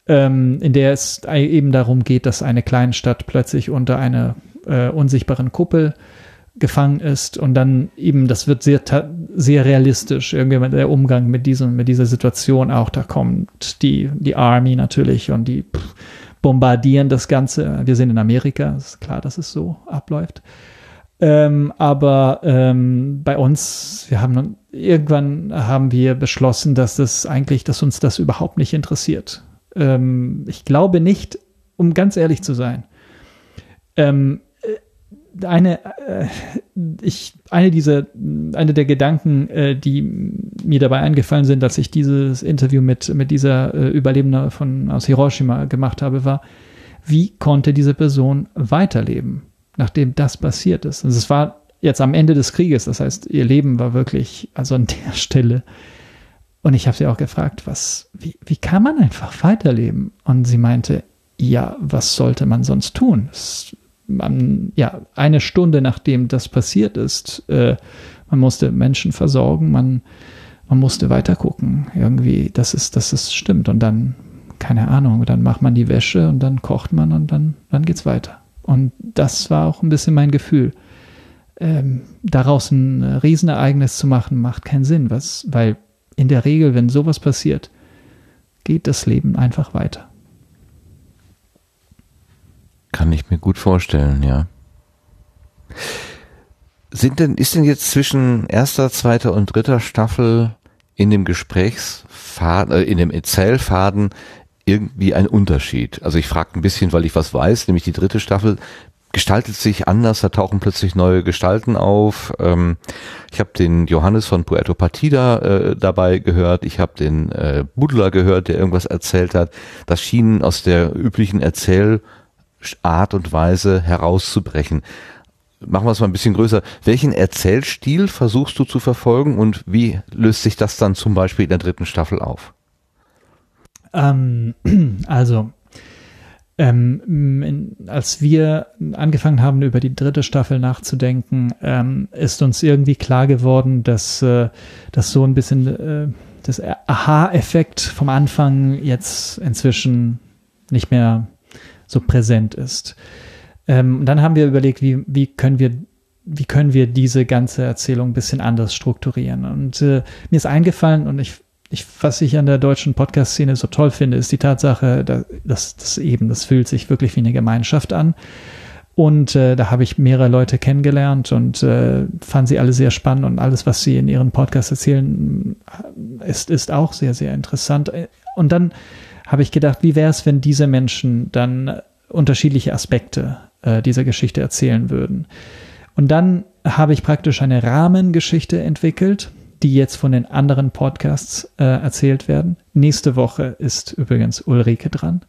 ähm, in der es eben darum geht, dass eine Kleinstadt plötzlich unter einer äh, unsichtbaren Kuppel gefangen ist und dann eben, das wird sehr, sehr realistisch, irgendwie der Umgang mit diesem, mit dieser Situation auch, da kommt die, die Army natürlich und die pff, bombardieren das Ganze. Wir sind in Amerika, ist klar, dass es so abläuft. Ähm, aber ähm, bei uns, wir haben irgendwann haben wir beschlossen, dass das eigentlich, dass uns das überhaupt nicht interessiert ähm, ich glaube nicht, um ganz ehrlich zu sein. Ähm, äh, eine, äh, ich, eine dieser, eine der Gedanken, äh, die mir dabei eingefallen sind, als ich dieses Interview mit, mit dieser äh, Überlebende von, aus Hiroshima gemacht habe, war, wie konnte diese Person weiterleben, nachdem das passiert ist? Also es war jetzt am Ende des Krieges, das heißt, ihr Leben war wirklich, also an der Stelle und ich habe sie auch gefragt, was, wie, wie kann man einfach weiterleben? Und sie meinte, ja, was sollte man sonst tun? Es, man, ja, eine Stunde nachdem das passiert ist, äh, man musste Menschen versorgen, man, man musste weiter gucken. Irgendwie, das ist, das ist stimmt. Und dann, keine Ahnung, dann macht man die Wäsche und dann kocht man und dann, dann geht's weiter. Und das war auch ein bisschen mein Gefühl. Ähm, daraus ein Riesenereignis zu machen, macht keinen Sinn, was, weil in der Regel, wenn sowas passiert, geht das Leben einfach weiter. Kann ich mir gut vorstellen, ja. Sind denn, ist denn jetzt zwischen erster, zweiter und dritter Staffel in dem Gesprächsfaden, äh, in dem Erzählfaden irgendwie ein Unterschied? Also ich frage ein bisschen, weil ich was weiß, nämlich die dritte Staffel gestaltet sich anders, da tauchen plötzlich neue Gestalten auf. Ähm, ich habe den Johannes von Puerto Partida äh, dabei gehört, ich habe den äh, Budler gehört, der irgendwas erzählt hat. Das schien aus der üblichen Erzählart und Weise herauszubrechen. Machen wir es mal ein bisschen größer. Welchen Erzählstil versuchst du zu verfolgen und wie löst sich das dann zum Beispiel in der dritten Staffel auf? Ähm, also ähm, in, als wir angefangen haben, über die dritte Staffel nachzudenken, ähm, ist uns irgendwie klar geworden, dass, äh, dass so ein bisschen äh, das Aha-Effekt vom Anfang jetzt inzwischen nicht mehr so präsent ist. Ähm, dann haben wir überlegt, wie, wie können wir wie können wir diese ganze Erzählung ein bisschen anders strukturieren? Und äh, mir ist eingefallen, und ich ich, was ich an der deutschen Podcast-Szene so toll finde, ist die Tatsache, dass das eben, das fühlt sich wirklich wie eine Gemeinschaft an. Und äh, da habe ich mehrere Leute kennengelernt und äh, fand sie alle sehr spannend und alles, was sie in ihren Podcasts erzählen, ist, ist auch sehr, sehr interessant. Und dann habe ich gedacht, wie wäre es, wenn diese Menschen dann unterschiedliche Aspekte äh, dieser Geschichte erzählen würden. Und dann habe ich praktisch eine Rahmengeschichte entwickelt, die jetzt von den anderen Podcasts äh, erzählt werden. Nächste Woche ist übrigens Ulrike dran.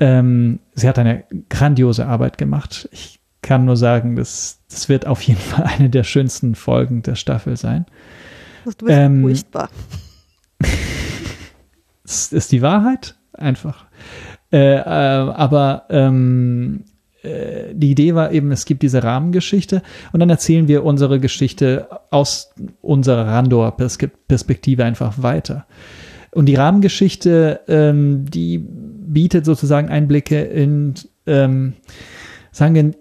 Ähm, sie hat eine grandiose Arbeit gemacht. Ich kann nur sagen, das, das wird auf jeden Fall eine der schönsten Folgen der Staffel sein. Du bist ähm, furchtbar. das ist die Wahrheit, einfach. Äh, äh, aber ähm, äh, die Idee war eben, es gibt diese Rahmengeschichte und dann erzählen wir unsere Geschichte aus unserer Randor-Perspektive einfach weiter. Und die Rahmengeschichte, ähm, die bietet sozusagen Einblicke in, ähm, sagen wir,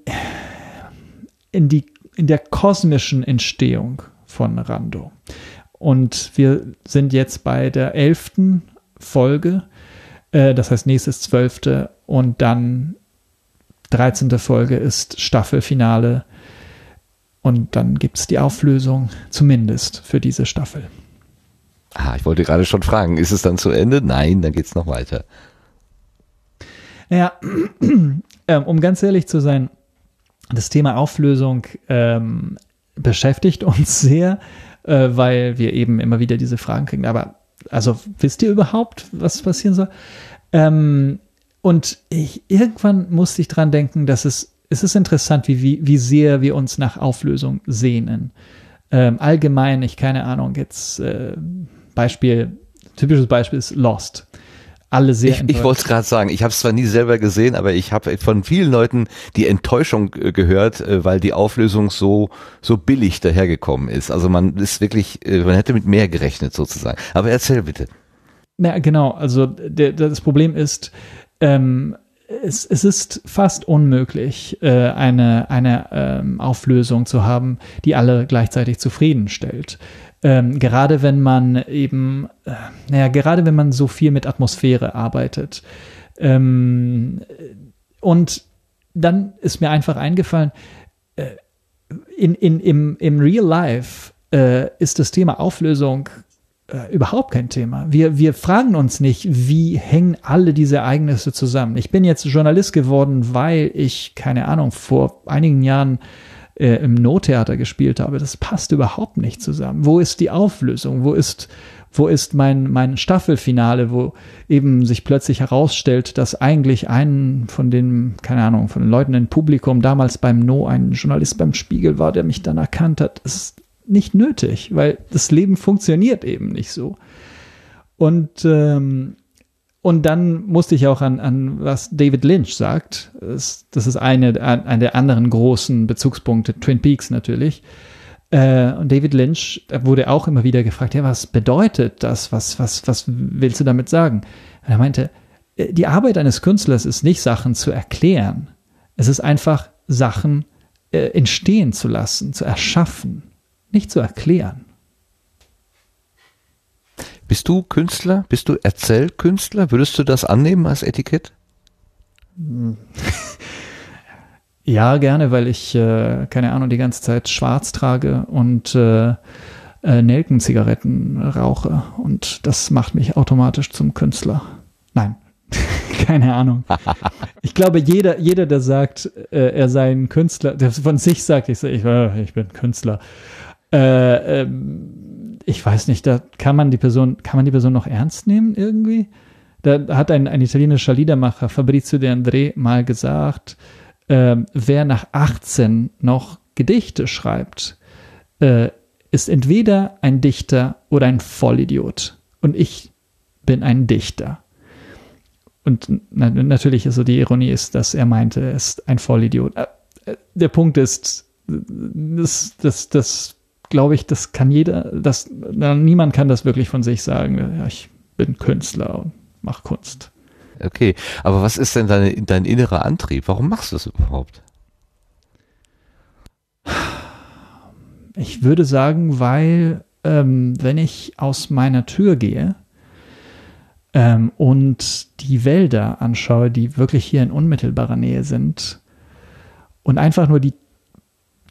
in die, in der kosmischen Entstehung von Rando. Und wir sind jetzt bei der elften Folge, äh, das heißt nächstes zwölfte und dann 13. Folge ist Staffelfinale und dann gibt es die Auflösung, zumindest für diese Staffel. Ah, ich wollte gerade schon fragen, ist es dann zu Ende? Nein, dann geht es noch weiter. Naja, ähm, um ganz ehrlich zu sein, das Thema Auflösung ähm, beschäftigt uns sehr, äh, weil wir eben immer wieder diese Fragen kriegen. Aber also wisst ihr überhaupt, was passieren soll? Ähm, und ich, irgendwann musste ich dran denken, dass es, es ist interessant, wie, wie, wie sehr wir uns nach Auflösung sehnen. Ähm, allgemein, ich keine Ahnung, jetzt äh, Beispiel, typisches Beispiel ist Lost. Alle sehr Ich, ich wollte es gerade sagen, ich habe es zwar nie selber gesehen, aber ich habe von vielen Leuten die Enttäuschung äh, gehört, äh, weil die Auflösung so so billig dahergekommen ist. Also man ist wirklich, äh, man hätte mit mehr gerechnet sozusagen. Aber erzähl bitte. Na genau, also der, das Problem ist, ähm, es, es ist fast unmöglich, äh, eine, eine ähm, Auflösung zu haben, die alle gleichzeitig zufriedenstellt. Ähm, gerade wenn man eben, äh, naja, gerade wenn man so viel mit Atmosphäre arbeitet. Ähm, und dann ist mir einfach eingefallen, äh, in, in, im, im Real Life äh, ist das Thema Auflösung äh, überhaupt kein Thema. Wir, wir fragen uns nicht, wie hängen alle diese Ereignisse zusammen. Ich bin jetzt Journalist geworden, weil ich, keine Ahnung, vor einigen Jahren äh, im No-Theater gespielt habe. Das passt überhaupt nicht zusammen. Wo ist die Auflösung? Wo ist, wo ist mein, mein Staffelfinale, wo eben sich plötzlich herausstellt, dass eigentlich ein von den, keine Ahnung, von den Leuten im Publikum damals beim No ein Journalist beim Spiegel war, der mich dann erkannt hat. Das ist nicht nötig, weil das Leben funktioniert eben nicht so. Und, ähm, und dann musste ich auch an, an was David Lynch sagt. Das, ist eine, eine der anderen großen Bezugspunkte, Twin Peaks natürlich. Äh, und David Lynch wurde auch immer wieder gefragt, ja, was bedeutet das? Was, was, was willst du damit sagen? Und er meinte, äh, die Arbeit eines Künstlers ist nicht Sachen zu erklären. Es ist einfach Sachen äh, entstehen zu lassen, zu erschaffen nicht zu erklären. Bist du Künstler? Bist du Erzählkünstler? Würdest du das annehmen als Etikett? Ja, gerne, weil ich, äh, keine Ahnung, die ganze Zeit schwarz trage und äh, äh, Nelkenzigaretten rauche. Und das macht mich automatisch zum Künstler. Nein, keine Ahnung. Ich glaube, jeder, jeder, der sagt, äh, er sei ein Künstler, der von sich sagt, ich, ich, äh, ich bin Künstler, äh, ähm, ich weiß nicht, da kann man die Person, kann man die Person noch ernst nehmen irgendwie? Da hat ein, ein italienischer Liedermacher, Fabrizio De André, mal gesagt, äh, wer nach 18 noch Gedichte schreibt, äh, ist entweder ein Dichter oder ein Vollidiot. Und ich bin ein Dichter. Und na, natürlich ist so die Ironie ist, dass er meinte, er ist ein Vollidiot. Äh, äh, der Punkt ist, das, das, das glaube ich, das kann jeder, das, niemand kann das wirklich von sich sagen. Ja, ich bin Künstler und mache Kunst. Okay, aber was ist denn deine, dein innerer Antrieb? Warum machst du das überhaupt? Ich würde sagen, weil ähm, wenn ich aus meiner Tür gehe ähm, und die Wälder anschaue, die wirklich hier in unmittelbarer Nähe sind und einfach nur die,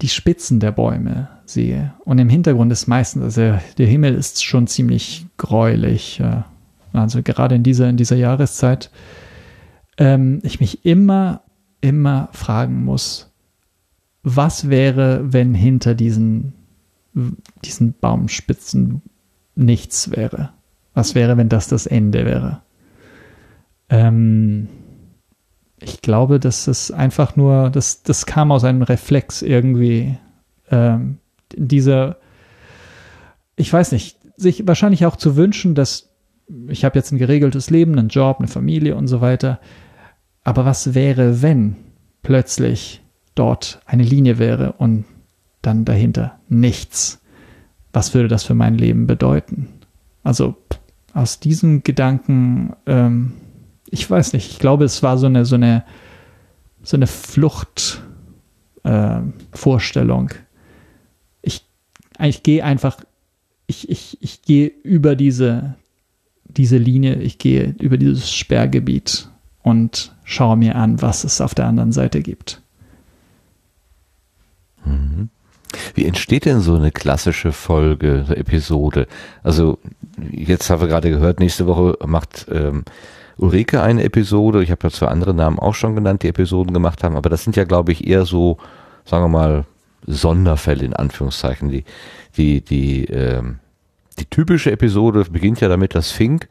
die Spitzen der Bäume sehe. Und im Hintergrund ist meistens, also der Himmel ist schon ziemlich gräulich. Also gerade in dieser, in dieser Jahreszeit, ähm, ich mich immer, immer fragen muss, was wäre, wenn hinter diesen, diesen Baumspitzen nichts wäre? Was wäre, wenn das das Ende wäre? Ähm, ich glaube, dass es einfach nur, das, das kam aus einem Reflex irgendwie. Ähm, dieser, ich weiß nicht, sich wahrscheinlich auch zu wünschen, dass ich habe jetzt ein geregeltes Leben, einen Job, eine Familie und so weiter. Aber was wäre, wenn plötzlich dort eine Linie wäre und dann dahinter nichts, was würde das für mein Leben bedeuten? Also aus diesem Gedanken, ähm, ich weiß nicht, ich glaube, es war so eine, so eine, so eine Fluchtvorstellung. Äh, ich, ich gehe einfach, ich, ich, ich gehe über diese, diese Linie, ich gehe über dieses Sperrgebiet und schaue mir an, was es auf der anderen Seite gibt. Mhm. Wie entsteht denn so eine klassische Folge, eine Episode? Also jetzt haben wir gerade gehört, nächste Woche macht ähm, Ulrike eine Episode. Ich habe ja zwei andere Namen auch schon genannt, die Episoden gemacht haben, aber das sind ja, glaube ich, eher so, sagen wir mal, Sonderfälle in Anführungszeichen. Die, die, die, ähm, die typische Episode beginnt ja damit, dass Fink,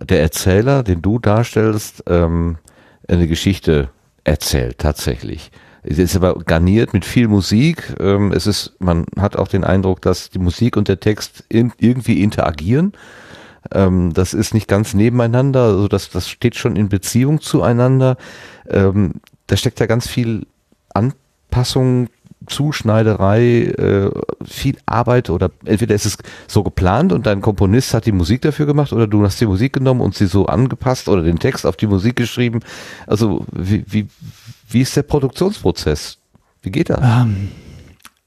der Erzähler, den du darstellst, ähm, eine Geschichte erzählt, tatsächlich. Es ist aber garniert mit viel Musik. Ähm, es ist, man hat auch den Eindruck, dass die Musik und der Text in, irgendwie interagieren. Ähm, das ist nicht ganz nebeneinander, also das, das steht schon in Beziehung zueinander. Ähm, da steckt ja ganz viel Anpassung, Zuschneiderei, äh, viel Arbeit oder entweder ist es so geplant und dein Komponist hat die Musik dafür gemacht oder du hast die Musik genommen und sie so angepasst oder den Text auf die Musik geschrieben. Also wie, wie, wie ist der Produktionsprozess? Wie geht das? Ähm,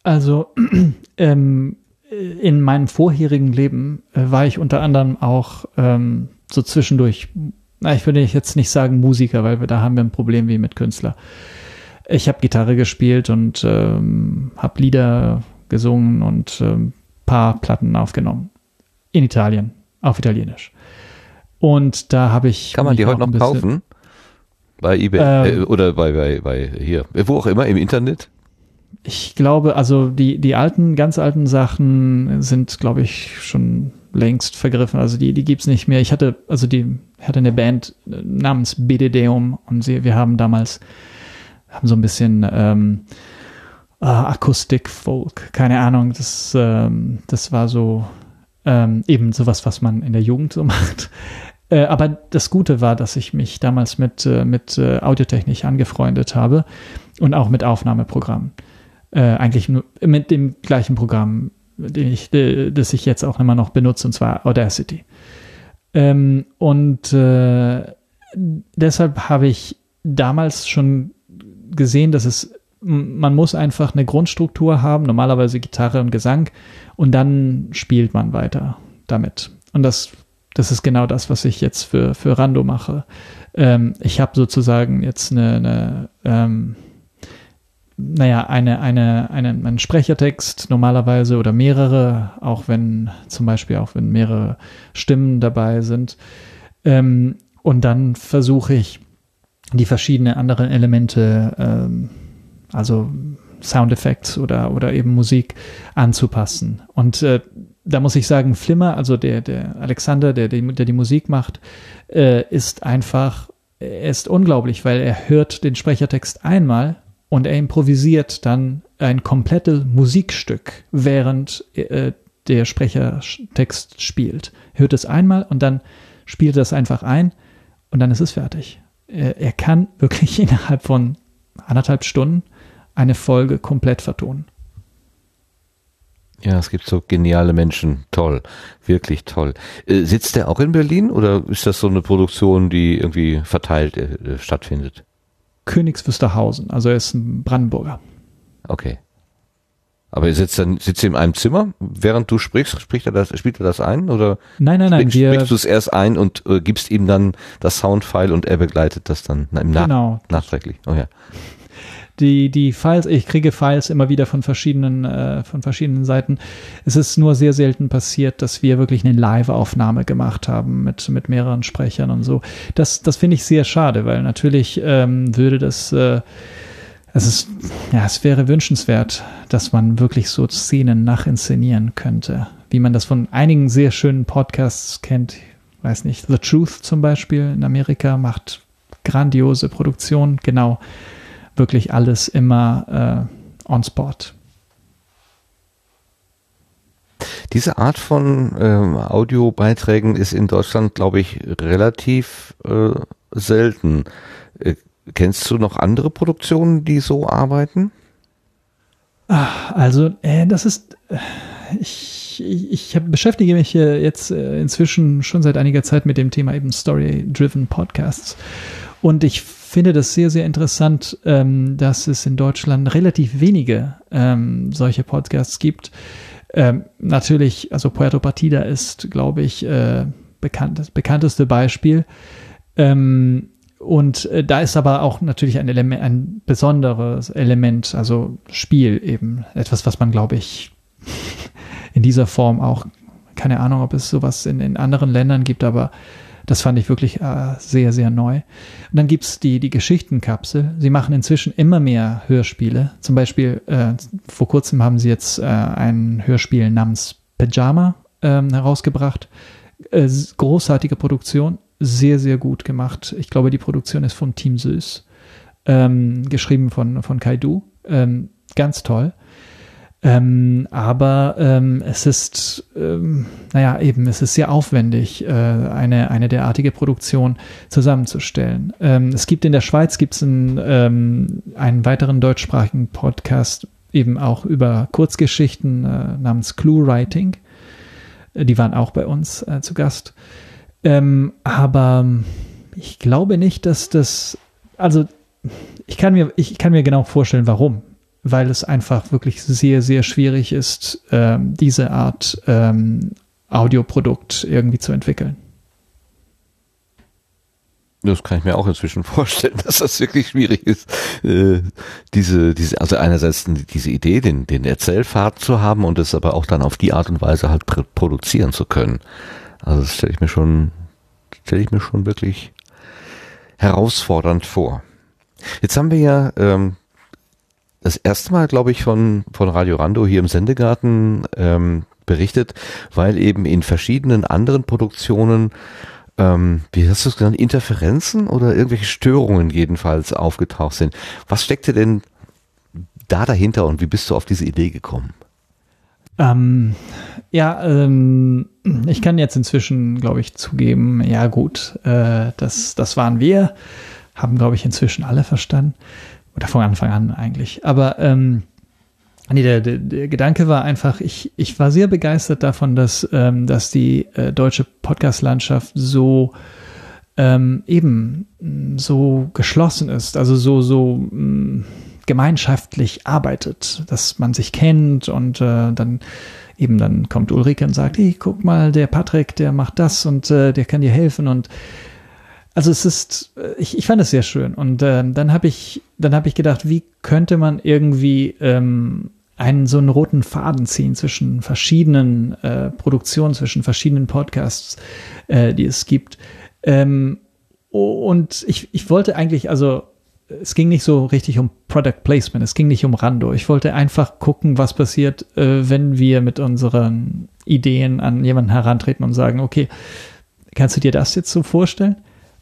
also ähm, in meinem vorherigen Leben äh, war ich unter anderem auch ähm, so zwischendurch, na, ich würde jetzt nicht sagen Musiker, weil wir da haben wir ein Problem wie mit Künstler. Ich habe Gitarre gespielt und ähm, habe Lieder gesungen und ähm, paar Platten aufgenommen. In Italien, auf Italienisch. Und da habe ich. Kann man die heute noch kaufen? Bei eBay ähm, äh, oder bei, bei, bei hier, wo auch immer, im Internet? Ich glaube, also die, die alten, ganz alten Sachen sind, glaube ich, schon längst vergriffen. Also die, die gibt's nicht mehr. Ich hatte, also die hatte eine Band namens Bededeum und sie, wir haben damals haben so ein bisschen ähm, äh, Akustik, Folk, keine Ahnung. Das, ähm, das war so ähm, eben sowas, was man in der Jugend so macht. Äh, aber das Gute war, dass ich mich damals mit, äh, mit äh, Audiotechnik angefreundet habe und auch mit Aufnahmeprogrammen. Äh, eigentlich mit dem gleichen Programm, den ich, das ich jetzt auch immer noch benutze, und zwar Audacity. Ähm, und äh, deshalb habe ich damals schon gesehen, dass es man muss einfach eine Grundstruktur haben, normalerweise Gitarre und Gesang, und dann spielt man weiter damit. Und das das ist genau das, was ich jetzt für, für Rando mache. Ähm, ich habe sozusagen jetzt eine, eine ähm, naja, eine, eine, eine, einen Sprechertext normalerweise oder mehrere, auch wenn zum Beispiel auch wenn mehrere Stimmen dabei sind. Ähm, und dann versuche ich die verschiedenen anderen Elemente, ähm, also Soundeffekte oder, oder eben Musik anzupassen. Und äh, da muss ich sagen, Flimmer, also der, der Alexander, der, der die Musik macht, äh, ist einfach, er ist unglaublich, weil er hört den Sprechertext einmal und er improvisiert dann ein komplettes Musikstück, während äh, der Sprechertext spielt. Er hört es einmal und dann spielt es einfach ein und dann ist es fertig. Er, er kann wirklich innerhalb von anderthalb Stunden eine Folge komplett vertonen. Ja, es gibt so geniale Menschen. Toll. Wirklich toll. Äh, sitzt der auch in Berlin oder ist das so eine Produktion, die irgendwie verteilt äh, stattfindet? Königs Wusterhausen. Also er ist ein Brandenburger. Okay. Aber ihr sitzt dann, sitzt ihr in einem Zimmer, während du sprichst, spricht er das, spielt er das ein oder? Nein, nein, nein. Sprichst, wir, sprichst du es erst ein und äh, gibst ihm dann das Soundfile und er begleitet das dann im Nach genau. nachträglich. Oh ja die, die Files, ich kriege Files immer wieder von verschiedenen, äh, von verschiedenen Seiten. Es ist nur sehr selten passiert, dass wir wirklich eine Live-Aufnahme gemacht haben mit, mit mehreren Sprechern und so. Das, das finde ich sehr schade, weil natürlich ähm, würde das, äh, es ist, ja, es wäre wünschenswert, dass man wirklich so Szenen nachinszenieren könnte, wie man das von einigen sehr schönen Podcasts kennt. Weiß nicht, The Truth zum Beispiel in Amerika macht grandiose Produktion, genau wirklich alles immer äh, on spot. Diese Art von ähm, Audiobeiträgen ist in Deutschland, glaube ich, relativ äh, selten. Äh, kennst du noch andere Produktionen, die so arbeiten? Also, äh, das ist, äh, ich, ich, ich hab, beschäftige mich jetzt äh, inzwischen schon seit einiger Zeit mit dem Thema eben Story-Driven Podcasts. Und ich finde das sehr, sehr interessant, ähm, dass es in Deutschland relativ wenige ähm, solche Podcasts gibt. Ähm, natürlich, also Puerto Partida ist, glaube ich, äh, bekannt, das bekannteste Beispiel. Ähm, und äh, da ist aber auch natürlich ein Element, ein besonderes Element, also Spiel eben. Etwas, was man, glaube ich, in dieser Form auch, keine Ahnung, ob es sowas in, in anderen Ländern gibt, aber das fand ich wirklich äh, sehr, sehr neu. Und dann gibt's die, die Geschichtenkapsel. Sie machen inzwischen immer mehr Hörspiele. Zum Beispiel, äh, vor kurzem haben sie jetzt äh, ein Hörspiel namens Pyjama ähm, herausgebracht. Äh, großartige Produktion, sehr, sehr gut gemacht. Ich glaube, die Produktion ist von Team Süß, ähm, geschrieben von, von Kaidu. Ähm, ganz toll. Ähm, aber ähm, es ist, ähm, naja, eben, es ist sehr aufwendig, äh, eine, eine derartige Produktion zusammenzustellen. Ähm, es gibt in der Schweiz gibt's einen, ähm, einen weiteren deutschsprachigen Podcast, eben auch über Kurzgeschichten äh, namens Clue Writing. Äh, die waren auch bei uns äh, zu Gast. Ähm, aber ich glaube nicht, dass das, also ich kann mir, ich kann mir genau vorstellen, warum weil es einfach wirklich sehr, sehr schwierig ist, ähm, diese Art ähm, Audioprodukt irgendwie zu entwickeln. Das kann ich mir auch inzwischen vorstellen, dass das wirklich schwierig ist, äh, diese, diese, also einerseits diese Idee, den, den Erzählpfad zu haben und es aber auch dann auf die Art und Weise halt produzieren zu können. Also das stelle ich mir schon, stelle ich mir schon wirklich herausfordernd vor. Jetzt haben wir ja ähm, das erste Mal, glaube ich, von, von Radio Rando hier im Sendegarten ähm, berichtet, weil eben in verschiedenen anderen Produktionen, ähm, wie hast du es genannt, Interferenzen oder irgendwelche Störungen jedenfalls aufgetaucht sind. Was steckte denn da dahinter und wie bist du auf diese Idee gekommen? Ähm, ja, ähm, ich kann jetzt inzwischen, glaube ich, zugeben, ja gut, äh, das, das waren wir, haben, glaube ich, inzwischen alle verstanden. Oder von Anfang an eigentlich. Aber ähm, nee, der, der, der Gedanke war einfach, ich, ich war sehr begeistert davon, dass, ähm, dass die äh, deutsche Podcast-Landschaft so ähm, eben so geschlossen ist, also so, so mh, mm, gemeinschaftlich arbeitet, dass man sich kennt und äh, dann eben dann kommt Ulrike und sagt, hey, guck mal, der Patrick, der macht das und äh, der kann dir helfen und also es ist, äh, ich, ich fand es sehr schön. Und äh, dann habe ich, dann habe ich gedacht, wie könnte man irgendwie ähm, einen so einen roten Faden ziehen zwischen verschiedenen äh, Produktionen, zwischen verschiedenen Podcasts, äh, die es gibt. Ähm, und ich, ich wollte eigentlich, also es ging nicht so richtig um Product Placement, es ging nicht um Rando. Ich wollte einfach gucken, was passiert, äh, wenn wir mit unseren Ideen an jemanden herantreten und sagen, okay, kannst du dir das jetzt so vorstellen?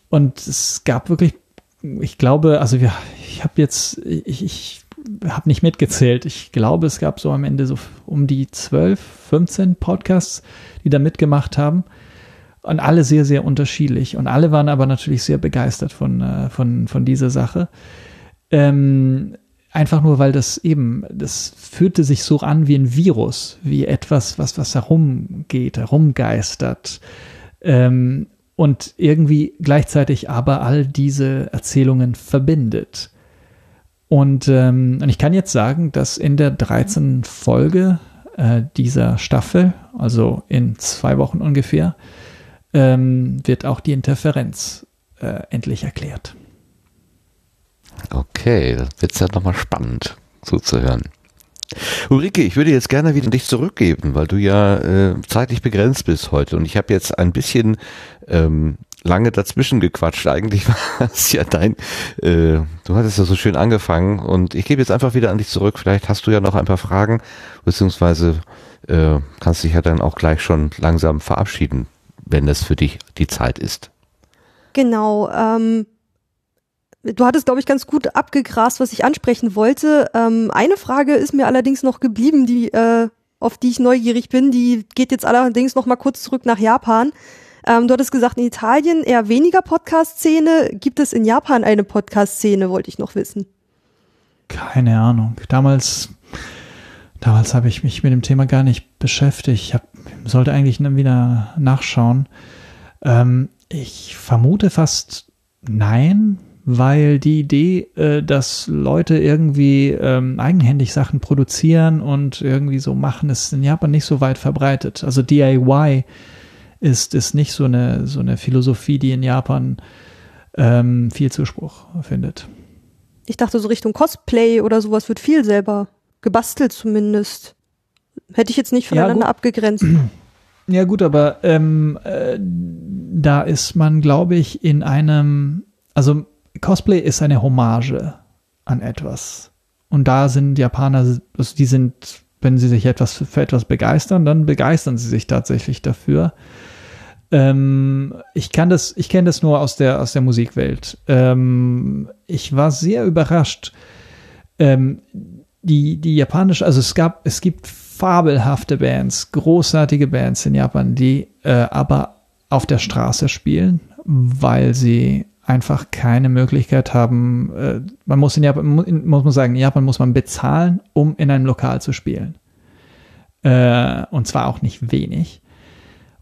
Und es gab wirklich, ich glaube, also wir, ich habe jetzt, ich, ich habe nicht mitgezählt. Ich glaube, es gab so am Ende so um die 12, 15 Podcasts, die da mitgemacht haben. Und alle sehr, sehr unterschiedlich. Und alle waren aber natürlich sehr begeistert von, äh, von, von dieser Sache. Ähm, einfach nur, weil das eben, das fühlte sich so an wie ein Virus, wie etwas, was, was herumgeht, herumgeistert. Ähm, und irgendwie gleichzeitig aber all diese Erzählungen verbindet. Und, ähm, und ich kann jetzt sagen, dass in der 13. Folge äh, dieser Staffel, also in zwei Wochen ungefähr, ähm, wird auch die Interferenz äh, endlich erklärt. Okay, das wird ja nochmal spannend zuzuhören. Ulrike, ich würde jetzt gerne wieder dich zurückgeben, weil du ja äh, zeitlich begrenzt bist heute und ich habe jetzt ein bisschen ähm, lange dazwischen gequatscht. Eigentlich war es ja dein, äh, du hattest ja so schön angefangen und ich gebe jetzt einfach wieder an dich zurück. Vielleicht hast du ja noch ein paar Fragen, beziehungsweise äh, kannst dich ja dann auch gleich schon langsam verabschieden, wenn es für dich die Zeit ist. Genau. Ähm, du hattest, glaube ich, ganz gut abgegrast, was ich ansprechen wollte. Ähm, eine Frage ist mir allerdings noch geblieben, die, äh, auf die ich neugierig bin. Die geht jetzt allerdings noch mal kurz zurück nach Japan. Ähm, du hattest gesagt, in Italien eher weniger Podcast-Szene. Gibt es in Japan eine Podcast-Szene, wollte ich noch wissen. Keine Ahnung. Damals, damals habe ich mich mit dem Thema gar nicht beschäftigt. Ich hab, sollte eigentlich wieder nachschauen. Ähm, ich vermute fast nein, weil die Idee, äh, dass Leute irgendwie ähm, eigenhändig Sachen produzieren und irgendwie so machen, ist in Japan nicht so weit verbreitet. Also DIY ist, ist nicht so eine, so eine Philosophie, die in Japan ähm, viel Zuspruch findet. Ich dachte, so Richtung Cosplay oder sowas wird viel selber gebastelt zumindest. Hätte ich jetzt nicht voneinander Ja, abgegrenzt. Ja gut, aber ähm, äh, da ist man, glaube ich, in einem, also Cosplay ist eine Hommage an etwas. Und da sind Japaner, also die sind, wenn sie sich etwas für etwas begeistern, dann begeistern sie sich tatsächlich dafür. Ähm, ich kann das, ich kenne das nur aus der aus der Musikwelt. Ähm, ich war sehr überrascht. Ähm, die die japanische, also es gab, es gibt fabelhafte Bands, großartige Bands in Japan, die äh, aber auf der Straße spielen, weil sie einfach keine Möglichkeit haben. Äh, man muss in Japan, muss man sagen, in Japan muss man bezahlen, um in einem Lokal zu spielen. Äh, und zwar auch nicht wenig.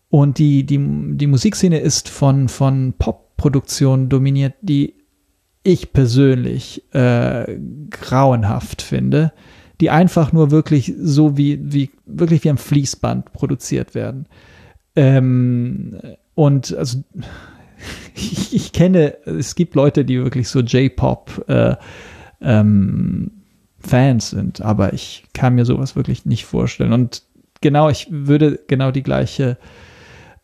Und die, die, die Musikszene ist von, von Pop-Produktionen dominiert, die ich persönlich äh, grauenhaft finde, die einfach nur wirklich so wie, wie, wirklich wie am Fließband produziert werden. Ähm, und also ich, ich kenne, es gibt Leute, die wirklich so J-Pop äh, ähm, Fans sind, aber ich kann mir sowas wirklich nicht vorstellen. Und genau, ich würde genau die gleiche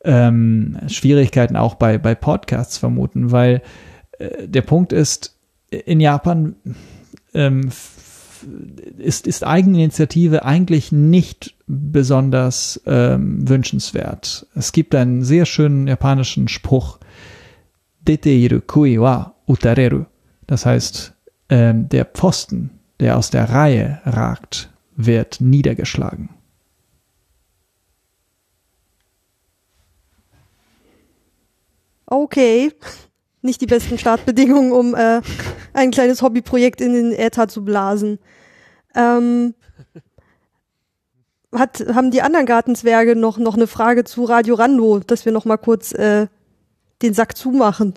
ähm, Schwierigkeiten auch bei, bei Podcasts vermuten, weil äh, der Punkt ist, in Japan ähm, ist, ist Eigeninitiative eigentlich nicht besonders ähm, wünschenswert. Es gibt einen sehr schönen japanischen Spruch, Deteiru kui wa utareru. Das heißt, ähm, der Pfosten, der aus der Reihe ragt, wird niedergeschlagen. Okay. Nicht die besten Startbedingungen, um äh, ein kleines Hobbyprojekt in den Äther zu blasen. Ähm, hat, haben die anderen Gartenzwerge noch, noch eine Frage zu Radio Rando, dass wir noch mal kurz äh, den Sack zumachen?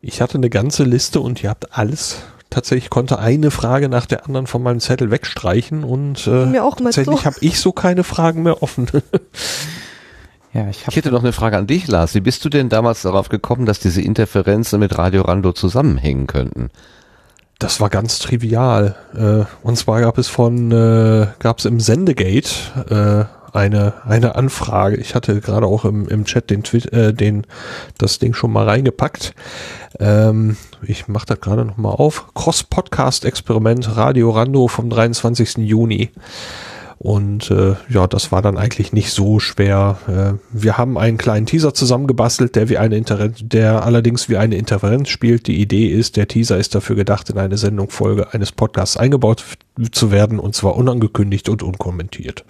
Ich hatte eine ganze Liste und ihr habt alles. Tatsächlich konnte eine Frage nach der anderen von meinem Zettel wegstreichen und äh, Mir auch tatsächlich so. habe ich so keine Fragen mehr offen. Ja, ich Ich hätte noch eine Frage an dich, Lars. Wie bist du denn damals darauf gekommen, dass diese Interferenzen mit Radio Rando zusammenhängen könnten? Das war ganz trivial. Äh, und zwar gab es von, äh, gab es im Sendegate äh, eine, eine Anfrage. Ich hatte gerade auch im, im Chat den, Twit äh, den, das Ding schon mal reingepackt. Ähm, ich mache das gerade noch mal auf. Cross-Podcast-Experiment Radio Rando vom 23. Juni. Und äh, ja, das war dann eigentlich nicht so schwer. Äh, wir haben einen kleinen Teaser zusammengebastelt, der wie eine Interferenz, der allerdings wie eine Interferenz spielt. Die Idee ist, der Teaser ist dafür gedacht, in eine Sendung Folge eines Podcasts eingebaut zu werden und zwar unangekündigt und unkommentiert.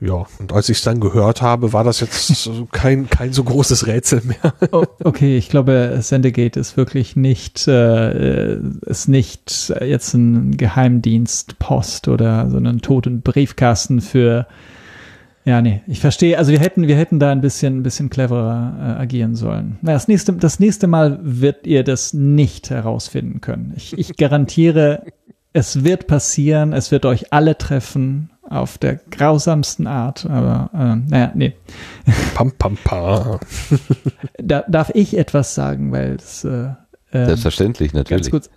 Ja, und als ich es dann gehört habe, war das jetzt kein, kein so großes Rätsel mehr. Oh, okay, ich glaube, Sendegate ist wirklich nicht, äh, ist nicht jetzt ein Geheimdienstpost oder so einen toten Briefkasten für. Ja, nee, ich verstehe. Also wir hätten, wir hätten da ein bisschen, ein bisschen cleverer äh, agieren sollen. Na, das nächste, das nächste Mal wird ihr das nicht herausfinden können. Ich, ich garantiere, es wird passieren. Es wird euch alle treffen auf der grausamsten Art. Aber äh, naja, nee. Pam, pam, pam. Da, darf ich etwas sagen, weil es äh, ähm, Selbstverständlich, ganz natürlich. kurz.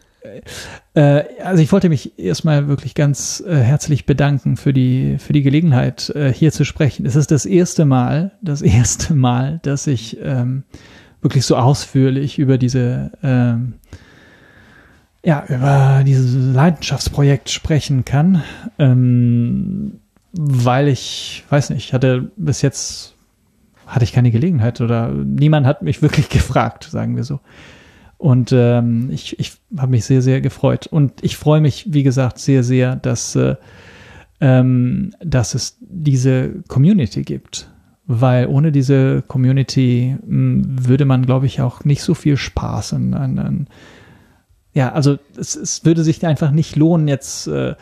Äh, also ich wollte mich erstmal wirklich ganz äh, herzlich bedanken für die für die Gelegenheit äh, hier zu sprechen. Es ist das erste Mal, das erste Mal, dass ich ähm, wirklich so ausführlich über diese ähm, ja über dieses Leidenschaftsprojekt sprechen kann, ähm, weil ich weiß nicht, ich hatte bis jetzt hatte ich keine Gelegenheit oder niemand hat mich wirklich gefragt, sagen wir so. Und ähm, ich, ich habe mich sehr, sehr gefreut. Und ich freue mich, wie gesagt, sehr, sehr, dass, äh, ähm, dass es diese Community gibt. weil ohne diese Community mh, würde man, glaube ich, auch nicht so viel Spaß an, an, an ja, also es, es würde sich einfach nicht lohnen, jetzt äh,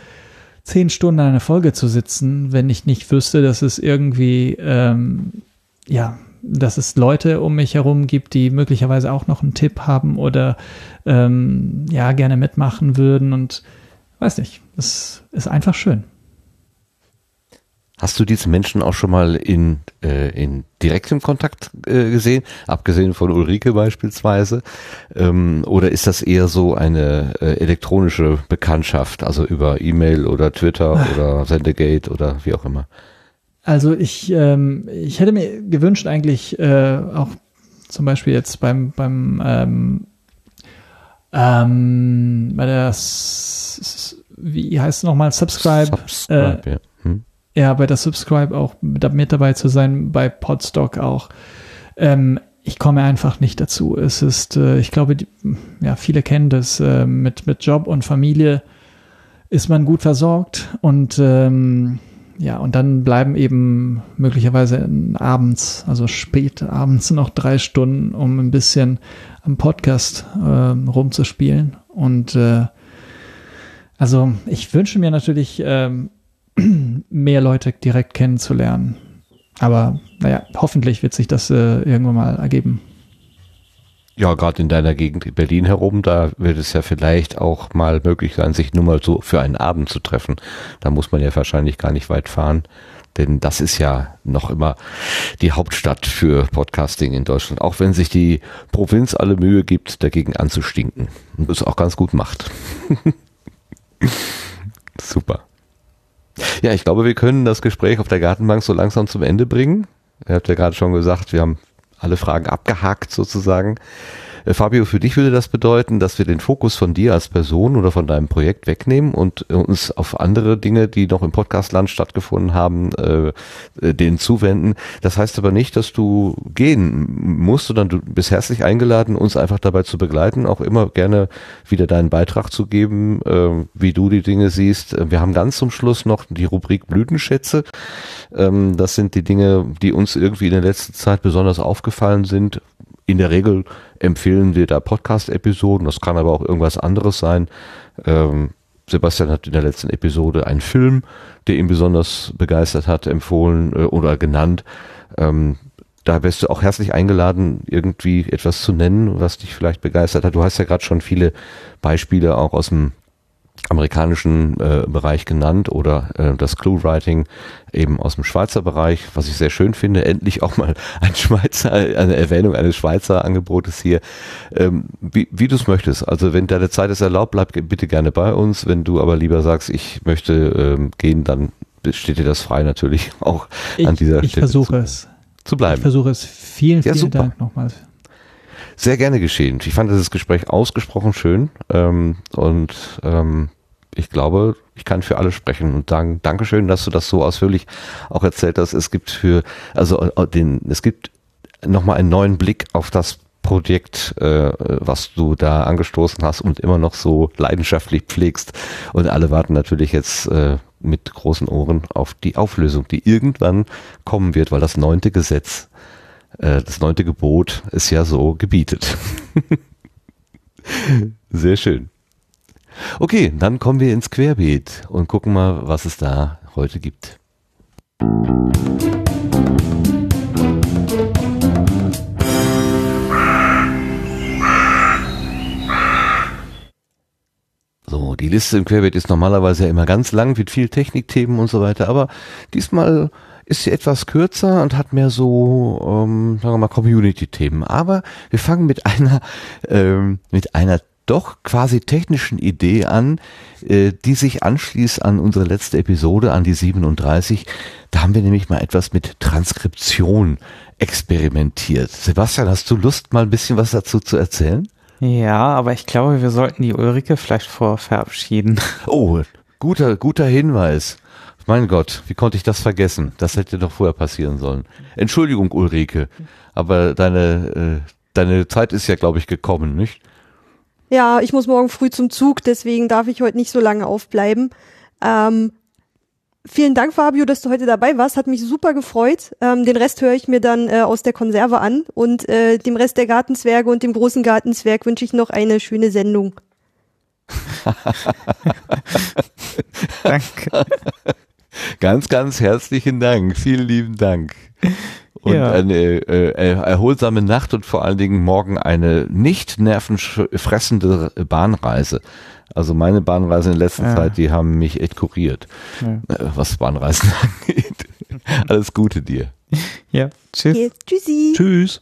zehn Stunden an einer Folge zu sitzen, wenn ich nicht wüsste, dass es irgendwie, ähm, ja, dass es Leute um mich herum gibt, die möglicherweise auch noch einen Tipp haben oder ähm, ja, gerne mitmachen würden und weiß nicht, es ist einfach schön. Hast du diese Menschen auch schon mal in, äh, in direktem Kontakt äh, gesehen, abgesehen von Ulrike beispielsweise? Ähm, oder ist das eher so eine äh, elektronische Bekanntschaft, also über E-Mail oder Twitter Ach. oder Sendegate oder wie auch immer? Also ich, ähm, ich hätte mir gewünscht eigentlich äh, auch zum Beispiel jetzt beim, beim ähm, ähm, bei der, wie heißt es nochmal, Subscribe, Subscribe äh, ja ja, bei der Subscribe auch mit dabei zu sein, bei Podstock auch. Ähm, ich komme einfach nicht dazu. Es ist, äh, ich glaube, die, ja, viele kennen das, äh, mit, mit Job und Familie ist man gut versorgt und ähm, ja, und dann bleiben eben möglicherweise abends, also spät abends noch drei Stunden, um ein bisschen am Podcast äh, rumzuspielen. Und äh, also ich wünsche mir natürlich ähm, mehr Leute direkt kennenzulernen. Aber naja, hoffentlich wird sich das äh, irgendwann mal ergeben. Ja, gerade in deiner Gegend in Berlin herum, da wird es ja vielleicht auch mal möglich sein, sich nur mal so für einen Abend zu treffen. Da muss man ja wahrscheinlich gar nicht weit fahren, denn das ist ja noch immer die Hauptstadt für Podcasting in Deutschland, auch wenn sich die Provinz alle Mühe gibt, dagegen anzustinken und es auch ganz gut macht. Super. Ja, ich glaube, wir können das Gespräch auf der Gartenbank so langsam zum Ende bringen. Ihr habt ja gerade schon gesagt, wir haben alle Fragen abgehakt sozusagen. Äh, Fabio, für dich würde das bedeuten, dass wir den Fokus von dir als Person oder von deinem Projekt wegnehmen und äh, uns auf andere Dinge, die noch im Podcastland stattgefunden haben, äh, äh, denen zuwenden. Das heißt aber nicht, dass du gehen musst, sondern du bist herzlich eingeladen, uns einfach dabei zu begleiten, auch immer gerne wieder deinen Beitrag zu geben, äh, wie du die Dinge siehst. Wir haben ganz zum Schluss noch die Rubrik Blütenschätze. Ähm, das sind die Dinge, die uns irgendwie in der letzten Zeit besonders aufgefallen sind. In der Regel empfehlen wir da Podcast-Episoden, das kann aber auch irgendwas anderes sein. Ähm, Sebastian hat in der letzten Episode einen Film, der ihn besonders begeistert hat, empfohlen äh, oder genannt. Ähm, da wärst du auch herzlich eingeladen, irgendwie etwas zu nennen, was dich vielleicht begeistert hat. Du hast ja gerade schon viele Beispiele auch aus dem amerikanischen äh, Bereich genannt oder äh, das Clue-Writing eben aus dem Schweizer Bereich, was ich sehr schön finde. Endlich auch mal ein Schweizer, eine Erwähnung eines Schweizer Angebotes hier. Ähm, wie wie du es möchtest. Also wenn deine Zeit es erlaubt, bleib bitte gerne bei uns. Wenn du aber lieber sagst, ich möchte ähm, gehen, dann steht dir das frei natürlich auch ich, an dieser ich Stelle. Ich versuche es. Zu bleiben. Ich versuche es. Vielen, vielen ja, Dank nochmals. Sehr gerne geschehen. Ich fand das Gespräch ausgesprochen schön ähm, und ähm, ich glaube, ich kann für alle sprechen und sagen, Dankeschön, dass du das so ausführlich auch erzählt hast. Es gibt für, also äh, den, es gibt nochmal einen neuen Blick auf das Projekt, äh, was du da angestoßen hast und immer noch so leidenschaftlich pflegst. Und alle warten natürlich jetzt äh, mit großen Ohren auf die Auflösung, die irgendwann kommen wird, weil das neunte Gesetz das neunte Gebot ist ja so gebietet. Sehr schön. Okay, dann kommen wir ins Querbeet und gucken mal, was es da heute gibt. So, die Liste im Querbeet ist normalerweise ja immer ganz lang mit viel Technikthemen und so weiter, aber diesmal ist sie etwas kürzer und hat mehr so, ähm, sagen wir mal, Community-Themen. Aber wir fangen mit einer, ähm, mit einer doch quasi technischen Idee an, äh, die sich anschließt an unsere letzte Episode, an die 37. Da haben wir nämlich mal etwas mit Transkription experimentiert. Sebastian, hast du Lust, mal ein bisschen was dazu zu erzählen? Ja, aber ich glaube, wir sollten die Ulrike vielleicht vor verabschieden. Oh, guter, guter Hinweis. Mein Gott, wie konnte ich das vergessen? Das hätte doch vorher passieren sollen. Entschuldigung, Ulrike, aber deine, äh, deine Zeit ist ja, glaube ich, gekommen, nicht? Ja, ich muss morgen früh zum Zug, deswegen darf ich heute nicht so lange aufbleiben. Ähm, vielen Dank, Fabio, dass du heute dabei warst. Hat mich super gefreut. Ähm, den Rest höre ich mir dann äh, aus der Konserve an. Und äh, dem Rest der Gartenzwerge und dem großen Gartenzwerg wünsche ich noch eine schöne Sendung. Danke. Ganz, ganz herzlichen Dank. Vielen lieben Dank. Und ja. eine äh, erholsame Nacht und vor allen Dingen morgen eine nicht nervenfressende Bahnreise. Also meine Bahnreisen in letzter ja. Zeit, die haben mich echt kuriert, ja. Äh, was Bahnreisen angeht. Alles Gute dir. Ja, tschüss. Okay, tschüssi. Tschüss.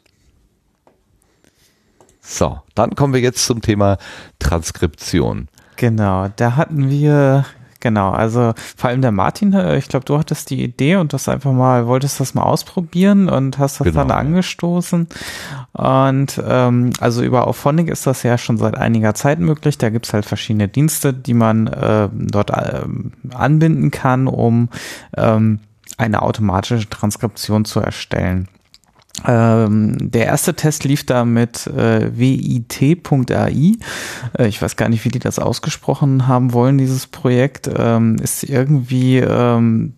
So, dann kommen wir jetzt zum Thema Transkription. Genau, da hatten wir Genau, also vor allem der Martin, äh, ich glaube, du hattest die Idee und das einfach mal, wolltest das mal ausprobieren und hast das genau. dann angestoßen. Und ähm, also über Auphonic ist das ja schon seit einiger Zeit möglich. Da gibt's halt verschiedene Dienste, die man äh, dort äh, anbinden kann, um ähm, eine automatische Transkription zu erstellen. Ähm, der erste Test lief da mit äh, wit.ai. Äh, ich weiß gar nicht, wie die das ausgesprochen haben wollen, dieses Projekt. Ähm, ist irgendwie ähm,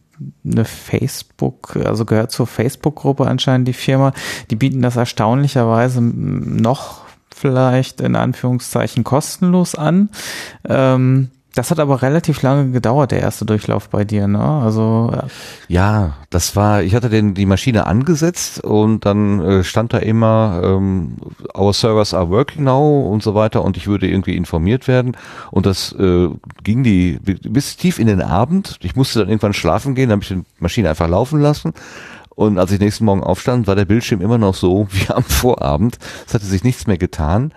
eine Facebook, also gehört zur Facebook-Gruppe anscheinend die Firma. Die bieten das erstaunlicherweise noch vielleicht in Anführungszeichen kostenlos an. Ähm, das hat aber relativ lange gedauert, der erste Durchlauf bei dir, ne? Also ja, das war, ich hatte den die Maschine angesetzt und dann äh, stand da immer ähm, Our servers are working now und so weiter und ich würde irgendwie informiert werden und das äh, ging die bis tief in den Abend. Ich musste dann irgendwann schlafen gehen, habe ich die Maschine einfach laufen lassen und als ich nächsten Morgen aufstand, war der Bildschirm immer noch so wie am Vorabend. Es hatte sich nichts mehr getan.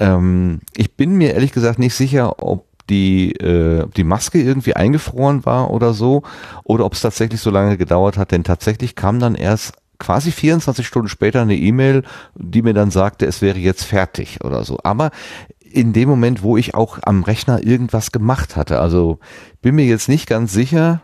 Ähm, ich bin mir ehrlich gesagt nicht sicher, ob die, äh, die Maske irgendwie eingefroren war oder so, oder ob es tatsächlich so lange gedauert hat, denn tatsächlich kam dann erst quasi 24 Stunden später eine E-Mail, die mir dann sagte, es wäre jetzt fertig oder so. Aber in dem Moment, wo ich auch am Rechner irgendwas gemacht hatte, also bin mir jetzt nicht ganz sicher,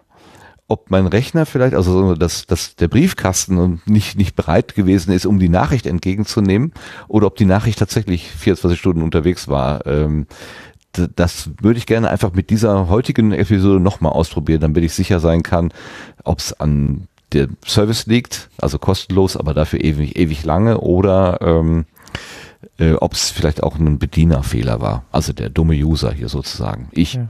ob mein Rechner vielleicht, also dass, dass der Briefkasten nicht, nicht bereit gewesen ist, um die Nachricht entgegenzunehmen, oder ob die Nachricht tatsächlich 24 Stunden unterwegs war. Ähm, das würde ich gerne einfach mit dieser heutigen Episode nochmal ausprobieren, damit ich sicher sein kann, ob es an der Service liegt, also kostenlos, aber dafür ewig, ewig lange, oder ähm, äh, ob es vielleicht auch ein Bedienerfehler war, also der dumme User hier sozusagen. Ich. Ja.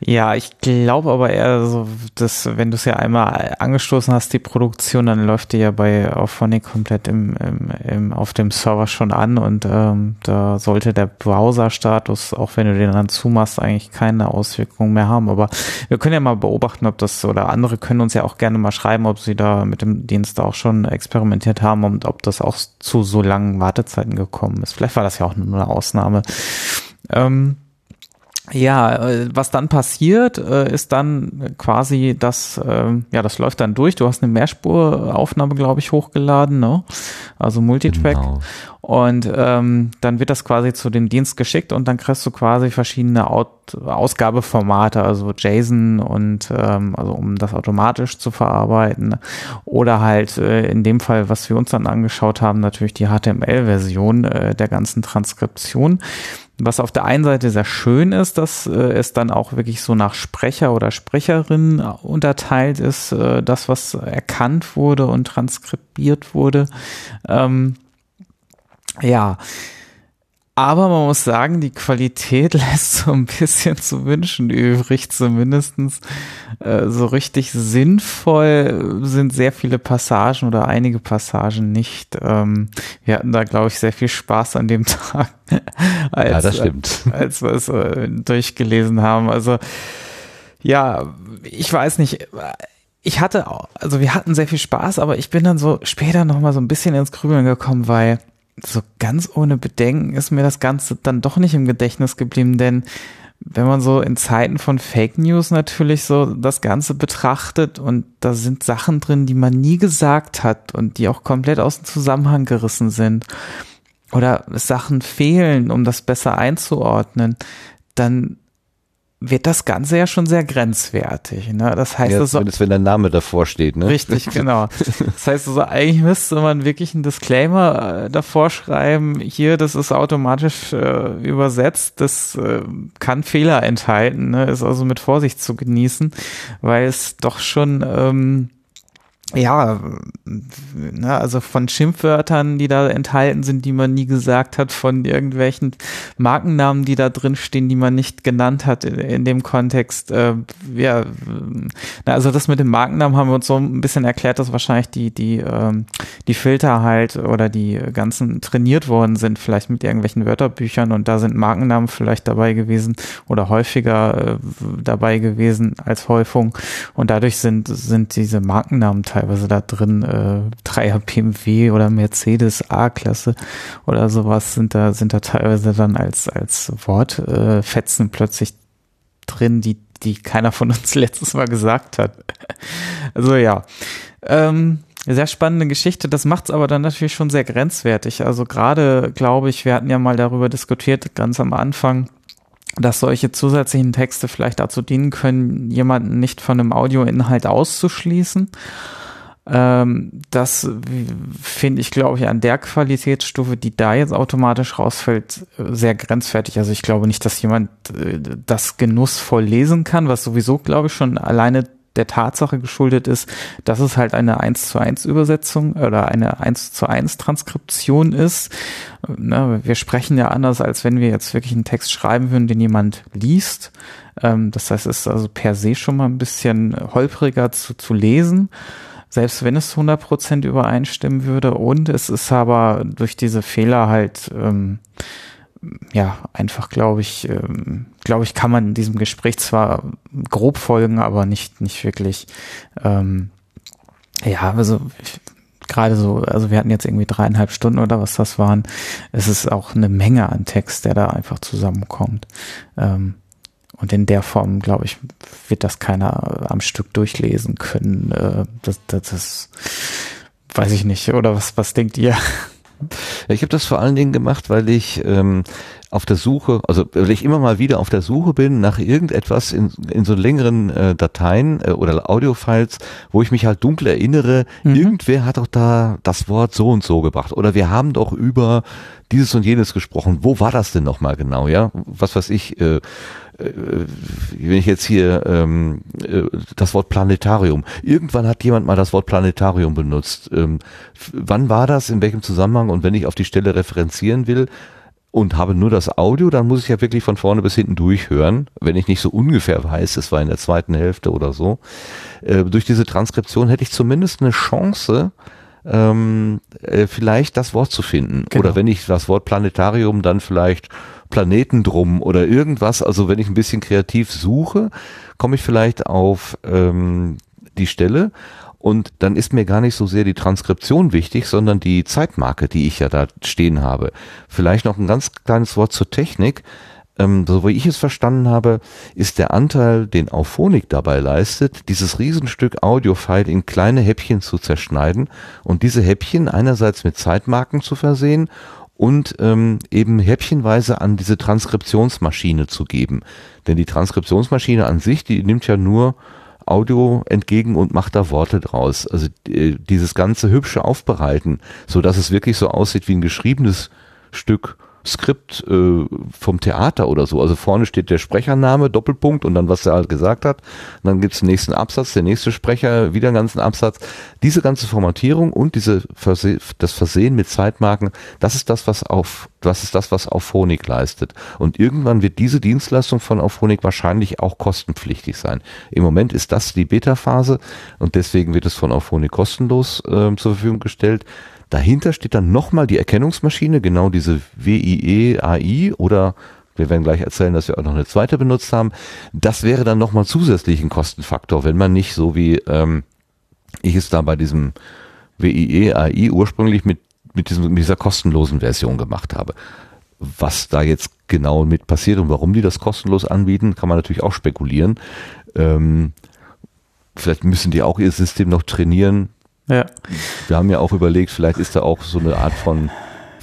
Ja, ich glaube aber eher so, dass wenn du es ja einmal angestoßen hast, die Produktion, dann läuft die ja bei Auphonic komplett im, im, im, auf dem Server schon an und ähm, da sollte der Browser-Status, auch wenn du den dann zumachst, eigentlich keine Auswirkungen mehr haben. Aber wir können ja mal beobachten, ob das oder andere können uns ja auch gerne mal schreiben, ob sie da mit dem Dienst auch schon experimentiert haben und ob das auch zu so langen Wartezeiten gekommen ist. Vielleicht war das ja auch nur eine Ausnahme. Ähm, ja, äh, was dann passiert, äh, ist dann quasi das, ähm, ja, das läuft dann durch. Du hast eine Mehrspuraufnahme, glaube ich, hochgeladen, ne? Also Multitrack. Genau. Und ähm, dann wird das quasi zu dem Dienst geschickt und dann kriegst du quasi verschiedene Out Ausgabeformate, also JSON und ähm, also um das automatisch zu verarbeiten. Oder halt äh, in dem Fall, was wir uns dann angeschaut haben, natürlich die HTML-Version äh, der ganzen Transkription. Was auf der einen Seite sehr schön ist, dass äh, es dann auch wirklich so nach Sprecher oder Sprecherin unterteilt ist, äh, das, was erkannt wurde und transkribiert wurde. Ähm, ja. Aber man muss sagen, die Qualität lässt so ein bisschen zu wünschen übrig, zumindestens äh, so richtig sinnvoll sind sehr viele Passagen oder einige Passagen nicht. Ähm, wir hatten da, glaube ich, sehr viel Spaß an dem Tag, als, ja, das stimmt. als wir es äh, durchgelesen haben. Also ja, ich weiß nicht, ich hatte, also wir hatten sehr viel Spaß, aber ich bin dann so später nochmal so ein bisschen ins Grübeln gekommen, weil so ganz ohne Bedenken ist mir das Ganze dann doch nicht im Gedächtnis geblieben, denn wenn man so in Zeiten von Fake News natürlich so das Ganze betrachtet und da sind Sachen drin, die man nie gesagt hat und die auch komplett aus dem Zusammenhang gerissen sind oder Sachen fehlen, um das besser einzuordnen, dann wird das Ganze ja schon sehr grenzwertig. Ne? Das heißt, Ja, das zumindest wenn der Name davor steht, ne? Richtig, genau. Das heißt also, eigentlich müsste man wirklich einen Disclaimer äh, davor schreiben, hier, das ist automatisch äh, übersetzt, das äh, kann Fehler enthalten, ne? ist also mit Vorsicht zu genießen, weil es doch schon ähm, ja, ne, also von Schimpfwörtern, die da enthalten sind, die man nie gesagt hat, von irgendwelchen Markennamen, die da drin stehen, die man nicht genannt hat in, in dem Kontext. Äh, ja, na, also das mit dem Markennamen haben wir uns so ein bisschen erklärt, dass wahrscheinlich die die ähm, die Filter halt oder die ganzen trainiert worden sind, vielleicht mit irgendwelchen Wörterbüchern und da sind Markennamen vielleicht dabei gewesen oder häufiger äh, dabei gewesen als Häufung und dadurch sind sind diese Markennamen teilweise teilweise da drin, äh, Dreier BMW oder Mercedes A-Klasse oder sowas sind da, sind da teilweise dann als, als Wortfetzen äh, plötzlich drin, die, die keiner von uns letztes Mal gesagt hat. Also ja. Ähm, sehr spannende Geschichte. Das macht es aber dann natürlich schon sehr grenzwertig. Also gerade, glaube ich, wir hatten ja mal darüber diskutiert, ganz am Anfang, dass solche zusätzlichen Texte vielleicht dazu dienen können, jemanden nicht von einem Audioinhalt auszuschließen. Ähm, das finde ich, glaube ich, an der Qualitätsstufe, die da jetzt automatisch rausfällt, sehr grenzwertig. Also ich glaube nicht, dass jemand äh, das genussvoll lesen kann, was sowieso, glaube ich, schon alleine der Tatsache geschuldet ist, dass es halt eine 1 zu 1 Übersetzung oder eine 1 zu 1 Transkription ist. Wir sprechen ja anders, als wenn wir jetzt wirklich einen Text schreiben würden, den jemand liest. Ähm, das heißt, es ist also per se schon mal ein bisschen holpriger zu, zu lesen selbst wenn es 100% übereinstimmen würde. Und es ist aber durch diese Fehler halt, ähm, ja, einfach glaube ich, ähm, glaube ich, kann man in diesem Gespräch zwar grob folgen, aber nicht, nicht wirklich, ähm, ja, also gerade so, also wir hatten jetzt irgendwie dreieinhalb Stunden oder was das waren. Es ist auch eine Menge an Text, der da einfach zusammenkommt. Ähm, und in der Form, glaube ich, wird das keiner am Stück durchlesen können. Äh, das, das, das weiß ich nicht. Oder was, was denkt ihr? Ich habe das vor allen Dingen gemacht, weil ich ähm, auf der Suche, also weil ich immer mal wieder auf der Suche bin nach irgendetwas in, in so längeren äh, Dateien äh, oder Audiofiles, wo ich mich halt dunkel erinnere, mhm. irgendwer hat doch da das Wort so und so gebracht oder wir haben doch über dieses und jenes gesprochen. Wo war das denn nochmal genau, ja? Was weiß ich, äh, äh, wenn ich jetzt hier ähm, äh, das Wort Planetarium, irgendwann hat jemand mal das Wort Planetarium benutzt. Ähm, wann war das, in welchem Zusammenhang und wenn ich auf die Stelle referenzieren will und habe nur das Audio, dann muss ich ja wirklich von vorne bis hinten durchhören, wenn ich nicht so ungefähr weiß, es war in der zweiten Hälfte oder so. Äh, durch diese Transkription hätte ich zumindest eine Chance, ähm, äh, vielleicht das Wort zu finden. Genau. Oder wenn ich das Wort Planetarium dann vielleicht Planeten drum oder irgendwas. Also wenn ich ein bisschen kreativ suche, komme ich vielleicht auf ähm, die Stelle und dann ist mir gar nicht so sehr die Transkription wichtig, sondern die Zeitmarke, die ich ja da stehen habe. Vielleicht noch ein ganz kleines Wort zur Technik. Ähm, so wie ich es verstanden habe, ist der Anteil, den Auphonic dabei leistet, dieses Riesenstück Audiofile in kleine Häppchen zu zerschneiden und diese Häppchen einerseits mit Zeitmarken zu versehen und ähm, eben häppchenweise an diese Transkriptionsmaschine zu geben. Denn die Transkriptionsmaschine an sich, die nimmt ja nur Audio entgegen und macht da Worte draus. Also äh, dieses ganze hübsche Aufbereiten, so dass es wirklich so aussieht wie ein geschriebenes Stück Skript äh, vom Theater oder so. Also vorne steht der Sprechername, Doppelpunkt und dann, was er halt gesagt hat. Und dann gibt's den nächsten Absatz, der nächste Sprecher, wieder einen ganzen Absatz. Diese ganze Formatierung und diese Verse das Versehen mit Zeitmarken, das ist das, was auf, das ist das, was Auphonic leistet. Und irgendwann wird diese Dienstleistung von Auphonic wahrscheinlich auch kostenpflichtig sein. Im Moment ist das die Beta-Phase und deswegen wird es von Auphonic kostenlos äh, zur Verfügung gestellt. Dahinter steht dann nochmal die Erkennungsmaschine, genau diese WIE AI oder wir werden gleich erzählen, dass wir auch noch eine zweite benutzt haben. Das wäre dann nochmal zusätzlich ein Kostenfaktor, wenn man nicht so wie ähm, ich es da bei diesem WIE AI ursprünglich mit, mit, diesem, mit dieser kostenlosen Version gemacht habe. Was da jetzt genau mit passiert und warum die das kostenlos anbieten, kann man natürlich auch spekulieren. Ähm, vielleicht müssen die auch ihr System noch trainieren. Ja. Wir haben ja auch überlegt, vielleicht ist da auch so eine Art von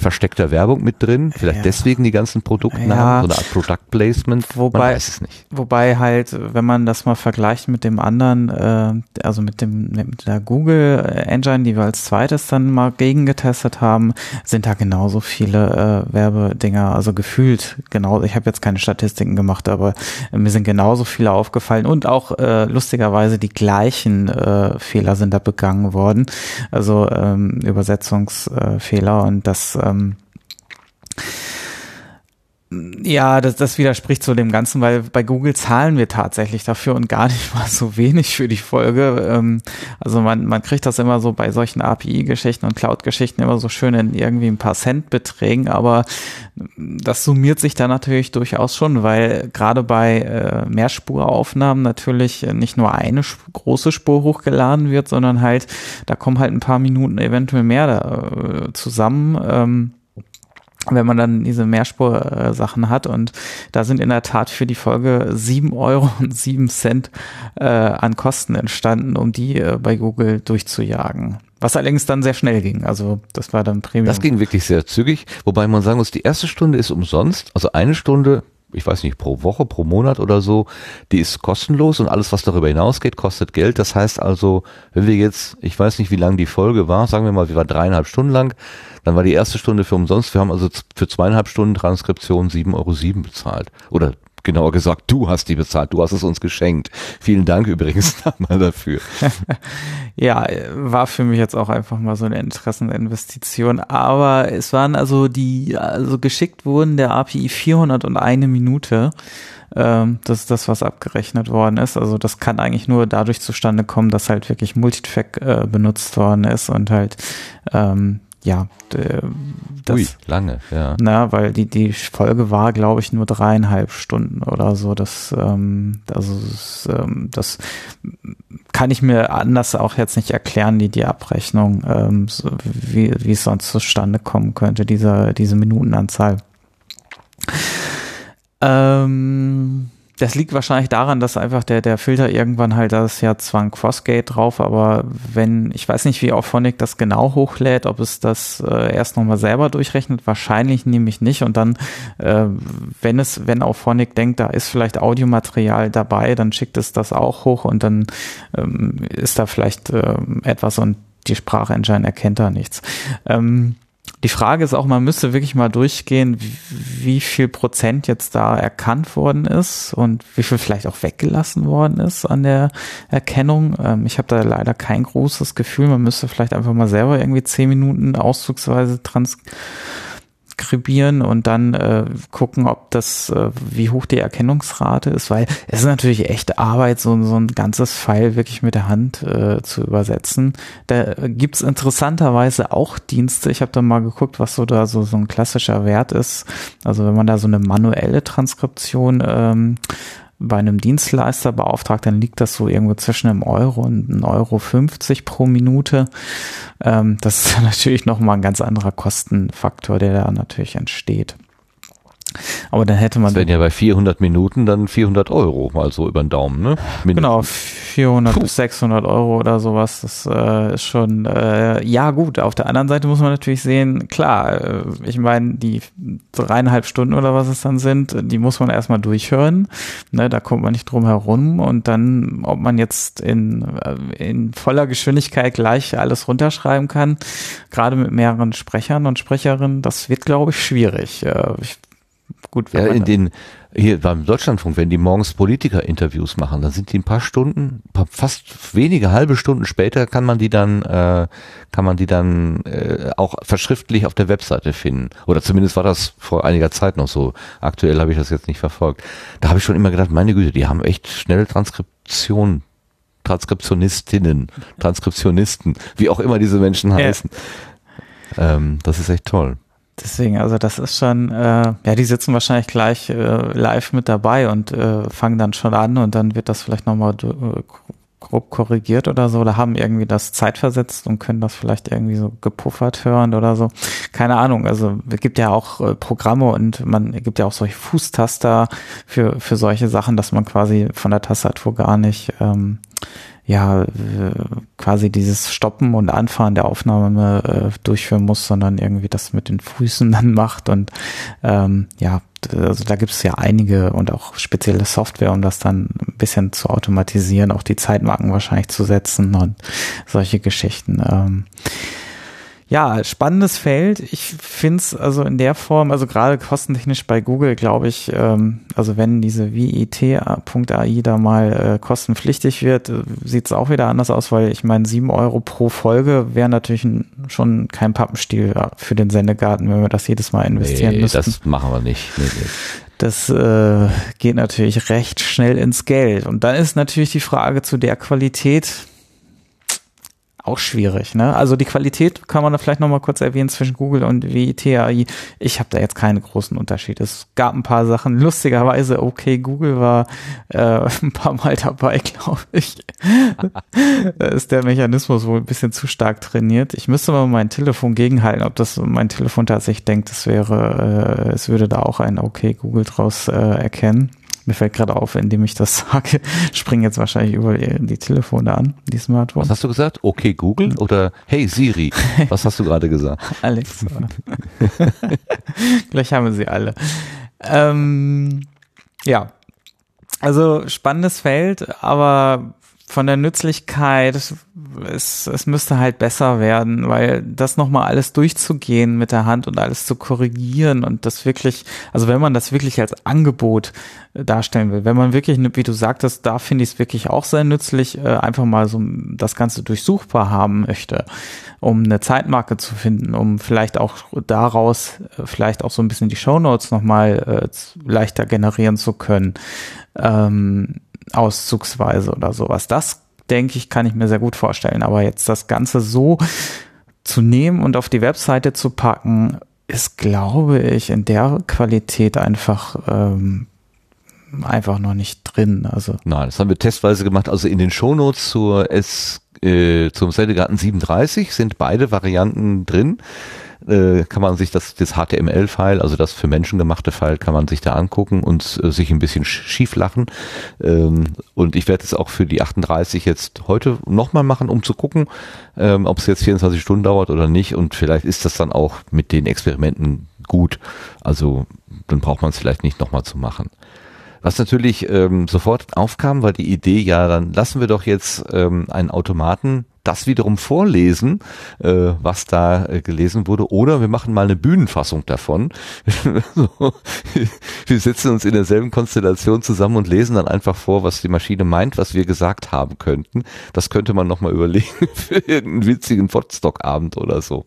versteckter Werbung mit drin, vielleicht Ja. deswegen die ganzen Produktnamen, Ja. so eine Art Product Placement, Wobei- man weiß es nicht. Wobei halt, wenn man das mal vergleicht mit dem anderen, äh, also mit dem mit der Google Engine, die wir als zweites dann mal gegengetestet haben, sind da genauso viele äh, Werbedinger, also gefühlt genau. Ich habe jetzt keine Statistiken gemacht, aber äh, mir sind genauso viele aufgefallen und auch äh, lustigerweise die gleichen äh, Fehler sind da begangen worden, also ähm, Übersetzungsfehler und das ähm, ja, das, das widerspricht zu dem Ganzen, weil bei Google zahlen wir tatsächlich dafür und gar nicht mal so wenig für die Folge. Ähm, also man, man kriegt das immer so bei solchen API-Geschichten und Cloud-Geschichten immer so schön in irgendwie ein paar Centbeträgen, aber das summiert sich da natürlich durchaus schon, weil gerade bei äh, Mehrspuraufnahmen natürlich nicht nur eine große Spur hochgeladen wird, sondern halt, da kommen halt ein paar Minuten eventuell mehr da, äh, zusammen. Ähm, wenn man dann diese Mehrspur-Sachen hat. Und da sind in der Tat für die Folge sieben Euro und sieben Cent äh, an Kosten entstanden, um die äh, bei Google durchzujagen. Was allerdings dann sehr schnell ging. Also das war dann Premium. Das ging wirklich sehr zügig, wobei man sagen muss, die erste Stunde ist umsonst, also eine Stunde, ich weiß nicht, pro Woche, pro Monat oder so, die ist kostenlos und alles, was darüber hinausgeht, kostet Geld. Das heißt also, wenn wir jetzt, ich weiß nicht, wie lang die Folge war, sagen wir mal, sie war dreieinhalb Stunden lang, dann war die erste Stunde für umsonst. Wir haben also für zweieinhalb Stunden Transkription 7,07 Euro bezahlt. Oder genauer gesagt, du hast die bezahlt, du hast es uns geschenkt. Vielen Dank übrigens nochmal dafür. Ja, war für mich jetzt auch einfach mal so eine Interesseninvestition. Aber es waren also die, also geschickt wurden der API 401 Minute. Ähm, das ist das, was abgerechnet worden ist. Also das kann eigentlich nur dadurch zustande kommen, dass halt wirklich Multitrack äh, benutzt worden ist und halt, ähm, ja, das, Ui, lange, ja. na, weil die, die Folge war, glaube ich, nur dreieinhalb Stunden oder so. Das, ähm, also, das, ähm, das kann ich mir anders auch jetzt nicht erklären, die, die Abrechnung, ähm, so, wie, wie es sonst zustande kommen könnte, diese, diese Minutenanzahl. Ähm, das liegt wahrscheinlich daran, dass einfach der, der Filter irgendwann halt, das ist ja zwar ein Crossgate drauf, aber wenn, ich weiß nicht, wie Auphonic das genau hochlädt, ob es das äh, erst nochmal selber durchrechnet, wahrscheinlich nämlich nicht und dann, äh, wenn es, wenn Auphonic denkt, da ist vielleicht Audiomaterial dabei, dann schickt es das auch hoch und dann ähm, ist da vielleicht ähm, etwas und die Sprachengine erkennt da nichts. Ähm, die Frage ist auch, man müsste wirklich mal durchgehen, wie, wie viel Prozent jetzt da erkannt worden ist und wie viel vielleicht auch weggelassen worden ist an der Erkennung. Ähm, ich habe da leider kein großes Gefühl. Man müsste vielleicht einfach mal selber irgendwie zehn Minuten auszugsweise transkribieren und dann äh, gucken, ob das, äh, wie hoch die Erkennungsrate ist, weil es ist natürlich echt Arbeit, so, so ein ganzes File wirklich mit der Hand äh, zu übersetzen. Da gibt's interessanterweise auch Dienste. Ich habe da mal geguckt, was so da so, so ein klassischer Wert ist. Also wenn man da so eine manuelle Transkription ähm, bei einem Dienstleister beauftragt, dann liegt das so irgendwo zwischen einem Euro und einem Euro 50 pro Minute. Ähm, das ist natürlich nochmal ein ganz anderer Kostenfaktor, der da natürlich entsteht. Aber dann hätte man Das wären ja bei 400 Minuten dann 400 Euro, mal so über den Daumen, ne? Genau, Mindestens. 400 bis 600 Euro oder sowas. Das äh, ist schon, äh, ja gut. Auf der anderen Seite muss man natürlich sehen, klar, äh, ich meine, die dreieinhalb Stunden oder was es dann sind, die muss man erstmal durchhören. Ne, da kommt man nicht drum herum. Und dann, ob man jetzt in, äh, in voller Geschwindigkeit gleich alles runterschreiben kann, gerade mit mehreren Sprechern und Sprecherinnen, das wird, glaube ich, schwierig. Äh, ich, gut, Ja, in den, hier beim Deutschlandfunk, wenn die morgens Politiker-Interviews machen, dann sind die ein paar Stunden, paar- fast wenige halbe Stunden später kann man die dann, äh, kann man die dann äh, auch verschriftlich auf der Webseite finden. Oder zumindest war das vor einiger Zeit noch so. Aktuell habe ich das jetzt nicht verfolgt. Da habe ich schon immer gedacht, meine Güte, die haben echt schnelle Transkription. Transkriptionistinnen, Transkriptionisten, wie auch immer diese Menschen heißen. Ähm, das ist echt toll. Deswegen, also das ist schon, äh, ja, die sitzen wahrscheinlich gleich äh, live mit dabei und äh, fangen dann schon an und dann wird das vielleicht nochmal äh, grob korrigiert oder so oder haben irgendwie das zeitversetzt und können das vielleicht irgendwie so gepuffert hören oder so. Keine Ahnung, also es gibt ja auch äh, Programme und man gibt ja auch solche Fußtaster für, für solche Sachen, dass man quasi von der Tastatur gar nicht ähm, ja, äh, quasi dieses Stoppen und Anfahren der Aufnahme äh, durchführen muss, sondern irgendwie das mit den Füßen dann macht. Und ähm, ja, also da gibt es ja einige und auch spezielle Software, um das dann ein bisschen zu automatisieren, auch die Zeitmarken wahrscheinlich zu setzen und solche Geschichten. Ähm, ja, spannendes Feld. Ich finde es also in der Form, also gerade kostentechnisch bei Google, glaube ich, ähm, also wenn diese VIT.ai da mal äh, kostenpflichtig wird, äh, sieht es auch wieder anders aus, weil ich meine, sieben Euro pro Folge wäre natürlich schon kein Pappenstiel äh, für den Sendegarten, wenn wir das jedes Mal investieren nee, müssen. das machen wir nicht. Nee, nee. Das äh, geht natürlich recht schnell ins Geld. Und dann ist natürlich die Frage zu der Qualität, auch schwierig, ne? Also die Qualität kann man da vielleicht nochmal kurz erwähnen zwischen Google und WIT-AI. Ich habe da jetzt keine großen Unterschiede. Es gab ein paar Sachen. Lustigerweise, okay, Google war äh, ein paar Mal dabei, glaube ich. da ist der Mechanismus wohl ein bisschen zu stark trainiert. Ich müsste mal mein Telefon gegenhalten, ob das mein Telefon tatsächlich denkt, es wäre, äh, es würde da auch ein okay Google draus äh, erkennen. Mir fällt gerade auf, indem ich das sage, springen jetzt wahrscheinlich über die Telefone an, die Smartphones. Was hast du gesagt? Okay, Google oder Hey Siri? Was hast du gerade gesagt? Alex. Gleich haben wir sie alle. Ähm, ja. Also spannendes Feld, aber von der Nützlichkeit, es, es müsste halt besser werden, weil das nochmal alles durchzugehen mit der Hand und alles zu korrigieren und das wirklich, also wenn man das wirklich als Angebot äh, darstellen will, wenn man wirklich, wie du sagtest, da finde ich es wirklich auch sehr nützlich, äh, einfach mal so das Ganze durchsuchbar haben möchte, um eine Zeitmarke zu finden, um vielleicht auch daraus äh, vielleicht auch so ein bisschen die Shownotes nochmal leichter generieren zu können. Ähm, auszugsweise oder sowas. Das denke ich, kann ich mir sehr gut vorstellen. Aber jetzt das Ganze so zu nehmen und auf die Webseite zu packen, ist, glaube ich, in der Qualität einfach ähm, einfach noch nicht drin. Also Nein, das haben wir testweise gemacht. Also in den Shownotes zur S, äh, zum Sendegarten 37 sind beide Varianten drin äh, kann man sich das, das HTML-File, also das für Menschen gemachte File, kann man sich da angucken und äh, sich ein bisschen schief lachen. Ähm, und ich werde es auch für die 38 jetzt heute nochmal machen, um zu gucken, ähm, ob es jetzt 24 Stunden dauert oder nicht. Und vielleicht ist das dann auch mit den Experimenten gut. Also dann braucht man es vielleicht nicht nochmal zu machen. Was natürlich ähm, sofort aufkam, war die Idee, ja, dann lassen wir doch jetzt ähm, einen Automaten das wiederum vorlesen, äh, was da äh, gelesen wurde, oder wir machen mal eine Bühnenfassung davon. wir setzen uns in derselben Konstellation zusammen und lesen dann einfach vor, was die Maschine meint, was wir gesagt haben könnten. Das könnte man nochmal überlegen für einen witzigen Podstock-Abend oder so.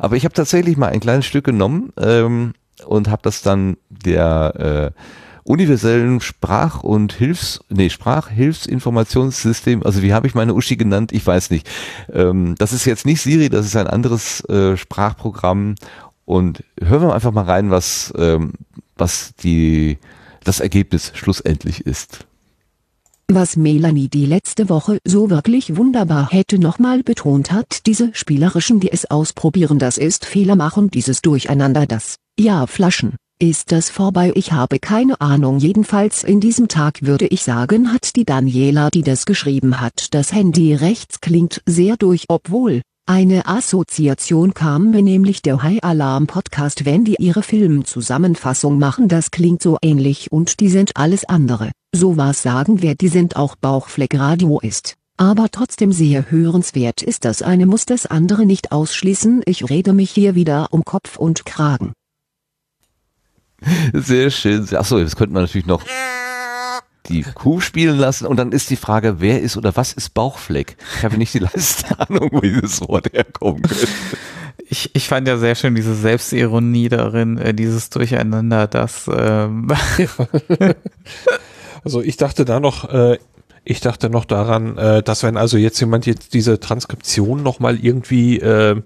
Aber ich habe tatsächlich mal ein kleines Stück genommen ähm, und habe das dann der äh, universellen Sprach- und Hilfs, nee, Sprachhilfsinformationssystem, also wie habe ich meine Uschi genannt? Ich weiß nicht. Ähm, das ist jetzt nicht Siri, das ist ein anderes äh, Sprachprogramm und hören wir einfach mal rein, was, ähm, was die, das Ergebnis schlussendlich ist. Was Melanie die letzte Woche so wirklich wunderbar hätte nochmal betont hat, diese spielerischen, die es ausprobieren, das ist Fehler machen, dieses Durcheinander, das, ja, Flaschen, ist das vorbei? Ich habe keine Ahnung. Jedenfalls in diesem Tag würde ich sagen, hat die Daniela, die das geschrieben hat, das Handy rechts klingt sehr durch, obwohl eine Assoziation kam mir nämlich der High Alarm Podcast, wenn die ihre Filmzusammenfassung machen, das klingt so ähnlich und die sind alles andere. So was sagen wir, die sind auch Bauchfleckradio ist. Aber trotzdem sehr hörenswert ist das eine muss das andere nicht ausschließen. Ich rede mich hier wieder um Kopf und Kragen. Sehr schön. Achso, jetzt könnte man natürlich noch die Kuh spielen lassen und dann ist die Frage, wer ist oder was ist Bauchfleck? Ich habe nicht die leiste Ahnung, wo dieses Wort herkommen könnte. Ich, ich fand ja sehr schön diese Selbstironie darin, äh, dieses Durcheinander, das ähm Also ich dachte da noch, äh, ich dachte noch daran, äh, dass wenn also jetzt jemand jetzt diese Transkription nochmal irgendwie äh,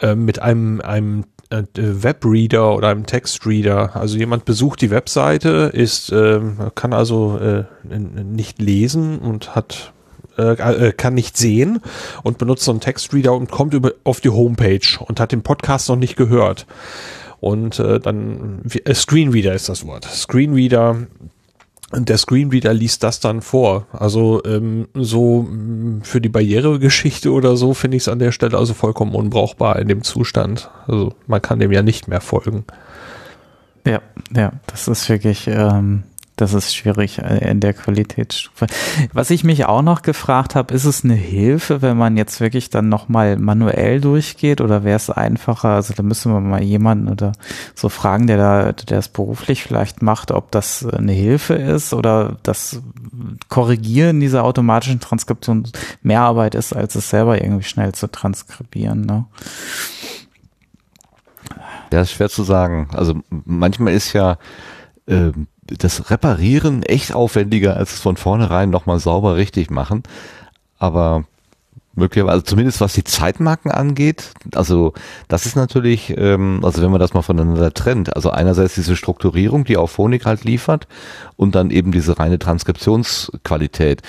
äh, mit einem, einem äh, Webreader oder einem Textreader. Also jemand besucht die Webseite, ist, äh, kann also äh, nicht lesen und hat äh, äh, kann nicht sehen und benutzt so einen Textreader und kommt über auf die Homepage und hat den Podcast noch nicht gehört. Und äh, dann äh, Screenreader ist das Wort. Screenreader der Screenreader liest das dann vor. Also ähm, so mh, für die Barrieregeschichte oder so finde ich es an der Stelle also vollkommen unbrauchbar in dem Zustand. Also man kann dem ja nicht mehr folgen. Ja, ja, das ist wirklich, ähm, das ist schwierig äh, in der Qualitätsstufe. Was ich mich auch noch gefragt habe, ist es eine Hilfe, wenn man jetzt wirklich dann nochmal manuell durchgeht oder wäre es einfacher? Also da müssen wir mal jemanden oder so fragen, der da, der es beruflich vielleicht macht, ob das eine Hilfe ist oder das Korrigieren dieser automatischen Transkription mehr Arbeit ist, als es selber irgendwie schnell zu transkribieren. Ne? Ja, ist schwer zu sagen. Also manchmal ist ja ähm, das Reparieren echt aufwendiger, als es von vornherein nochmal sauber richtig machen. Aber möglicherweise, also zumindest was die Zeitmarken angeht, also das ist natürlich, ähm, also wenn man das mal voneinander trennt, also einerseits diese Strukturierung, die auch Phonik halt liefert und dann eben diese reine Transkriptionsqualität.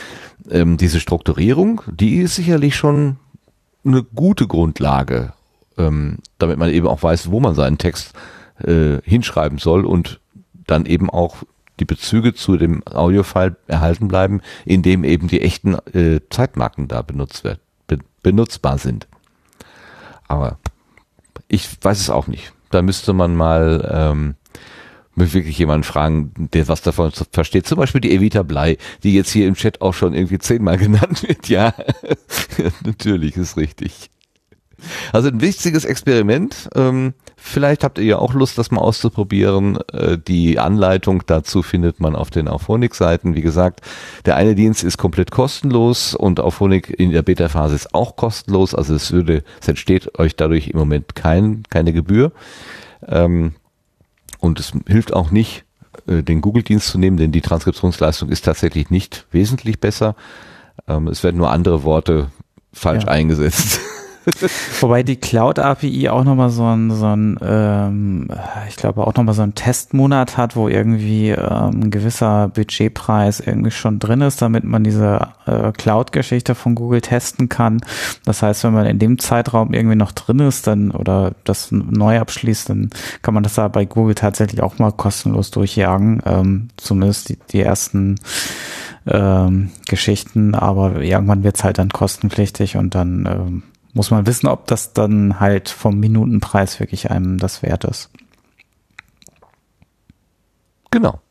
Ähm, diese Strukturierung, die ist sicherlich schon eine gute Grundlage, ähm, damit man eben auch weiß, wo man seinen Text äh, hinschreiben soll und dann eben auch die Bezüge zu dem Audiofile erhalten bleiben, indem eben die echten äh, Zeitmarken da benutzt wird, be benutzbar sind. Aber ich weiß es auch nicht. Da müsste man mal ähm, wirklich jemanden fragen, der was davon versteht. Zum Beispiel die Evita Blei, die jetzt hier im Chat auch schon irgendwie zehnmal genannt wird. Ja, natürlich ist richtig. Also ein wichtiges Experiment. Ähm, vielleicht habt ihr ja auch Lust, das mal auszuprobieren. Äh, die Anleitung dazu findet man auf den Auphonic-Seiten. Wie gesagt, der eine Dienst ist komplett kostenlos und Auphonic in der Beta-Phase ist auch kostenlos. Also es würde, es entsteht euch dadurch im Moment kein, keine Gebühr. Ähm, und es hilft auch nicht, äh, den Google-Dienst zu nehmen, denn die Transkriptionsleistung ist tatsächlich nicht wesentlich besser. Ähm, es werden nur andere Worte falsch Ja. eingesetzt. Wobei die Cloud API auch nochmal so ein, so ein ähm, ich glaube auch nochmal so einen Testmonat hat, wo irgendwie ähm, ein gewisser Budgetpreis irgendwie schon drin ist, damit man diese äh, Cloud-Geschichte von Google testen kann. Das heißt, wenn man in dem Zeitraum irgendwie noch drin ist, dann oder das neu abschließt, dann kann man das da bei Google tatsächlich auch mal kostenlos durchjagen. Ähm, zumindest die, die ersten ähm, Geschichten, aber irgendwann wird's halt dann kostenpflichtig und dann ähm, muss man wissen, ob das dann halt vom Minutenpreis wirklich einem das wert ist. Genau.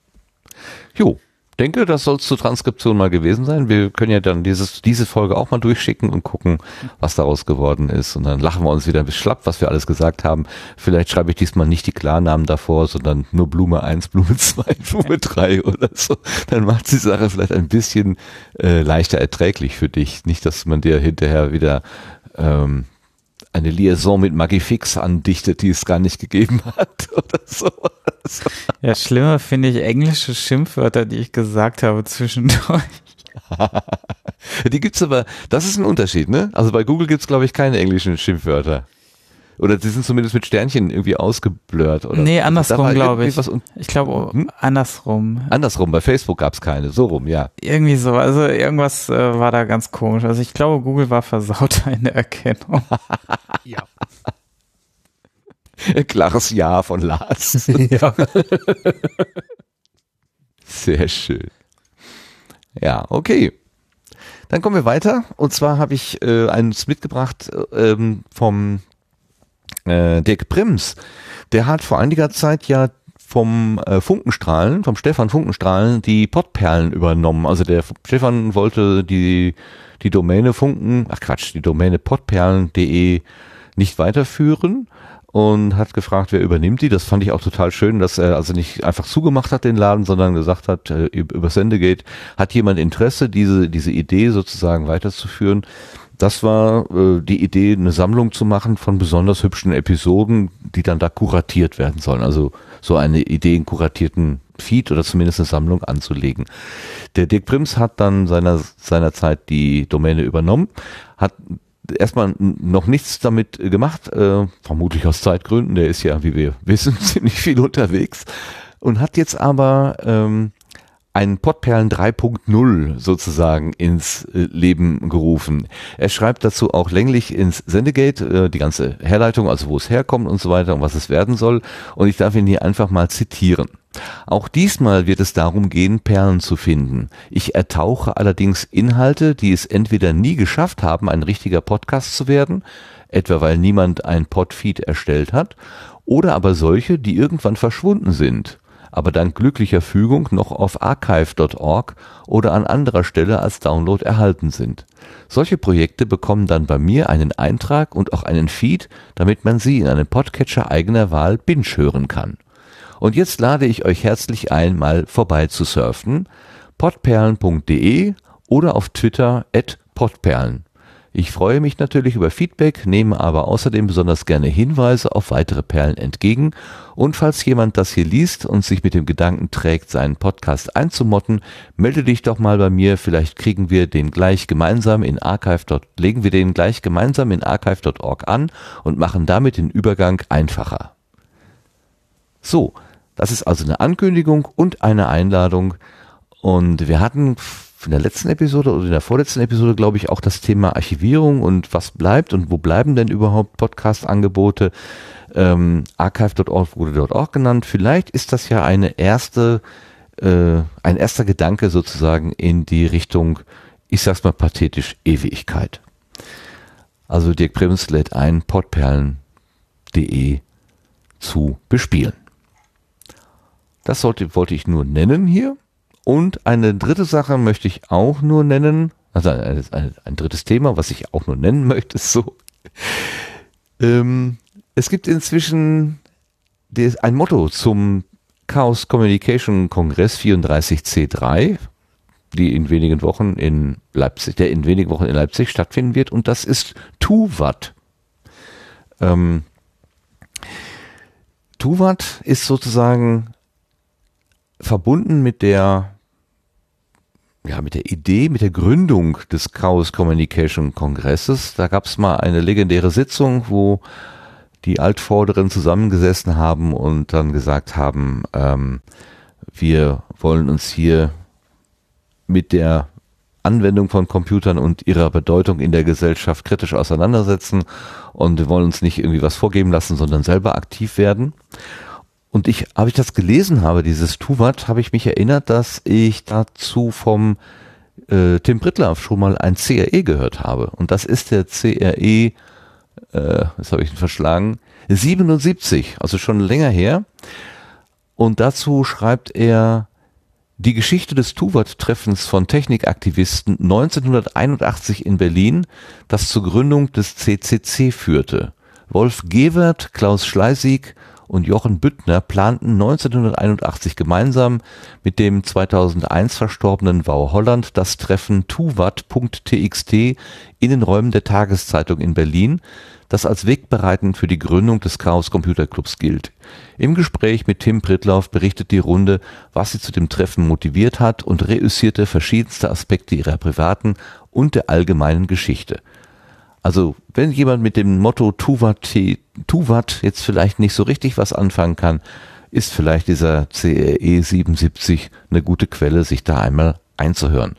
Jo, denke, das soll es zur Transkription mal gewesen sein. Wir können ja dann dieses, diese Folge auch mal durchschicken und gucken, was daraus geworden ist. Und dann lachen wir uns wieder bisschen schlapp, was wir alles gesagt haben. Vielleicht schreibe ich diesmal nicht die Klarnamen davor, sondern nur Blume 1, Blume 2, Blume 3 oder so. Dann macht die Sache vielleicht ein bisschen äh, leichter erträglich für dich. Nicht, dass man dir hinterher wieder ähm, eine Liaison mit Magifix andichtet, die es gar nicht gegeben hat oder so. Ja, schlimmer finde ich englische Schimpfwörter, die ich gesagt habe zwischendurch. Die gibt's aber, das ist ein Unterschied, ne? Also bei Google gibt's glaube ich keine englischen Schimpfwörter. Oder die sind zumindest mit Sternchen irgendwie ausgeblurrt oder nee, andersrum glaube ich. Ich glaube Hm? andersrum. andersrum, bei Facebook gab's keine, so rum, ja. Irgendwie so, also irgendwas äh, war da ganz komisch. Also ich glaube, Google war versaut in der Erkennung. Ja. Klares Ja von Lars. ja. Sehr schön. Ja, okay. Dann kommen wir weiter. Und zwar habe ich äh, eins mitgebracht äh, ähm, vom äh, Dirk Prims. Der hat vor einiger Zeit ja vom äh, Funkenstrahlen, vom Stefan Funkenstrahlen, die Pottperlen übernommen. Also der Stefan wollte die, die Domäne Funken, ach Quatsch, die Domäne pottperlen.de nicht weiterführen und hat gefragt, wer übernimmt die. Das fand ich auch total schön, dass er also nicht einfach zugemacht hat den Laden, sondern gesagt hat, äh, über Sendegate hat jemand Interesse, diese, diese Idee sozusagen weiterzuführen. Das war äh, die Idee, eine Sammlung zu machen von besonders hübschen Episoden, die dann da kuratiert werden sollen. Also so eine Idee, einen kuratierten Feed oder zumindest eine Sammlung anzulegen. Der Dirk Prims hat dann seiner, seinerzeit die Domäne übernommen, hat erstmal noch nichts damit äh, gemacht, äh, vermutlich aus Zeitgründen, der ist ja, wie wir wissen, ziemlich viel unterwegs und hat jetzt aber ähm, einen Podperlen 3.0 sozusagen ins äh, Leben gerufen. Er schreibt dazu auch länglich ins Sendegate äh, die ganze Herleitung, also wo es herkommt und so weiter und was es werden soll. Und ich darf ihn hier einfach mal zitieren. Auch diesmal wird es darum gehen, Perlen zu finden. Ich ertauche allerdings Inhalte, die es entweder nie geschafft haben, ein richtiger Podcast zu werden, etwa weil niemand ein Podfeed erstellt hat, oder aber solche, die irgendwann verschwunden sind, aber dank glücklicher Fügung noch auf archive.org oder an anderer Stelle als Download erhalten sind. Solche Projekte bekommen dann bei mir einen Eintrag und auch einen Feed, damit man sie in einem Podcatcher eigener Wahl binge hören kann. Und jetzt lade ich euch herzlich ein, mal vorbei zu surfen. podperlen.de oder auf Twitter at podperlen. Ich freue mich natürlich über Feedback, nehme aber außerdem besonders gerne Hinweise auf weitere Perlen entgegen. Und falls jemand das hier liest und sich mit dem Gedanken trägt, seinen Podcast einzumotten, melde dich doch mal bei mir. Vielleicht kriegen wir den gleich gemeinsam in archive. legen wir den gleich gemeinsam in archive.org an und machen damit den Übergang einfacher. So, das ist also eine Ankündigung und eine Einladung. Und wir hatten in der letzten Episode oder in der vorletzten Episode, glaube ich, auch das Thema Archivierung und was bleibt und wo bleiben denn überhaupt Podcast-Angebote. Ähm, archive.org wurde dort auch genannt. Vielleicht ist das ja eine erste, äh, ein erster Gedanke sozusagen in die Richtung, ich sag's mal pathetisch, Ewigkeit. Also Dirk Prims lädt ein, podperlen.de zu bespielen. Das sollte, wollte ich nur nennen hier. Und eine dritte Sache möchte ich auch nur nennen, also ein, ein, ein drittes Thema, was ich auch nur nennen möchte, ist so. Ähm, es gibt inzwischen ein Motto zum Chaos Communication Kongress 34C3, die in wenigen Wochen in Leipzig, der in wenigen Wochen in Leipzig stattfinden wird, und das ist Tuvat. Ähm, Tuvat ist sozusagen verbunden mit der ja, mit der Idee, mit der Gründung des Chaos Communication Kongresses. Da gab es mal eine legendäre Sitzung, wo die Altvorderen zusammengesessen haben und dann gesagt haben, ähm, wir wollen uns hier mit der Anwendung von Computern und ihrer Bedeutung in der Gesellschaft kritisch auseinandersetzen und wir wollen uns nicht irgendwie was vorgeben lassen, sondern selber aktiv werden. Und ich, habe ich das gelesen habe, dieses Tuvat, habe ich mich erinnert, dass ich dazu vom äh, Tim Brittlaff schon mal ein CRE gehört habe. Und das ist der CRE, äh, was habe ich verschlagen, 77, also schon länger her. Und dazu schreibt er die Geschichte des Tuvat-Treffens von Technikaktivisten 1981 in Berlin, das zur Gründung des CCC führte. Wolf Gewert, Klaus Schleisig und Jochen Büttner planten 1981 gemeinsam mit dem 2001 verstorbenen Wau Holland das Treffen tuvat.txt in den Räumen der Tageszeitung in Berlin, das als wegbereitend für die Gründung des Chaos Computer Clubs gilt. Im Gespräch mit Tim Pritlauf berichtet die Runde, was sie zu dem Treffen motiviert hat und reüssierte verschiedenste Aspekte ihrer privaten und der allgemeinen Geschichte. Also wenn jemand mit dem Motto Tuvat, Tuvat jetzt vielleicht nicht so richtig was anfangen kann, ist vielleicht dieser CRE 77 eine gute Quelle, sich da einmal einzuhören.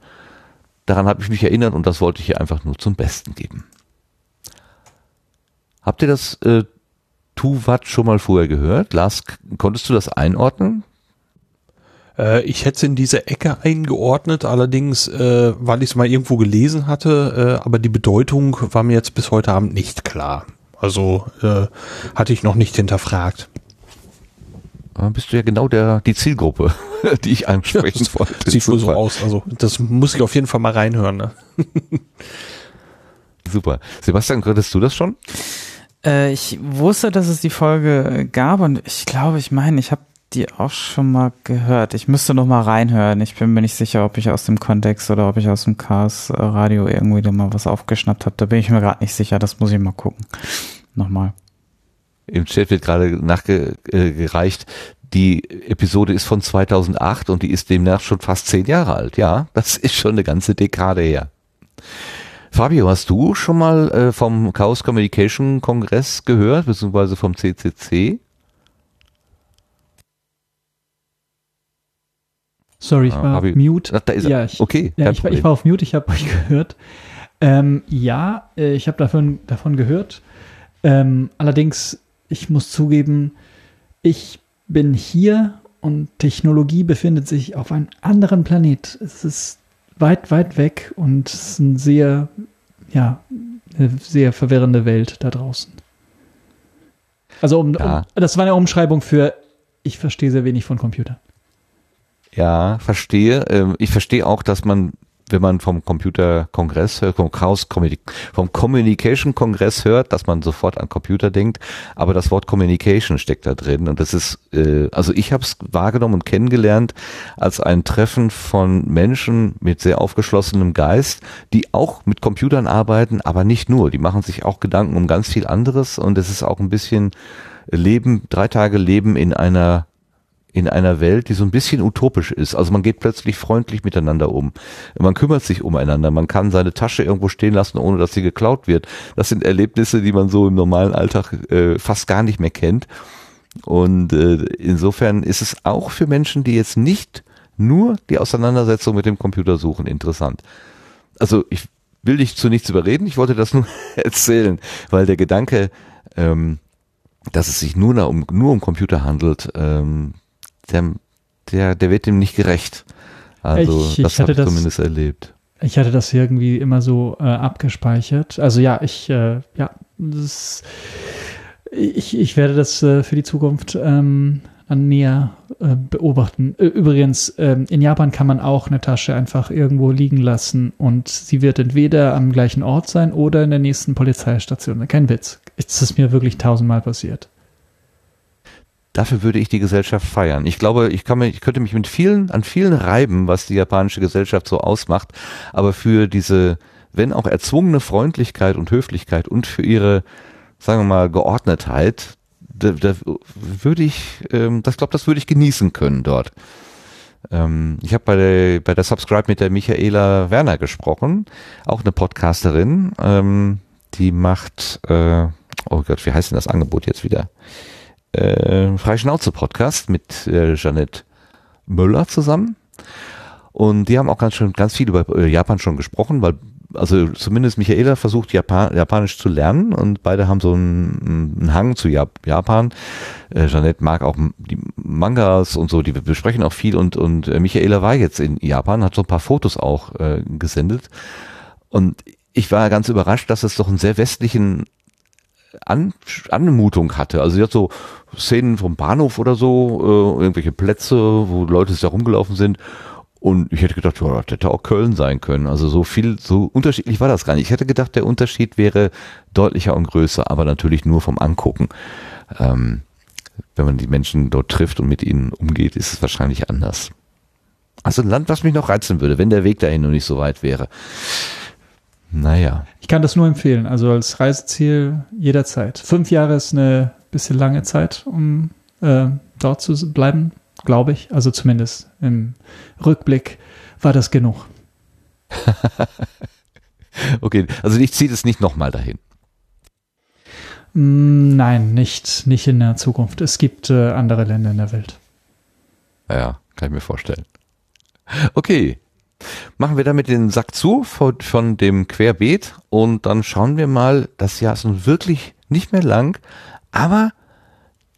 Daran habe ich mich erinnert und das wollte ich hier einfach nur zum Besten geben. Habt ihr das äh, Tuvat schon mal vorher gehört? Lars, konntest du das einordnen? Äh, ich hätte es in diese Ecke eingeordnet, allerdings, äh, weil ich es mal irgendwo gelesen hatte, äh, aber die Bedeutung war mir jetzt bis heute Abend nicht klar. Also äh, hatte ich noch nicht hinterfragt. Da bist du ja genau der, die Zielgruppe, die ich ansprechen ja, wollte. Sieht wohl so aus. Also das muss ich auf jeden Fall mal reinhören. Ne? Super. Sebastian, könntest du das schon? Äh, ich wusste, dass es die Folge gab und ich glaube, ich meine, ich habe die auch schon mal gehört. Ich müsste noch mal reinhören. Ich bin mir nicht sicher, ob ich aus dem Kontext oder ob ich aus dem Chaos Radio irgendwie da mal was aufgeschnappt habe. Da bin ich mir gerade nicht sicher. Das muss ich mal gucken. Nochmal. Im Chat wird gerade nachgereicht. Die Episode ist von 2008 und die ist demnach schon fast zehn Jahre alt. Ja, das ist schon eine ganze Dekade her. Fabio, hast du schon mal äh, vom Chaos Communication Kongress gehört, beziehungsweise vom CCC? Sorry, ich Ah, war hab ich- mute. Ach, da ist er. ja, ich, Okay, ja ich, war- ich war auf mute, ich habe euch gehört. Ähm, ja, äh, ich habe davon, davon gehört. Ähm, allerdings, ich muss zugeben, ich bin hier und Technologie befindet sich auf einem anderen Planet. Es ist weit, weit weg und es ist ein sehr, ja, eine sehr verwirrende Welt da draußen. Also um, Ja. um, das war eine Umschreibung für ich verstehe sehr wenig von Computern. Ja, verstehe. Ähm, Ich verstehe auch, dass man, wenn man vom Computerkongress hört, vom Chaos vom Communication Kongress hört, dass man sofort an Computer denkt. Aber das Wort Communication steckt da drin und das ist, äh, also ich habe es wahrgenommen und kennengelernt als ein Treffen von Menschen mit sehr aufgeschlossenem Geist, die auch mit Computern arbeiten, aber nicht nur. Die machen sich auch Gedanken um ganz viel anderes und es ist auch ein bisschen Leben, drei Tage Leben in einer in einer Welt, die so ein bisschen utopisch ist. Also man geht plötzlich freundlich miteinander um. Man kümmert sich umeinander. Man kann seine Tasche irgendwo stehen lassen, ohne dass sie geklaut wird. Das sind Erlebnisse, die man so im normalen Alltag äh, fast gar nicht mehr kennt. Und äh, insofern ist es auch für Menschen, die jetzt nicht nur die Auseinandersetzung mit dem Computer suchen, interessant. Also ich will dich zu nichts überreden, ich wollte das nur erzählen, weil der Gedanke, ähm, dass es sich nur, um, nur um Computer handelt, ähm, der, der, der wird dem nicht gerecht. Also Ich- das hatte habe ich das- zumindest erlebt. Ich hatte das irgendwie immer so äh, abgespeichert. Also ja, ich, äh, ja, das, ich, ich werde das äh, für die Zukunft ähm, näher äh, beobachten. Übrigens, ähm, in Japan kann man auch eine Tasche einfach irgendwo liegen lassen und sie wird entweder am gleichen Ort sein oder in der nächsten Polizeistation. Kein Witz. Es ist mir wirklich tausendmal passiert. Dafür würde ich die Gesellschaft feiern. Ich glaube, ich, kann ich könnte mich mit vielen, an vielen reiben, was die japanische Gesellschaft so ausmacht, aber für diese, wenn auch erzwungene Freundlichkeit und Höflichkeit und für ihre, sagen wir mal, Geordnetheit, da, da würde ich, ähm, das glaube, das würde ich genießen können dort. Ähm, ich habe bei der, bei der Subscribe mit der Michaela Werner gesprochen, auch eine Podcasterin, ähm, die macht, äh, oh Gott, wie heißt denn das Angebot jetzt wieder? Äh, Freischnauze-Podcast mit äh, Jeanette Müller zusammen. Und die haben auch ganz schön, ganz viel über äh, Japan schon gesprochen, weil, also zumindest Michaela versucht Japan, Japanisch zu lernen und beide haben so einen, einen Hang zu Jap Japan. Äh, Jeanette mag auch die Mangas und so, die besprechen auch viel und, und äh, Michaela war jetzt in Japan, hat so ein paar Fotos auch äh, gesendet. Und ich war ganz überrascht, dass es doch einen sehr westlichen an, Anmutung hatte. Also sie hat so Szenen vom Bahnhof oder so, äh, irgendwelche Plätze, wo Leute da rumgelaufen sind. Und ich hätte gedacht, ja, das hätte auch Köln sein können. Also so viel, so unterschiedlich war das gar nicht. Ich hätte gedacht, der Unterschied wäre deutlicher und größer, aber natürlich nur vom Angucken. Ähm, wenn man die Menschen dort trifft und mit ihnen umgeht, ist es wahrscheinlich anders. Also ein Land, was mich noch reizen würde, wenn der Weg dahin noch nicht so weit wäre. Naja. Ich kann das nur empfehlen. Also als Reiseziel jederzeit. Fünf Jahre ist eine bisschen lange Zeit, um äh, dort zu bleiben, glaube ich. Also zumindest im Rückblick war das genug. Okay, also ich ziehe das nicht nochmal dahin. Mm, Nein, nicht, nicht in der Zukunft. Es gibt äh, andere Länder in der Welt. Ja, kann ich mir vorstellen. Okay. Machen wir damit den Sack zu von, von dem Querbeet und dann schauen wir mal, das Jahr ist nun wirklich nicht mehr lang, aber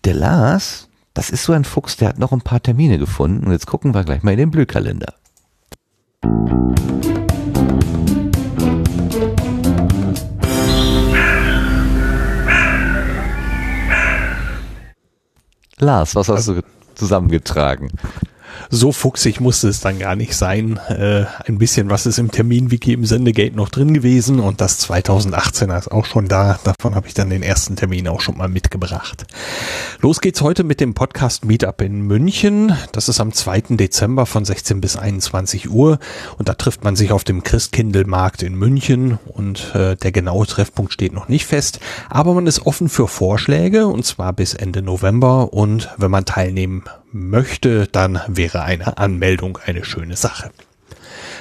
der Lars, das ist so ein Fuchs, der hat noch ein paar Termine gefunden und jetzt gucken wir gleich mal in den Blühkalender. Lars, was hast du zusammengetragen? So fuchsig musste es dann gar nicht sein. Äh, ein bisschen was ist im Terminwiki im Sendegate noch drin gewesen und das 2018er ist auch schon da. Davon habe ich dann den ersten Termin auch schon mal mitgebracht. Los geht's heute mit dem Podcast Meetup in München. Das ist am 2. Dezember von 16 bis 21 Uhr und da trifft man sich auf dem Christkindlmarkt in München und äh, der genaue Treffpunkt steht noch nicht fest, aber man ist offen für Vorschläge und zwar bis Ende November und wenn man teilnehmen möchte, dann wäre eine Anmeldung eine schöne Sache.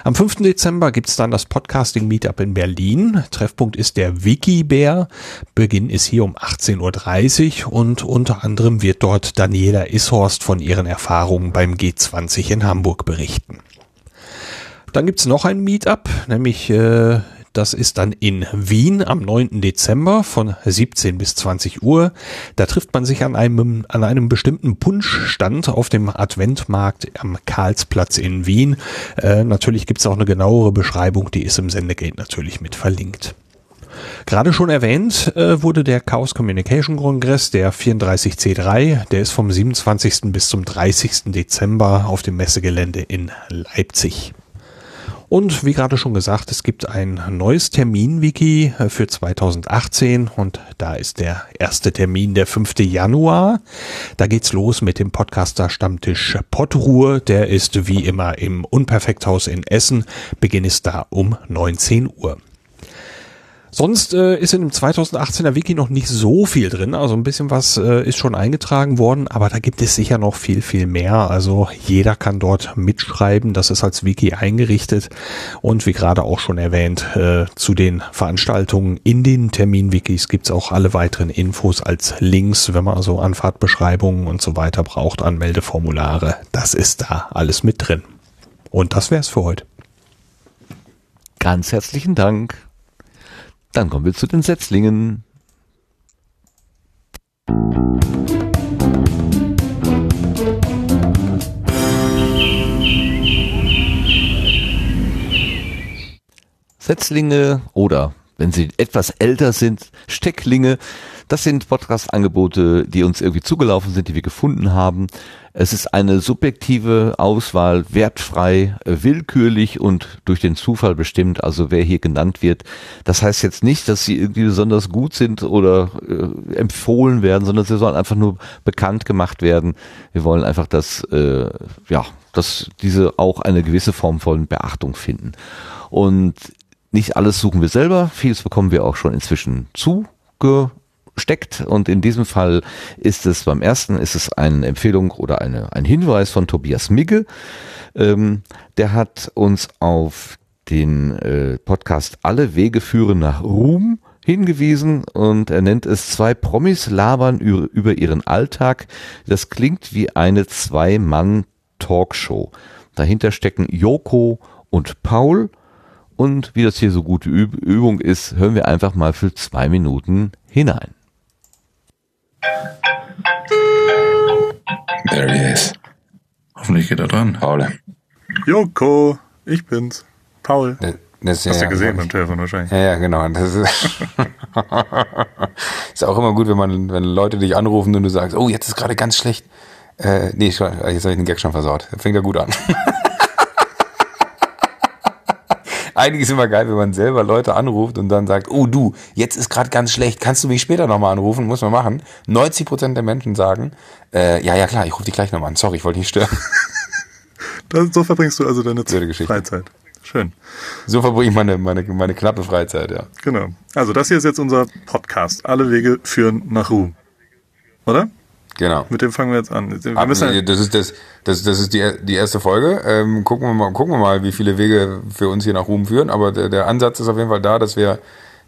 Am 5. Dezember gibt's dann das Podcasting Meetup in Berlin. Treffpunkt ist der Wikibär. Beginn ist hier um 18.30 Uhr und unter anderem wird dort Daniela Ishorst von ihren Erfahrungen beim G20 in Hamburg berichten. Dann gibt's noch ein Meetup, nämlich äh, Das ist dann in Wien am 9. Dezember von 17 bis 20 Uhr. Da trifft man sich an einem, an einem bestimmten Punschstand auf dem Adventmarkt am Karlsplatz in Wien. Äh, natürlich gibt's auch eine genauere Beschreibung, die ist im Sendegate natürlich mit verlinkt. Gerade schon erwähnt äh, wurde der Chaos Communication Kongress, der 34C3, der ist vom 27. bis zum 30. Dezember auf dem Messegelände in Leipzig. Und wie gerade schon gesagt, es gibt ein neues Termin-Wiki für 2018 und da ist der erste Termin der 5. Januar. Da geht's los mit dem Podcaster-Stammtisch Pottruhe. Der ist wie immer im Unperfekthaus in Essen. Beginn ist da um 19 Uhr. Sonst äh, ist in dem 2018er Wiki noch nicht so viel drin. Also ein bisschen was äh, ist schon eingetragen worden, aber da gibt es sicher noch viel, viel mehr. Also jeder kann dort mitschreiben. Das ist als Wiki eingerichtet. Und wie gerade auch schon erwähnt, äh, zu den Veranstaltungen in den Termin-Wikis gibt's auch alle weiteren Infos als Links, wenn man also Anfahrtbeschreibungen und so weiter braucht, Anmeldeformulare. Das ist da alles mit drin. Und das wär's für heute. Ganz herzlichen Dank. Dann kommen wir zu den Setzlingen. Setzlinge oder wenn sie etwas älter sind, Stecklinge. Das sind Podcast-Angebote, die uns irgendwie zugelaufen sind, die wir gefunden haben. Es ist eine subjektive Auswahl, wertfrei, willkürlich und durch den Zufall bestimmt, also wer hier genannt wird. Das heißt jetzt nicht, dass sie irgendwie besonders gut sind oder äh, empfohlen werden, sondern sie sollen einfach nur bekannt gemacht werden. Wir wollen einfach, dass, äh, ja, dass diese auch eine gewisse Form von Beachtung finden. Und nicht alles suchen wir selber, vieles bekommen wir auch schon inzwischen zugesteckt und in diesem Fall ist es beim ersten ist es eine Empfehlung oder eine, ein Hinweis von Tobias Migge. Ähm, der hat uns auf den äh, Podcast Alle Wege führen nach Ruhm hingewiesen und er nennt es zwei Promis labern über, über ihren Alltag. Das klingt wie eine Zwei-Mann-Talkshow. Dahinter stecken Joko und Paul und wie das hier so gute Üb Übung ist, hören wir einfach mal für zwei Minuten hinein. There he is. Hoffentlich geht er dran. Paul. Joko, ich bin's. Paul. Das, das Hast ja, du gesehen beim Telefon wahrscheinlich. Ja, ja, genau. Das ist, ist auch immer gut, wenn man, wenn Leute dich anrufen und du sagst, oh, jetzt ist gerade ganz schlecht. Äh, nee, jetzt habe ich den Gag schon versaut. Fängt ja gut an. Eigentlich ist immer geil, wenn man selber Leute anruft und dann sagt, oh du, jetzt ist gerade ganz schlecht, kannst du mich später nochmal anrufen? Muss man machen. 90 Prozent der Menschen sagen, äh, ja, ja klar, ich rufe dich gleich nochmal an. Sorry, ich wollte nicht stören. Das, so verbringst du also deine. Freizeit. Schön. So verbringe ich meine, meine, meine knappe Freizeit, ja. Genau. Also das hier ist jetzt unser Podcast. Alle Wege führen nach Ruhm. Oder? Genau. Mit dem fangen wir jetzt an. Wir Ab- müssen das ist das, das, das ist die, die erste Folge. Ähm, gucken wir mal, gucken wir mal, wie viele Wege für uns hier nach Ruhm führen. Aber der, der Ansatz ist auf jeden Fall da, dass wir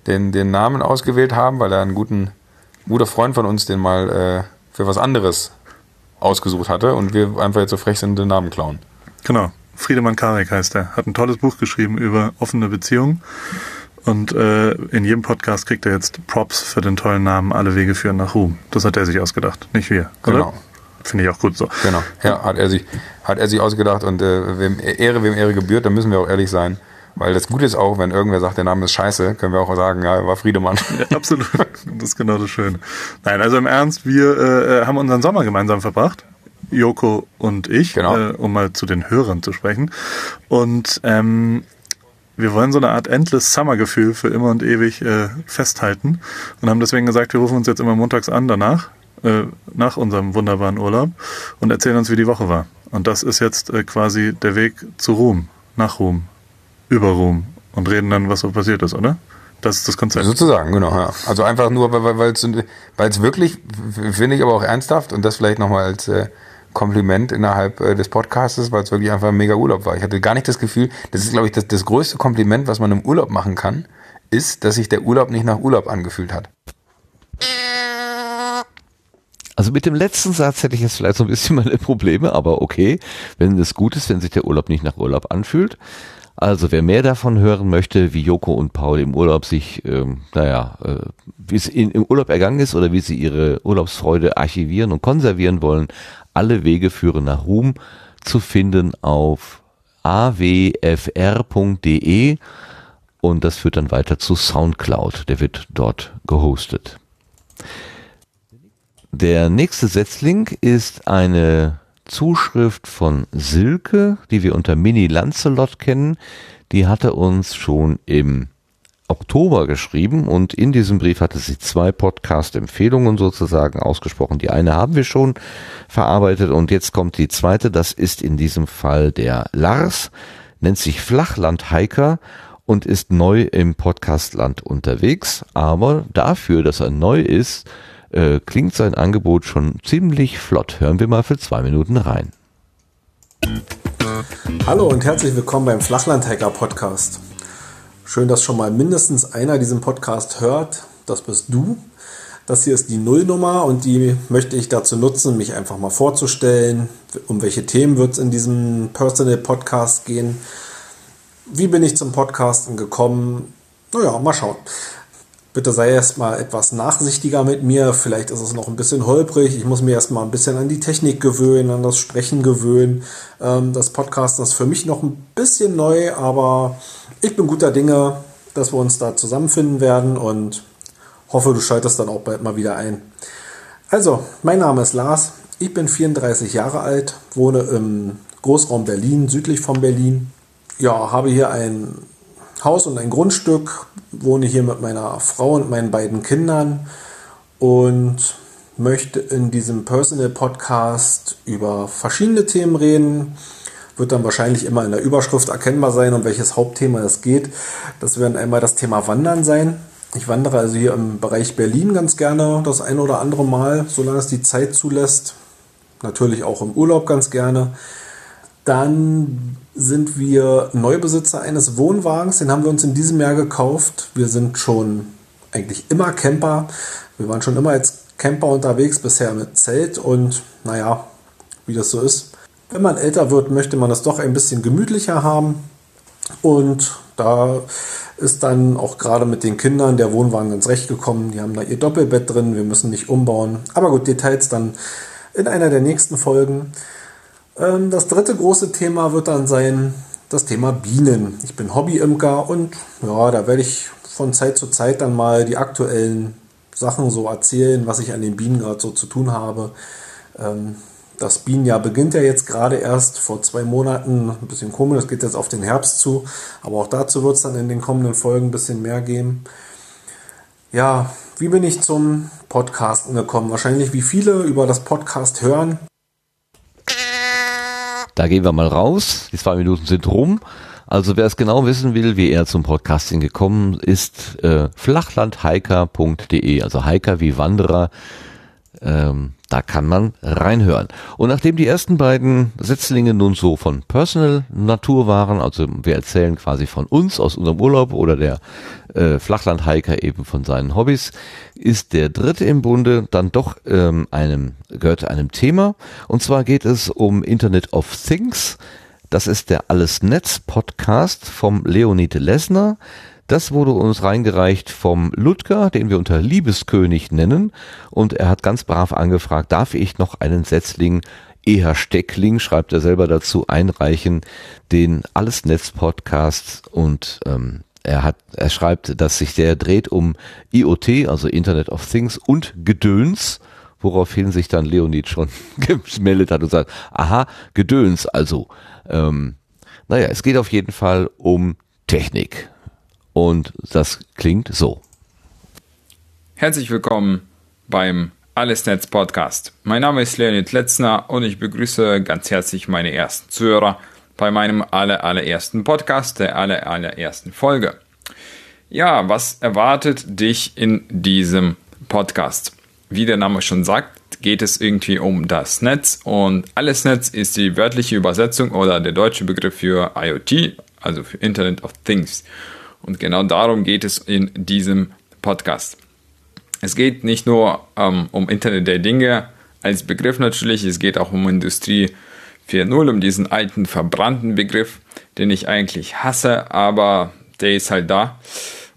den, den Namen ausgewählt haben, weil er ein guten, guter Freund von uns den mal äh, für was anderes ausgesucht hatte und wir einfach jetzt so frech sind, den Namen klauen. Genau. Friedemann Karek heißt er. Hat ein tolles Buch geschrieben über offene Beziehungen. Und äh, in jedem Podcast kriegt er jetzt Props für den tollen Namen Alle Wege führen nach Ruhm. Das hat er sich ausgedacht, nicht wir. Genau. Oder? Finde ich auch gut so. Genau. Ja, hat er sich, hat er sich ausgedacht und äh, wem Ehre, wem Ehre gebührt, da müssen wir auch ehrlich sein. Weil das Gute ist auch, wenn irgendwer sagt, der Name ist scheiße, können wir auch sagen, ja, war Friedemann. Ja, absolut. Das ist genau das Schöne. Nein, also im Ernst, wir äh, haben unseren Sommer gemeinsam verbracht. Joko und ich, Genau. äh, um mal zu den Hörern zu sprechen. Und ähm, wir wollen so eine Art Endless Summer-Gefühl für immer und ewig äh, festhalten und haben deswegen gesagt, wir rufen uns jetzt immer montags an danach, äh, nach unserem wunderbaren Urlaub und erzählen uns, wie die Woche war. Und das ist jetzt äh, quasi der Weg zu Ruhm, nach Ruhm, über Ruhm und reden dann, was so passiert ist, oder? Das ist das Konzept. Sozusagen, genau. Ja. Also einfach nur, weil es weil wirklich, finde ich aber auch ernsthaft und das vielleicht nochmal als äh, Kompliment innerhalb äh, des Podcastes, weil es wirklich einfach ein mega Urlaub war. Ich hatte gar nicht das Gefühl, das ist, glaube ich, das, das größte Kompliment, was man im Urlaub machen kann, ist, dass sich der Urlaub nicht nach Urlaub angefühlt hat. Also mit dem letzten Satz hätte ich jetzt vielleicht so ein bisschen meine Probleme, aber okay, wenn es gut ist, wenn sich der Urlaub nicht nach Urlaub anfühlt. Also wer mehr davon hören möchte, wie Joko und Paul im Urlaub sich, ähm, naja, äh, wie es in, im Urlaub ergangen ist oder wie sie ihre Urlaubsfreude archivieren und konservieren wollen, alle Wege führen nach Ruhm zu finden auf awfr.de und das führt dann weiter zu Soundcloud. Der wird dort gehostet. Der nächste Setzling ist eine Zuschrift von Silke, die wir unter Mini Lancelot kennen. Die hatte uns schon im Oktober geschrieben und in diesem Brief hatte sie zwei Podcast-Empfehlungen sozusagen ausgesprochen. Die eine haben wir schon verarbeitet und jetzt kommt die zweite. Das ist in diesem Fall der Lars, nennt sich Flachland-Hiker und ist neu im Podcastland unterwegs. Aber dafür, dass er neu ist, äh, klingt sein Angebot schon ziemlich flott. Hören wir mal für zwei Minuten rein. Hallo und herzlich willkommen beim Flachlandhacker Podcast. Schön, dass schon mal mindestens einer diesen Podcast hört. Das bist du. Das hier ist die Nullnummer und die möchte ich dazu nutzen, mich einfach mal vorzustellen. Um welche Themen wird es in diesem Personal Podcast gehen? Wie bin ich zum Podcasten gekommen? Naja, mal schauen. Bitte sei erst mal etwas nachsichtiger mit mir. Vielleicht ist es noch ein bisschen holprig. Ich muss mir erst mal ein bisschen an die Technik gewöhnen, an das Sprechen gewöhnen. Ähm, das Podcasten ist für mich noch ein bisschen neu, aber ich bin guter Dinge, dass wir uns da zusammenfinden werden und hoffe, du schaltest dann auch bald mal wieder ein. Also, mein Name ist Lars. Ich bin 34 Jahre alt, wohne im Großraum Berlin, südlich von Berlin. Ja, habe hier ein Haus und ein Grundstück, wohne hier mit meiner Frau und meinen beiden Kindern und möchte in diesem Personal Podcast über verschiedene Themen reden. Wird dann wahrscheinlich immer in der Überschrift erkennbar sein, um welches Hauptthema es geht. Das werden einmal das Thema Wandern sein. Ich wandere also hier im Bereich Berlin ganz gerne das ein oder andere Mal, solange es die Zeit zulässt. Natürlich auch im Urlaub ganz gerne. Dann sind wir Neubesitzer eines Wohnwagens. Den haben wir uns in diesem Jahr gekauft. Wir sind schon eigentlich immer Camper. Wir waren schon immer als Camper unterwegs, bisher mit Zelt. Und naja, wie das so ist. Wenn man älter wird, möchte man das doch ein bisschen gemütlicher haben. Und da ist dann auch gerade mit den Kindern der Wohnwagen ganz recht gekommen. Die haben da ihr Doppelbett drin. Wir müssen nicht umbauen. Aber gut, Details dann in einer der nächsten Folgen. Ähm, das dritte große Thema wird dann sein das Thema Bienen. Ich bin Hobbyimker und ja, da werde ich von Zeit zu Zeit dann mal die aktuellen Sachen so erzählen, was ich an den Bienen gerade so zu tun habe. Das Bienenjahr beginnt ja jetzt gerade erst vor zwei Monaten. Ein bisschen komisch, das geht jetzt auf den Herbst zu. Aber auch dazu wird es dann in den kommenden Folgen ein bisschen mehr geben. Ja, wie bin ich zum Podcasten gekommen? Wahrscheinlich wie viele über das Podcast hören. Da gehen wir mal raus. Die zwei Minuten sind rum. Also wer es genau wissen will, wie er zum Podcasting gekommen ist, äh, flachlandhiker.de, also Hiker wie Wanderer. Ähm, da kann man reinhören. Und nachdem die ersten beiden Setzlinge nun so von Personal Natur waren, also wir erzählen quasi von uns aus unserem Urlaub oder der äh, Flachlandhiker eben von seinen Hobbys, ist der dritte im Bunde dann doch ähm, einem, gehört einem Thema. Und zwar geht es um Internet of Things. Das ist der Alles Netz Podcast vom Leonid Lesner. Das wurde uns reingereicht vom Ludger, den wir unter Liebeskönig nennen. Und er hat ganz brav angefragt, darf ich noch einen Setzling eher Steckling, schreibt er selber dazu, einreichen, den Alles Netz Podcast und ähm, er hat, er schreibt, dass sich der dreht um IoT, also Internet of Things und Gedöns, woraufhin sich dann Leonid schon gemeldet hat und sagt, aha, Gedöns, also, ähm, naja, es geht auf jeden Fall um Technik. Und das klingt so. Herzlich willkommen beim Allesnetz Podcast. Mein Name ist Leonid Letzner und ich begrüße ganz herzlich meine ersten Zuhörer bei meinem aller, allerersten Podcast, der aller, allerersten Folge. Ja, was erwartet dich in diesem Podcast? Wie der Name schon sagt, geht es irgendwie um das Netz und alles Netz ist die wörtliche Übersetzung oder der deutsche Begriff für IoT, also für Internet of Things. Und genau darum geht es in diesem Podcast. Es geht nicht nur ähm, um Internet der Dinge als Begriff natürlich, es geht auch um Industrie 4.0 um diesen alten verbrannten Begriff, den ich eigentlich hasse, aber der ist halt da.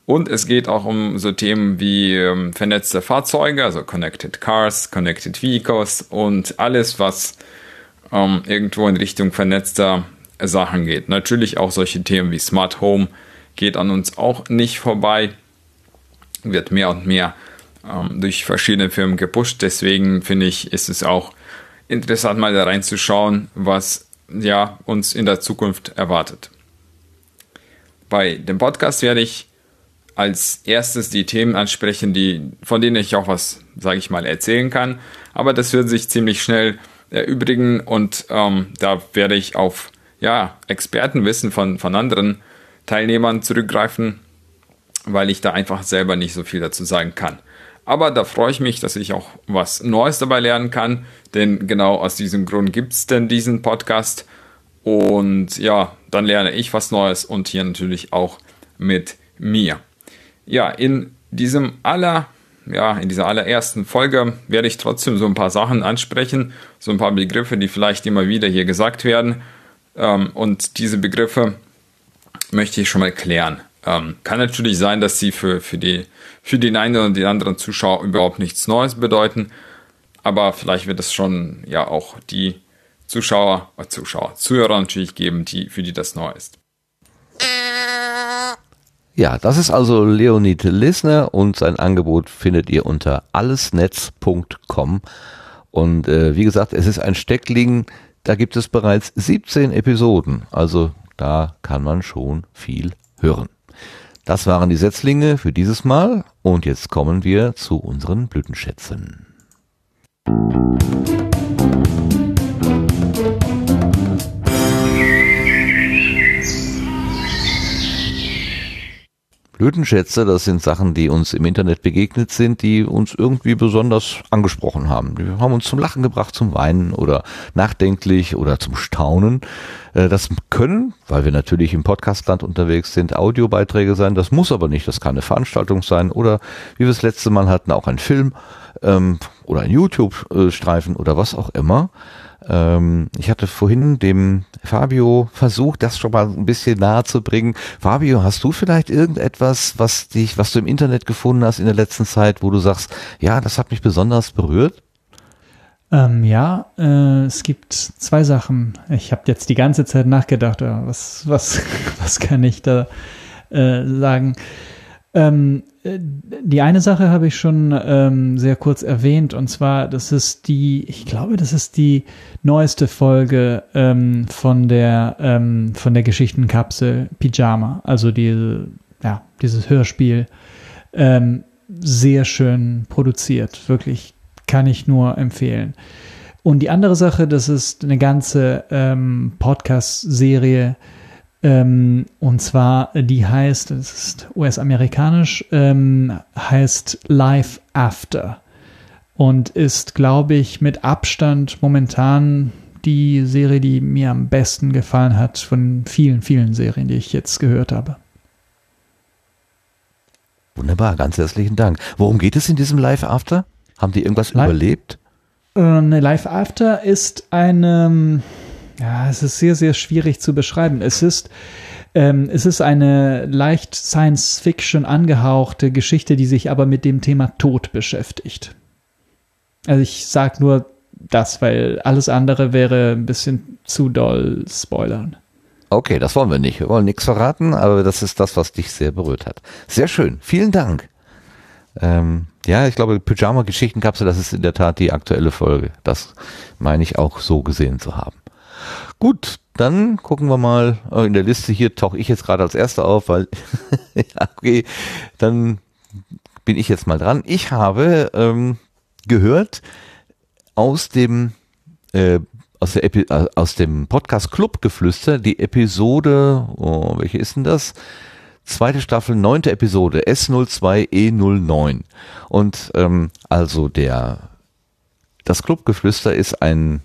Und es geht auch um so Themen wie ähm, vernetzte Fahrzeuge, also Connected Cars, Connected Vehicles und alles, was ähm, irgendwo in Richtung vernetzter Sachen geht. Natürlich auch solche Themen wie Smart Home geht an uns auch nicht vorbei, wird mehr und mehr ähm, durch verschiedene Firmen gepusht. Deswegen finde ich, ist es auch interessant, mal da reinzuschauen, was ja uns in der Zukunft erwartet. Bei dem Podcast werde ich als erstes die Themen ansprechen, die, von denen ich auch was, sage ich mal, erzählen kann. Aber das wird sich ziemlich schnell erübrigen und ähm, da werde ich auf ja, Expertenwissen von, von anderen Teilnehmern zurückgreifen, weil ich da einfach selber nicht so viel dazu sagen kann. Aber da freue ich mich, dass ich auch was Neues dabei lernen kann, denn genau aus diesem Grund gibt es denn diesen Podcast. Und ja, dann lerne ich was Neues und hier natürlich auch mit mir. Ja, in diesem aller, ja, in dieser allerersten Folge werde ich trotzdem so ein paar Sachen ansprechen, so ein paar Begriffe, die vielleicht immer wieder hier gesagt werden. Ähm, und diese Begriffe möchte ich schon mal klären. Ähm, kann natürlich sein, dass sie für, für, die, für den einen oder den anderen Zuschauer überhaupt nichts Neues bedeuten, aber vielleicht wird es schon ja auch die Zuschauer, äh, Zuschauer, Zuhörer natürlich geben, die, für die das neu ist. Ja, das ist also Leonid Lisner und sein Angebot findet ihr unter allesnetz.com. Und äh, wie gesagt, es ist ein Steckling, da gibt es bereits 17 Episoden. Also da kann man schon viel hören. Das waren die Setzlinge für dieses Mal und jetzt kommen wir zu unseren Blütenschätzen. Musik Blütenschätze, das sind Sachen, die uns im Internet begegnet sind, die uns irgendwie besonders angesprochen haben. Die haben uns zum Lachen gebracht, zum Weinen oder nachdenklich oder zum Staunen. Äh, das können, weil wir natürlich im Podcastland unterwegs sind, Audiobeiträge sein. Das muss aber nicht. Das kann eine Veranstaltung sein oder, wie wir es letzte Mal hatten, auch ein Film ähm, oder ein YouTube-Streifen oder was auch immer. Ähm, ich hatte vorhin dem Fabio versucht, das schon mal ein bisschen nahe zu bringen. Fabio, hast du vielleicht irgendetwas, was dich, was du im Internet gefunden hast in der letzten Zeit, wo du sagst, ja, das hat mich besonders berührt? Ähm, ja, äh, es gibt zwei Sachen. Ich habe jetzt die ganze Zeit nachgedacht, was, was, was kann ich da äh, sagen? Ähm, die eine Sache habe ich schon ähm, sehr kurz erwähnt, und zwar, das ist die, ich glaube, das ist die neueste Folge ähm, von der ähm, von der Geschichtenkapsel Pyjama, also diese, ja, dieses Hörspiel. Ähm, sehr schön produziert, wirklich kann ich nur empfehlen. Und die andere Sache, das ist eine ganze ähm, Podcast-Serie, ähm, und zwar, die heißt, es ist US-amerikanisch, ähm, heißt Life After. Und ist, glaube ich, mit Abstand momentan die Serie, die mir am besten gefallen hat von vielen, vielen Serien, die ich jetzt gehört habe. Wunderbar, ganz herzlichen Dank. Worum geht es in diesem Life After? Haben die irgendwas Live, überlebt? Äh, eine Life After ist eine ja, es ist sehr, sehr schwierig zu beschreiben. Es ist, ähm, es ist eine leicht Science-Fiction angehauchte Geschichte, die sich aber mit dem Thema Tod beschäftigt. Also ich sag nur das, weil alles andere wäre ein bisschen zu doll spoilern. Okay, das wollen wir nicht. Wir wollen nichts verraten, aber das ist das, was dich sehr berührt hat. Sehr schön. Vielen Dank. Ähm, ja, ich glaube, Pyjama-Geschichtenkapsel, das ist in der Tat die aktuelle Folge. Das meine ich auch so gesehen zu haben. Gut, dann gucken wir mal. Äh, in der Liste hier tauche ich jetzt gerade als Erster auf, weil, ja, okay, dann bin ich jetzt mal dran. Ich habe ähm, gehört aus dem äh, aus, der Epi äh, aus dem Podcast Club Geflüster die Episode, oh, welche ist denn das? Zweite Staffel, neunte Episode, S02E09. Und ähm, also der das Clubgeflüster ist ein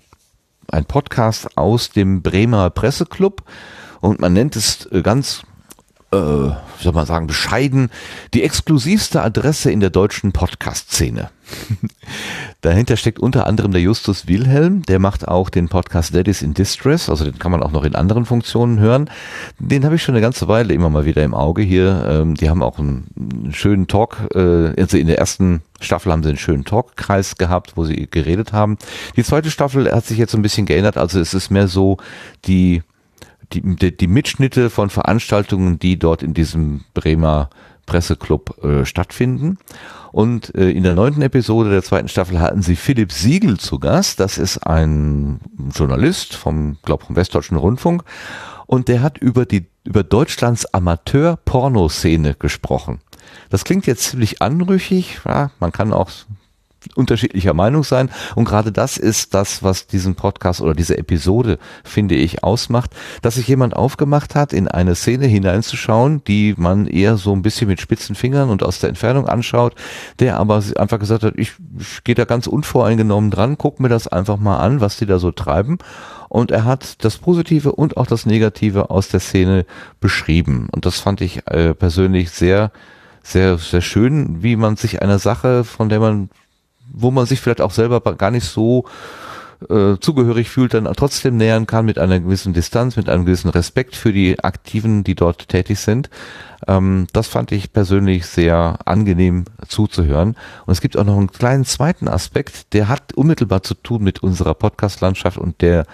ein Podcast aus dem Bremer Presseclub und man nennt es äh, ganz äh, wie soll man sagen, bescheiden, die exklusivste Adresse in der deutschen Podcast-Szene. Dahinter steckt unter anderem der Justus Wilhelm, der macht auch den Podcast Daddies in Distress, also den kann man auch noch in anderen Funktionen hören. Den habe ich schon eine ganze Weile immer mal wieder im Auge hier. Ähm, die haben auch einen, einen schönen Talk, äh, also in der ersten Staffel haben sie einen schönen Talkkreis gehabt, wo sie geredet haben. Die zweite Staffel hat sich jetzt so ein bisschen geändert, also es ist mehr so die die, die, die Mitschnitte von Veranstaltungen, die dort in diesem Bremer Presseclub äh, stattfinden. Und äh, in der neunten Episode der zweiten Staffel hatten sie Philipp Siegel zu Gast. Das ist ein Journalist vom, glaub, vom Westdeutschen Rundfunk. Und der hat über die, über Deutschlands Amateur-Pornoszene gesprochen. Das klingt jetzt ziemlich anrüchig. Ja, man kann auch unterschiedlicher Meinung sein. Und gerade das ist das, was diesen Podcast oder diese Episode, finde ich, ausmacht, dass sich jemand aufgemacht hat, in eine Szene hineinzuschauen, die man eher so ein bisschen mit spitzen Fingern und aus der Entfernung anschaut, der aber einfach gesagt hat, ich, ich gehe da ganz unvoreingenommen dran, guck mir das einfach mal an, was die da so treiben. Und er hat das Positive und auch das Negative aus der Szene beschrieben. Und das fand ich äh, persönlich sehr, sehr, sehr schön, wie man sich einer Sache, von der man wo man sich vielleicht auch selber gar nicht so äh, zugehörig fühlt, dann trotzdem nähern kann mit einer gewissen Distanz, mit einem gewissen Respekt für die Aktiven, die dort tätig sind. Ähm, das fand ich persönlich sehr angenehm zuzuhören. Und es gibt auch noch einen kleinen zweiten Aspekt, der hat unmittelbar zu tun mit unserer Podcast-Landschaft und der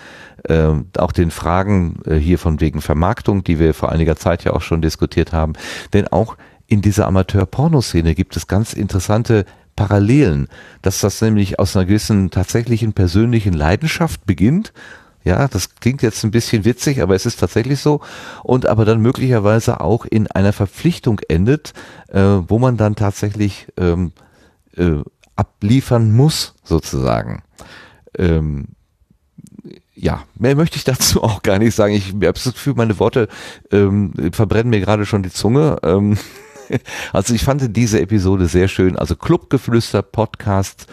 äh, auch den Fragen äh, hier von wegen Vermarktung, die wir vor einiger Zeit ja auch schon diskutiert haben. Denn auch in dieser Amateur-Pornoszene gibt es ganz interessante Parallelen, dass das nämlich aus einer gewissen tatsächlichen persönlichen Leidenschaft beginnt. Ja, das klingt jetzt ein bisschen witzig, aber es ist tatsächlich so. Und aber dann möglicherweise auch in einer Verpflichtung endet, äh, wo man dann tatsächlich ähm, äh, abliefern muss, sozusagen. Ähm, ja, mehr möchte ich dazu auch gar nicht sagen. Ich habe das Gefühl, meine Worte ähm, verbrennen mir gerade schon die Zunge. Ähm, also ich fand diese Episode sehr schön. Also Clubgeflüster Podcast,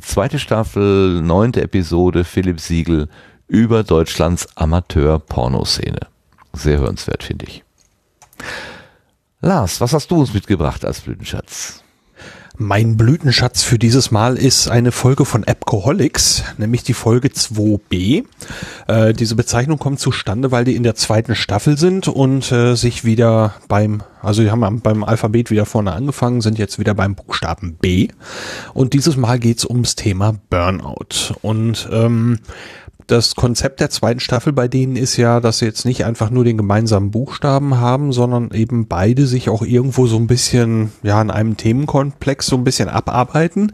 zweite Staffel, neunte Episode, Philipp Siegel über Deutschlands Amateur-Pornoszene. Sehr hörenswert, finde ich. Lars, was hast du uns mitgebracht als Blütenschatz? Mein Blütenschatz für dieses Mal ist eine Folge von Appcoholics, nämlich die Folge 2b. Äh, diese Bezeichnung kommt zustande, weil die in der zweiten Staffel sind und äh, sich wieder beim, also die haben beim Alphabet wieder vorne angefangen, sind jetzt wieder beim Buchstaben B. Und dieses Mal geht's ums Thema Burnout. Und ähm, das Konzept der zweiten Staffel bei denen ist ja, dass sie jetzt nicht einfach nur den gemeinsamen Buchstaben haben, sondern eben beide sich auch irgendwo so ein bisschen, ja, in einem Themenkomplex so ein bisschen abarbeiten.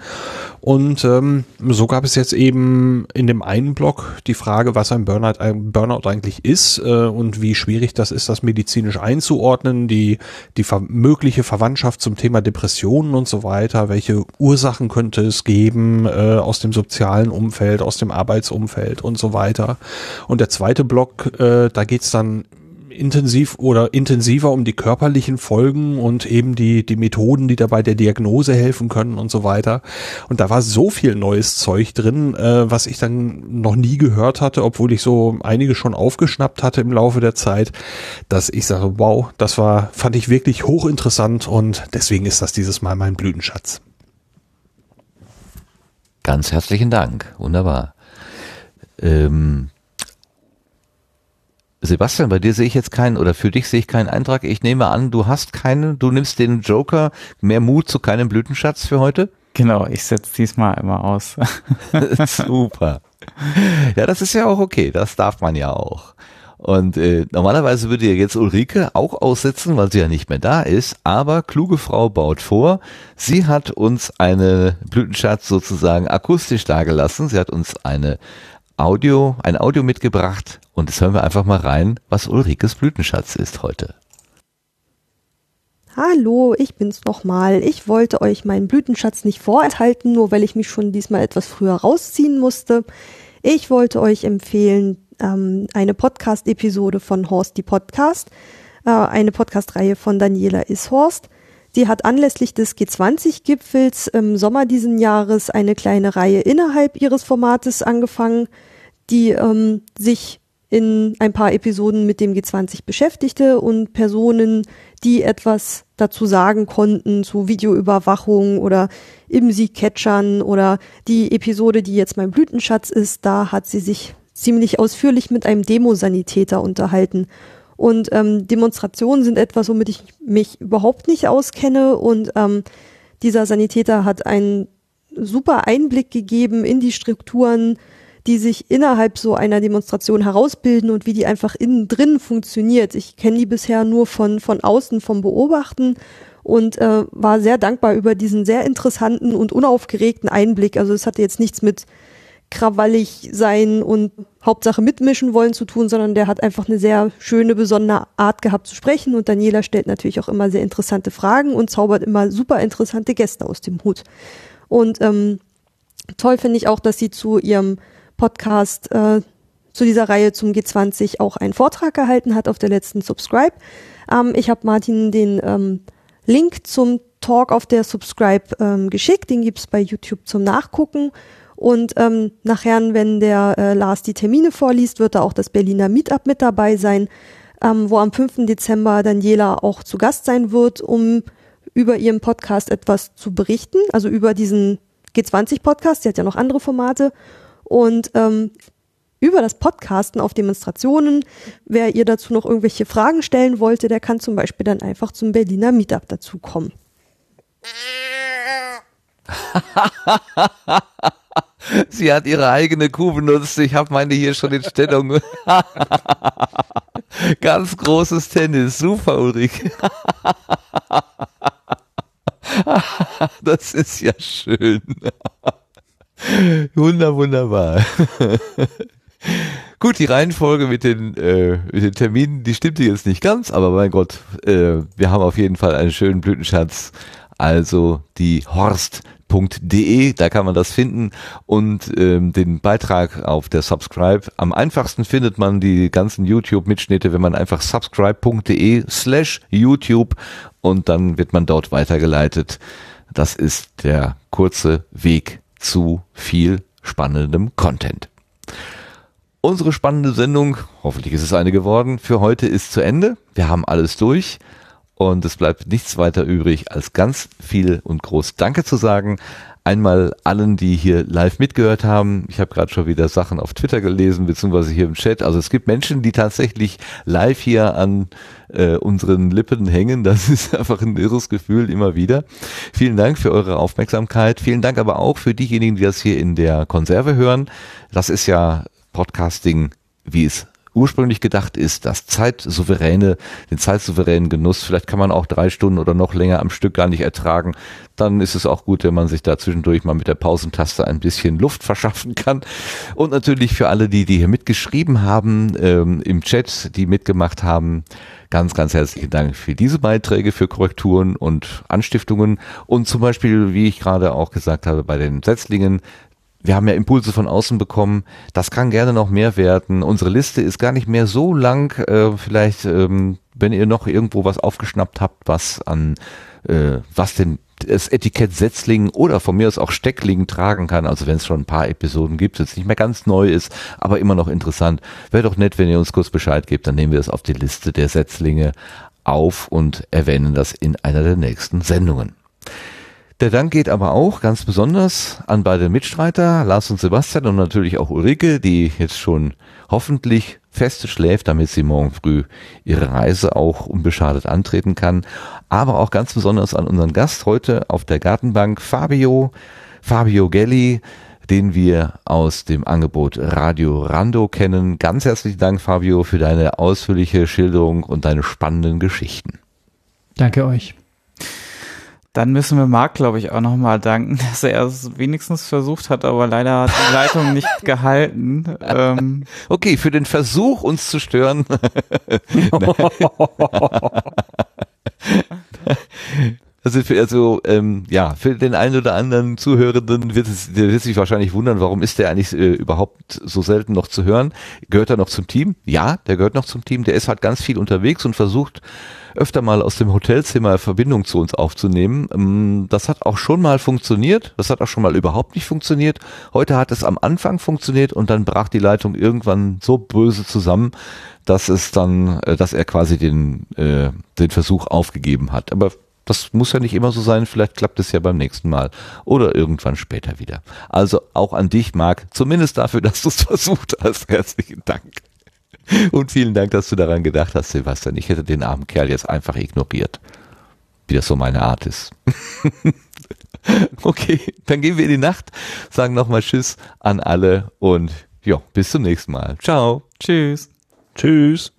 Und ähm, so gab es jetzt eben in dem einen Block die Frage, was ein Burnout, ein Burnout eigentlich ist äh, und wie schwierig das ist, das medizinisch einzuordnen, die, die ver mögliche Verwandtschaft zum Thema Depressionen und so weiter, welche Ursachen könnte es geben äh, aus dem sozialen Umfeld, aus dem Arbeitsumfeld und so weiter. Und der zweite Block, äh, da geht's dann intensiv oder intensiver um die körperlichen Folgen und eben die, die Methoden, die dabei der Diagnose helfen können und so weiter. Und da war so viel neues Zeug drin, äh, was ich dann noch nie gehört hatte, obwohl ich so einige schon aufgeschnappt hatte im Laufe der Zeit, dass ich sage, wow, das war, fand ich wirklich hochinteressant und deswegen ist das dieses Mal mein Blütenschatz. Ganz herzlichen Dank. Wunderbar. Ähm, Sebastian, bei dir sehe ich jetzt keinen, oder für dich sehe ich keinen Eintrag. Ich nehme an, du hast keinen, du nimmst den Joker, mehr Mut zu keinem Blütenschatz für heute? Genau, ich setze diesmal immer aus. Super. Ja, das ist ja auch okay, das darf man ja auch. Und äh, normalerweise würde ja jetzt Ulrike auch aussetzen, weil sie ja nicht mehr da ist, aber kluge Frau baut vor, sie hat uns eine Blütenschatz sozusagen akustisch dargelassen, sie hat uns eine Audio, ein Audio mitgebracht und jetzt hören wir einfach mal rein, was Ulrikes Blütenschatz ist heute. Hallo, ich bin's nochmal. Ich wollte euch meinen Blütenschatz nicht vorenthalten, nur weil ich mich schon diesmal etwas früher rausziehen musste. Ich wollte euch empfehlen, ähm, eine Podcast-Episode von Horst die Podcast, äh, eine Podcast-Reihe von Daniela Ishorst. Die hat anlässlich des G20-Gipfels im Sommer diesen Jahres eine kleine Reihe innerhalb ihres Formates angefangen, die ähm, sich in ein paar Episoden mit dem G20 beschäftigte und Personen, die etwas dazu sagen konnten zu Videoüberwachung oder IMSI-Catchern oder die Episode, die jetzt mein Blütenschatz ist, da hat sie sich ziemlich ausführlich mit einem Demosanitäter unterhalten. Und ähm, Demonstrationen sind etwas, womit ich mich überhaupt nicht auskenne. Und ähm, dieser Sanitäter hat einen super Einblick gegeben in die Strukturen, die sich innerhalb so einer Demonstration herausbilden und wie die einfach innen drin funktioniert. Ich kenne die bisher nur von, von außen, vom Beobachten und äh, war sehr dankbar über diesen sehr interessanten und unaufgeregten Einblick. Also es hatte jetzt nichts mit krawallig sein und Hauptsache mitmischen wollen zu tun, sondern der hat einfach eine sehr schöne, besondere Art gehabt zu sprechen und Daniela stellt natürlich auch immer sehr interessante Fragen und zaubert immer super interessante Gäste aus dem Hut. Und ähm, toll finde ich auch, dass sie zu ihrem Podcast äh, zu dieser Reihe zum G20 auch einen Vortrag gehalten hat auf der letzten Subscribe. Ähm, ich habe Martin den ähm, Link zum Talk auf der Subscribe ähm, geschickt, den gibt's bei YouTube zum Nachgucken. Und ähm, nachher, wenn der äh, Lars die Termine vorliest, wird da auch das Berliner Meetup mit dabei sein, ähm, wo am 5. Dezember Daniela auch zu Gast sein wird, um über ihren Podcast etwas zu berichten, also über diesen G20-Podcast, sie hat ja noch andere Formate. Und ähm, über das Podcasten auf Demonstrationen, wer ihr dazu noch irgendwelche Fragen stellen wollte, der kann zum Beispiel dann einfach zum Berliner Meetup dazukommen. Sie hat ihre eigene Kuh benutzt. Ich habe meine hier schon in Stellung. Ganz großes Tennis. Super, Ulrich. das ist ja schön. Wunder, wunderbar. Gut, die Reihenfolge mit den, äh, mit den Terminen, die stimmte jetzt nicht ganz, aber mein Gott, äh, wir haben auf jeden Fall einen schönen Blütenschatz. Also die horst.de, da kann man das finden und ähm, den Beitrag auf der Subscribe. Am einfachsten findet man die ganzen YouTube-Mitschnitte, wenn man einfach subscribe.de slash YouTube und dann wird man dort weitergeleitet. Das ist der kurze Weg zu viel spannendem Content. Unsere spannende Sendung, hoffentlich ist es eine geworden, für heute ist zu Ende. Wir haben alles durch und es bleibt nichts weiter übrig, als ganz viel und groß Danke zu sagen. Einmal allen, die hier live mitgehört haben. Ich habe gerade schon wieder Sachen auf Twitter gelesen, beziehungsweise hier im Chat. Also es gibt Menschen, die tatsächlich live hier an äh, unseren Lippen hängen. Das ist einfach ein irres Gefühl immer wieder. Vielen Dank für eure Aufmerksamkeit. Vielen Dank aber auch für diejenigen, die das hier in der Konserve hören. Das ist ja Podcasting, wie es ursprünglich gedacht ist, das zeitsouveräne, den zeitsouveränen Genuss, vielleicht kann man auch drei Stunden oder noch länger am Stück gar nicht ertragen, dann ist es auch gut, wenn man sich da zwischendurch mal mit der Pausentaste ein bisschen Luft verschaffen kann. Und natürlich für alle, die, die hier mitgeschrieben haben, ähm, im Chat, die mitgemacht haben, ganz, ganz herzlichen Dank für diese Beiträge, für Korrekturen und Anstiftungen und zum Beispiel, wie ich gerade auch gesagt habe, bei den Setzlingen, wir haben ja Impulse von außen bekommen. Das kann gerne noch mehr werden. Unsere Liste ist gar nicht mehr so lang. Äh, vielleicht, ähm, wenn ihr noch irgendwo was aufgeschnappt habt, was an, äh, was denn das Etikett Setzling oder von mir aus auch Steckling tragen kann. Also wenn es schon ein paar Episoden gibt, jetzt nicht mehr ganz neu ist, aber immer noch interessant. Wäre doch nett, wenn ihr uns kurz Bescheid gebt, dann nehmen wir es auf die Liste der Setzlinge auf und erwähnen das in einer der nächsten Sendungen. Der Dank geht aber auch ganz besonders an beide Mitstreiter, Lars und Sebastian und natürlich auch Ulrike, die jetzt schon hoffentlich feste schläft, damit sie morgen früh ihre Reise auch unbeschadet antreten kann. Aber auch ganz besonders an unseren Gast heute auf der Gartenbank, Fabio, Fabio Gelli, den wir aus dem Angebot Radio Rando kennen. Ganz herzlichen Dank, Fabio, für deine ausführliche Schilderung und deine spannenden Geschichten. Danke euch. Dann müssen wir Marc, glaube ich, auch nochmal danken, dass er es wenigstens versucht hat, aber leider hat die Leitung nicht gehalten. Ähm, okay, für den Versuch, uns zu stören. Also, für, also ähm, ja, für den einen oder anderen Zuhörenden wird es der wird sich wahrscheinlich wundern, warum ist der eigentlich äh, überhaupt so selten noch zu hören? Gehört er noch zum Team? Ja, der gehört noch zum Team. Der ist halt ganz viel unterwegs und versucht öfter mal aus dem Hotelzimmer Verbindung zu uns aufzunehmen. Ähm, Das hat auch schon mal funktioniert. Das hat auch schon mal überhaupt nicht funktioniert. Heute hat es am Anfang funktioniert und dann brach die Leitung irgendwann so böse zusammen, dass es dann, äh, dass er quasi den, äh, den Versuch aufgegeben hat. Aber das muss ja nicht immer so sein, vielleicht klappt es ja beim nächsten Mal oder irgendwann später wieder. Also auch an dich, Marc, zumindest dafür, dass du es versucht hast. Herzlichen Dank. Und vielen Dank, dass du daran gedacht hast, Sebastian. Ich hätte den armen Kerl jetzt einfach ignoriert. Wie das so meine Art ist. okay, dann gehen wir in die Nacht, sagen nochmal Tschüss an alle und ja, bis zum nächsten Mal. Ciao. Tschüss. Tschüss.